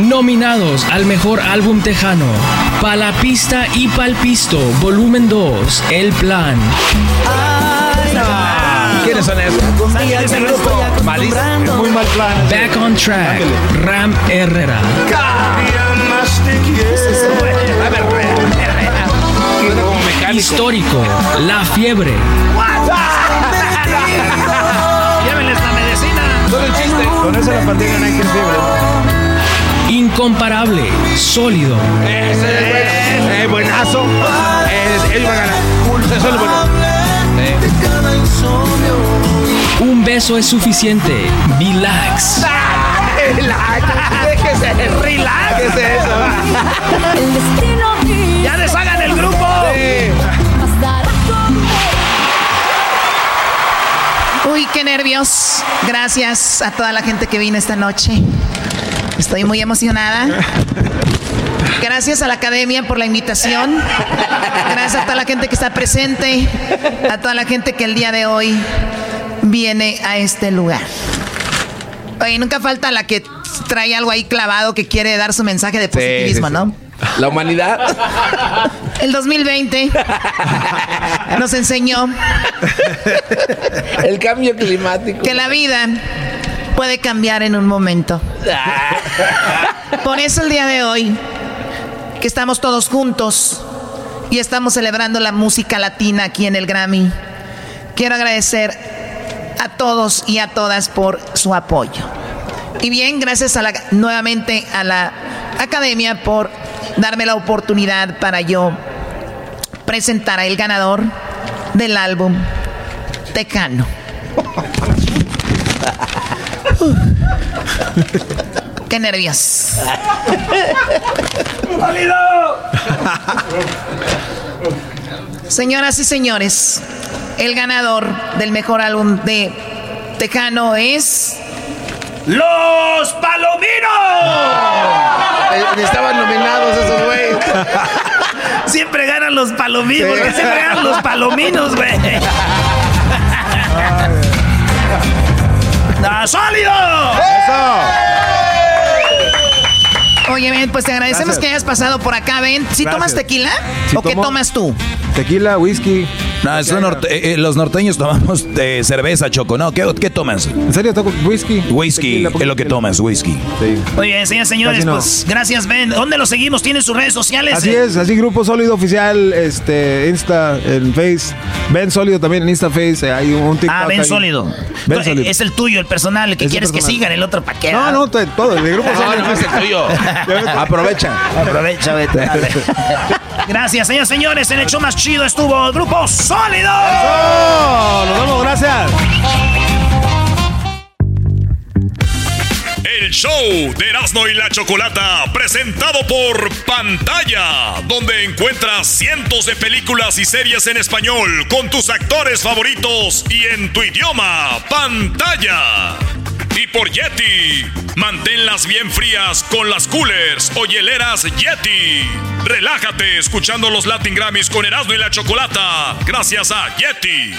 Nominados al mejor álbum tejano. Palapista y Palpisto, volumen 2, El Plan. ¿Quiénes son esos? ¿Sabes ese grupo? Malísimo. Muy mal plan. Back on Track, Ram Herrera. Histórico, La Fiebre. Llévenles la medicina. Con eso la pandilla no hay que fiebre. Incomparable, Sólido. Eh, buenazo. Eh, él va a ganar. Eso es lo bueno. Un beso es suficiente, Relax. Déjese, relax. ¿Qué es eso? ¡Ya deshagan el grupo! Uy, qué nervios. Gracias a toda la gente que vino esta noche. Estoy muy emocionada. Gracias a la academia por la invitación. Gracias a toda la gente que está presente. A toda la gente que el día de hoy viene a este lugar. Oye, nunca falta la que trae algo ahí clavado que quiere dar su mensaje de positivismo, sí, sí. ¿no? La humanidad. El 2020 nos enseñó El cambio climático. que la vida puede cambiar en un momento. Por eso el día de hoy, que estamos todos juntos y estamos celebrando la música latina aquí en el Grammy, quiero agradecer a todos y a todas por su apoyo. Y bien, gracias a la, nuevamente a la academia por darme la oportunidad para yo presentar al ganador del álbum Tecano. [laughs] Qué nervios. Señoras y señores, el ganador del mejor álbum de Tecano es ¡Los Palominos! Eh, Estaban nominados esos güeyes. Siempre ganan los palominos, porque siempre ganan los palominos, güey. ¡Da sólido! Oye, Ben, pues te agradecemos Gracias. que hayas pasado por acá, Ben. ¿Sí Gracias. tomas tequila? Sí ¿O qué tomas tú? Tequila, whisky. No, eso norte- eh, eh, los norteños tomamos de cerveza, Choco, ¿no? ¿Qué, qué tomas? ¿En serio toco whisky? Whisky, es lo que tomas, whisky. Sí. Oye, señores, señores, no. pues gracias, Ben. ¿Dónde lo seguimos? ¿Tienen sus redes sociales? Así Eh, es, así Grupo Sólido Oficial, este, Insta, en Face. Ben Sólido también en Insta Face. eh, Hay un TikTok Ah, Ben ahí. Sólido. Ben Tú- Sólido. Es el tuyo, el personal, el que Es el quieres que sigan, el otro para qué. No, no, to- todo, el Grupo [laughs] No, Sólido. no es el tuyo. [laughs] Aprovecha. Aprovecha, vete. [laughs] Gracias, señores, señores. En el show más chido estuvo el grupo Sólido. ¡Oh! Nos vemos, gracias. El show de Erasmo y la Chocolata, presentado por Pantalla, donde encuentras cientos de películas y series en español con tus actores favoritos y en tu idioma, Pantalla. Y por Yeti, manténlas bien frías con las coolers o hieleras Yeti. Relájate escuchando los Latin Grammys con Erasmo y la Chocolata, gracias a Yeti.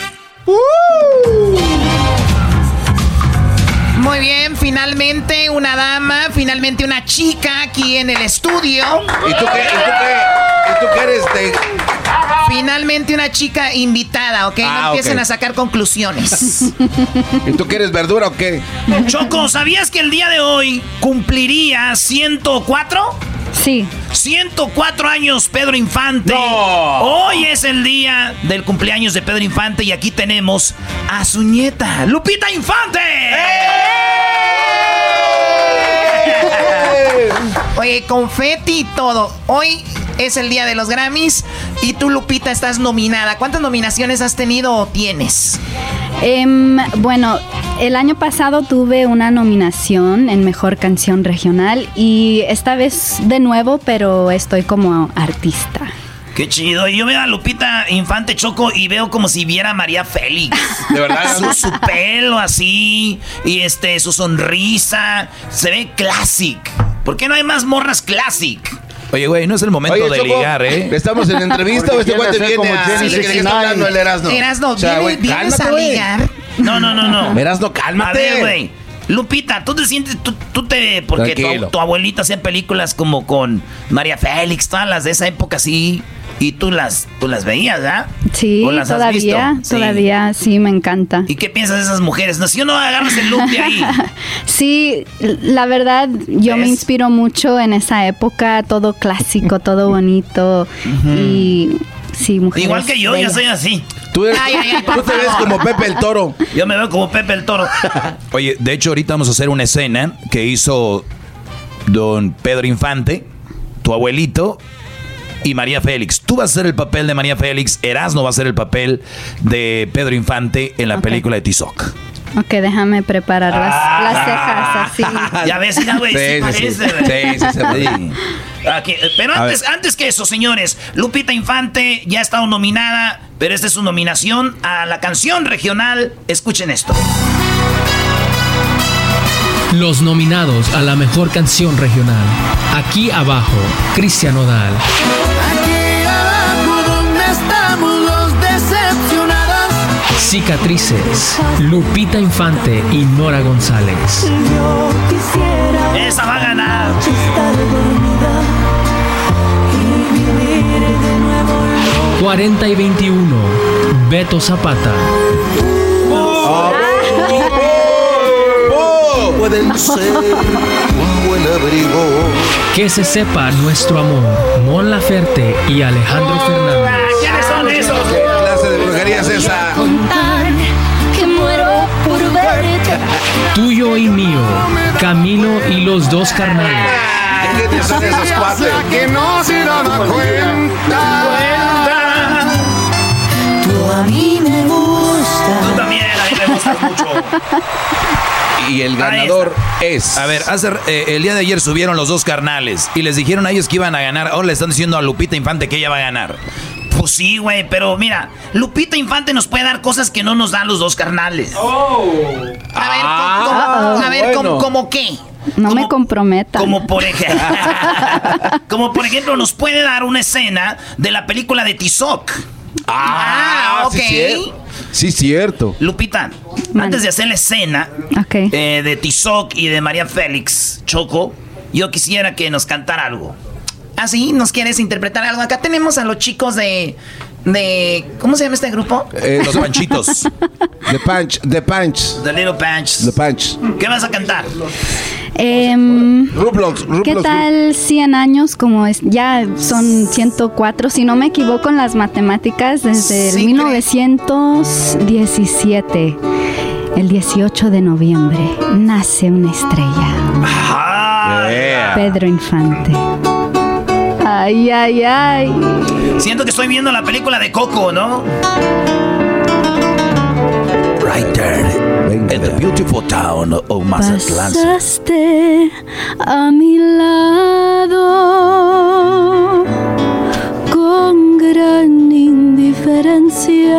Muy bien, finalmente una dama, finalmente una chica aquí en el estudio. ¿Y tú qué? ¿Y tú qué? ¿Y tú qué eres de.? Finalmente una chica invitada, ¿ok? Ah, no empiecen ok. a sacar conclusiones. [laughs] ¿Y tú qué eres verdura o qué? Choco, ¿sabías que el día de hoy cumpliría 104? Sí. 104 años Pedro Infante. Hoy es el día del cumpleaños de Pedro Infante y aquí tenemos a su nieta, Lupita Infante. Oye, confeti y todo. Hoy es el día de los Grammys y tú, Lupita, estás nominada. ¿Cuántas nominaciones has tenido o tienes? Em, bueno, el año pasado tuve una nominación en Mejor Canción Regional y esta vez de nuevo, pero estoy como artista. Qué chido. Y Yo veo a Lupita Infante Choco y veo como si viera a María Félix. [laughs] ¿De verdad? Su, su pelo así y este su sonrisa. Se ve classic. ¿Por qué no hay más morras classic? Oye, güey, no es el momento Oye, de Choco, ligar, ¿eh? ¿Estamos en entrevista o este cuate viene como a... Jenny ¿De qué- de qué está 69? hablando el Erasmo? Erasno, O sea, ¿viene- güey, ¿vienes cálmate, a ligar? No, no, no, no. [laughs] Erasno, cálmate. A ver, güey. Lupita, tú te sientes, tú, tú te, porque tu abuelita hacía películas como con María Félix, todas las de esa época así, y tú las, tú las veías, ¿verdad? Sí, ¿O las has todavía, visto? Sí. todavía, sí, me encanta. ¿Y qué piensas de esas mujeres? No, si no agarras el look de ahí. [laughs] Sí, la verdad, yo me inspiro mucho en esa época, todo clásico, todo bonito y sí, mujeres. Igual que yo, yo bellas. soy así. Tú, eres- Ay, ay, ay, por tú te ves como Pepe el Toro. [laughs] Yo me veo como Pepe el Toro. [laughs] Oye, de hecho, ahorita vamos a hacer una escena que hizo don Pedro Infante, tu abuelito, y María Félix. Tú vas a hacer el papel de María Félix, Erasmo va a hacer el papel de Pedro Infante en la película de Tizoc. Ok, déjame preparar Ah. las, las cejas así. [laughs] Ya ves, ya, güey, sí, Sí, sí, sí. Aquí, pero antes, antes que eso, señores, Lupita Infante ya ha estado nominada, pero esta es su nominación a la canción regional. Escuchen esto. Los nominados a la mejor canción regional. Aquí abajo, Cristian Odal. Aquí abajo donde estamos los decepcionados. Cicatrices, Lupita Infante y Nora González. Yo quisiera Esa va a ganar. estar dormida y vivir de nuevo. 40 y 21, Beto Zapata. eso. Pueden ser un buen abrigo. Que se sepa nuestro amor. Mon Laferte y Alejandro Fernández. ¿Quiénes son esos? ¿Qué clase de brujería es esa? que muero por verte. Tuyo y mío. Camilo y los dos carnales. ¿Quiénes son esos cuates? Que no se daba cuenta. Tú a mí me gusta. Tú también, a mí me gustas mucho. [laughs] Y el ganador es. A ver, hace, eh, el día de ayer subieron los dos carnales y les dijeron a ellos que iban a ganar. Ahora le están diciendo a Lupita Infante que ella va a ganar. Pues sí, güey, pero mira, Lupita Infante nos puede dar cosas que no nos dan los dos carnales. A ver, Ah, ¿cómo- cómo- a ver, ¿cómo, bueno. cómo qué? No me comprometa. Como por ejemplo, [laughs] como por ejemplo nos puede dar una escena de la película de Tizoc. Ah, ok. sí. Sí, cierto. Lupita, antes de hacer la escena eh, de Tizoc y de María Félix Choco, yo quisiera que nos cantara algo. ¿Ah, sí? ¿Nos quieres interpretar algo? Acá tenemos a los chicos de... de ¿Cómo se llama este grupo? Eh, Los panchitos. [laughs] The Punch, The Punch. The Little Punch. The Punch. ¿Qué vas a cantar? Em, Rublox, Rublox. ¿Qué tal 100 años? Como es, ya son 104, si no me equivoco en las matemáticas, desde el 1917, el 18 de noviembre, nace una estrella. Pedro Infante. Ay, ay, ay. Siento que estoy viendo la película de Coco, ¿no? In the beautiful town of Mazatlán. Pasaste a mi lado con gran indiferencia.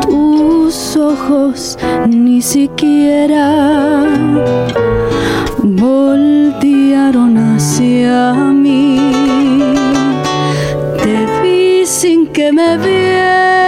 Tus ojos ni siquiera voltearon hacia mí. Te vi sin que me vieras.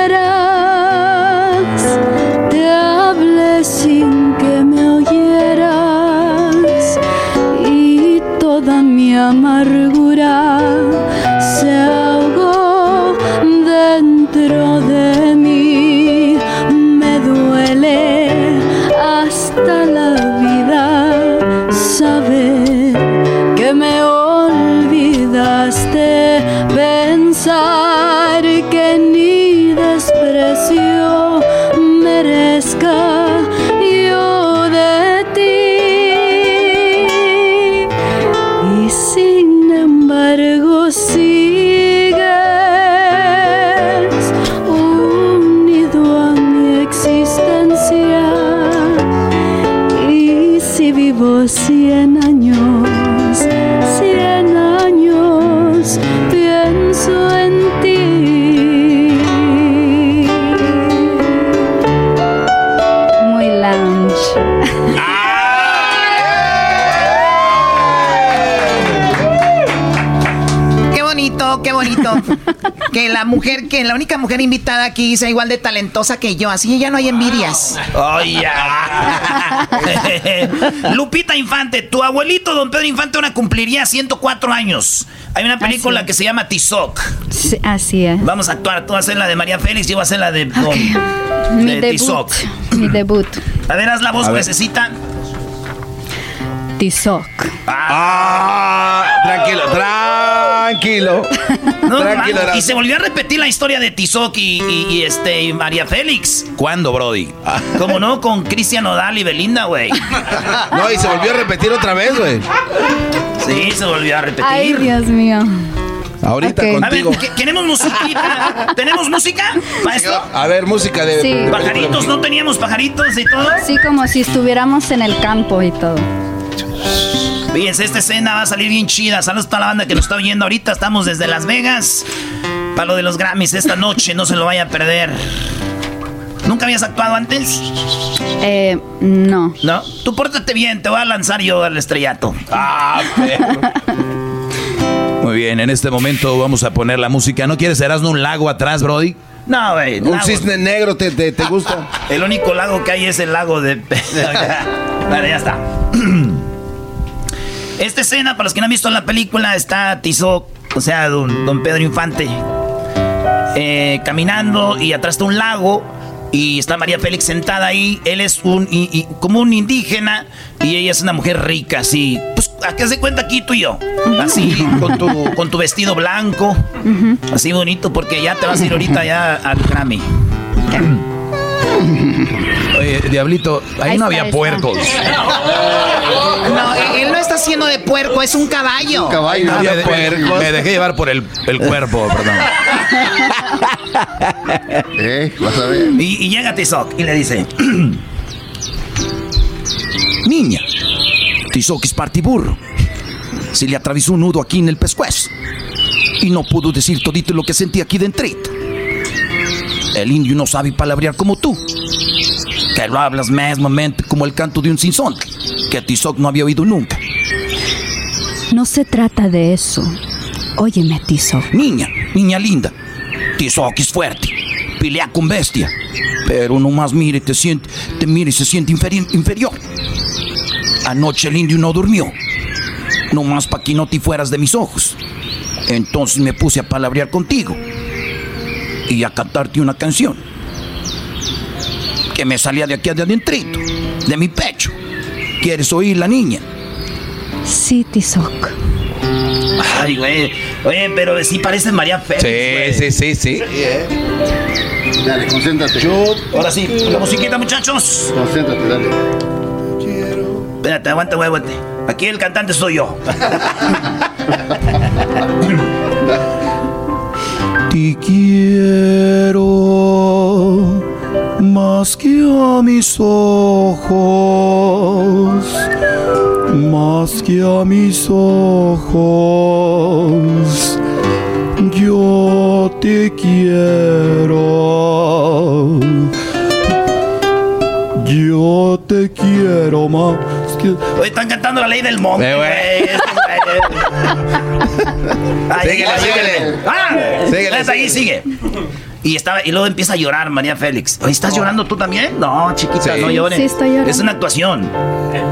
La mujer, que la única mujer invitada aquí sea igual de talentosa que yo, así ya no hay envidias. Ay, ya. [laughs] Lupita Infante, tu abuelito don Pedro Infante ahora cumpliría 104 años. Hay una película Así que se llama Tizoc. Sí, así es. Vamos a actuar, tú vas a hacer la de María Félix, yo voy a hacer la de, don- Mi de debut. Tizoc. Mi debut. A ver, haz la voz necesita. Tizoc. Ah, tranquilo, tranquilo. [laughs] No, tranquilo, man, y se volvió a repetir la historia de Tizoc y, y- y, este y María Félix. ¿Cuándo, Brody? [laughs] Como no, con Cristian Nodal y Belinda, güey. No, y se volvió a repetir otra vez, güey. Sí, se volvió a repetir. Ay, Dios mío. Ahorita Ok. A ver, contigo. ¿que- ¿queremos musiquita? ¿Tenemos música, maestro? A ver, música de. Sí. Pajaritos, ¿no teníamos pajaritos y todo? Sí, como si estuviéramos en el campo y todo. Fíjense, esta escena va a salir bien chida. Saludos a toda la banda que nos está oyendo ahorita. Estamos desde Las Vegas. Para lo de los Grammys esta noche, no se lo vaya a perder. ¿Nunca habías actuado antes? Eh, no. No. Tú pórtate bien, te voy a lanzar yo al estrellato. Ah, Muy bien, en este momento vamos a poner la música. ¿No quieres Erasmo un lago atrás, Brody? No, güey. Un lago. cisne negro, ¿te, te, te gusta? El único lago que hay es el lago de... [laughs] vale, ya está. [clears throat] Esta escena, para los que no han visto la película, está Tizoc, o sea, don, don Pedro Infante, eh, caminando y atrás está un lago Y está María Félix sentada ahí. Él es un y- y- como un indígena y ella es una mujer rica, así. Pues, ¿a qué se cuenta aquí tú y yo? Así, con tu, con tu vestido blanco. Así bonito, porque ya te vas a ir ahorita ya al Grammy. Oye, Diablito, ahí, Ahí no está, había puercos. No, él no está haciendo de puerco, es un caballo. No había puercos. Me dejé llevar por el, el cuerpo, perdón. [laughs] Eh, vas a ver. Y, y llega Tizoc y le dice: [clears throat] Niña, Tizoc es partiburro. Se le atravesó un nudo aquí en el pescuezo. Y no pudo decir todito lo que sentía aquí dentro. El indio no sabe palabrear como tú. Que lo hablas mesmamente como el canto de un sinsonte, que Tizoc no había oído nunca. No se trata de eso. Óyeme, Tizo. Niña, niña linda. Tizoc es fuerte. Pelea con bestia. Pero nomás mire, te siente, te mire y se siente inferi- inferior. Anoche el indio no durmió. Nomás para que no te fueras de mis ojos. Entonces me puse a palabrear contigo. Y a cantarte una canción. Que me salía de aquí de adentrito. De mi pecho. ¿Quieres oír la niña? Sí, Tizoc. Ay, güey. Oye, pero sí parece María Félix. Sí, sí, sí, sí. Dale, concéntrate. Ahora sí, la musiquita, muchachos. Concéntrate, dale. Espérate, aguanta, güey, aguante. Aquí el cantante soy yo. [laughs] [laughs] Te quiero más que a mis ojos, más que a mis ojos. Yo te quiero. Yo te quiero más que... Hoy están cantando la ley del monte, Eh, güey. [laughs] Síguele, síguele. ¡Ah! Síguele, Ves, ahí síguele. sigue. Y, estaba, y luego empieza a llorar María Félix. Oye, ¿estás llorando tú también? No, chiquita, Sí. no llores. Sí, estoy llorando. Es una actuación.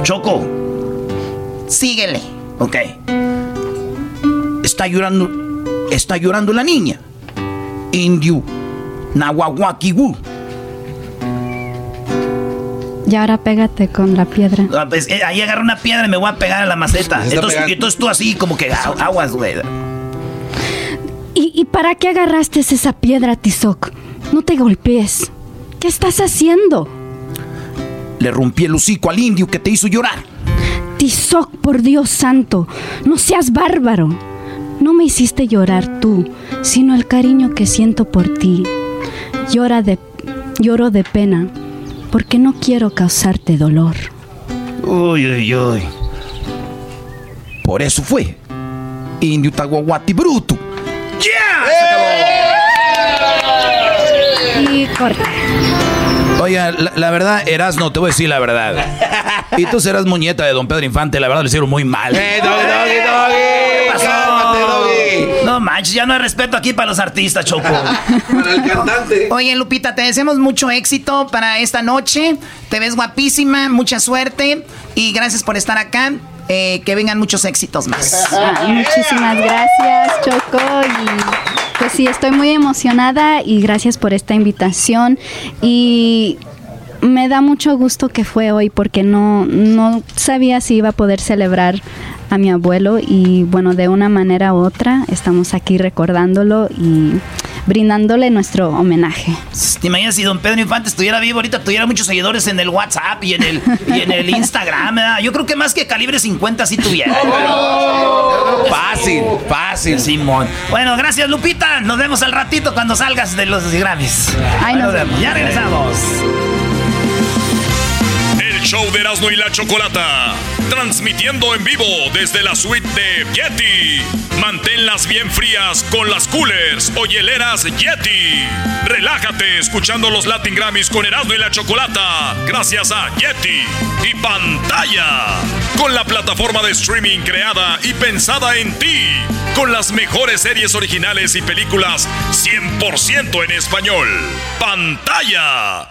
Choco. Síguele. Ok. Está llorando. Está llorando la niña. Indio. Nahuahuaquiwu. Y ahora pégate con la piedra. Ah, pues, eh, ahí agarro una piedra y me voy a pegar a la maceta. Entonces, entonces tú así como que agu- aguas, güey. ¿Y, y para qué agarraste esa piedra, Tizoc? No te golpees. ¿Qué estás haciendo? Le rompí el hocico al indio que te hizo llorar. Tizoc, por Dios santo, no seas bárbaro. No me hiciste llorar tú, sino el cariño que siento por ti. Llora de, lloro de pena, porque no quiero causarte dolor. Uy, uy, uy. Por eso fue. Indio Taguaguati Bruto. Y corta. Oye, la, la verdad, Erasno, te voy a decir la verdad. Y tú serás muñeta de don Pedro Infante, la verdad le hicieron muy mal. Eh, doggy, doggy, doggy. ¿Qué pasó? Manches, ya no hay respeto aquí para los artistas, Choco. [laughs] Para el cantante. Oye, Lupita, te deseamos mucho éxito para esta noche. Te ves guapísima, mucha suerte y gracias por estar acá. Eh, que vengan muchos éxitos más. [laughs] Muchísimas gracias, Choco. Y pues sí, estoy muy emocionada y gracias por esta invitación. Y me da mucho gusto que fue hoy porque no, no sabía si iba a poder celebrar a mi abuelo y bueno, de una manera u otra estamos aquí recordándolo y brindándole nuestro homenaje. ¿Te imaginas si don Pedro Infante estuviera vivo ahorita, tuviera muchos seguidores en el WhatsApp y en el, y en el Instagram? ¿verdad? Yo creo que más que calibre 50 sí tuviera. [laughs] Fácil, fácil. Simón. Bueno, gracias Lupita. Nos vemos al ratito cuando salgas de los Grammys. Ahí nos vemos. Ya regresamos. Show de Erasmo y la Chocolata. Transmitiendo en vivo desde la suite de Yeti. Manténlas bien frías con las coolers o hieleras Yeti. Relájate escuchando los Latin Grammys con Erasmo y la Chocolata. Gracias a Yeti y pantalla. Con la plataforma de streaming creada y pensada en ti. Con las mejores series originales y películas 100% en español. Pantalla.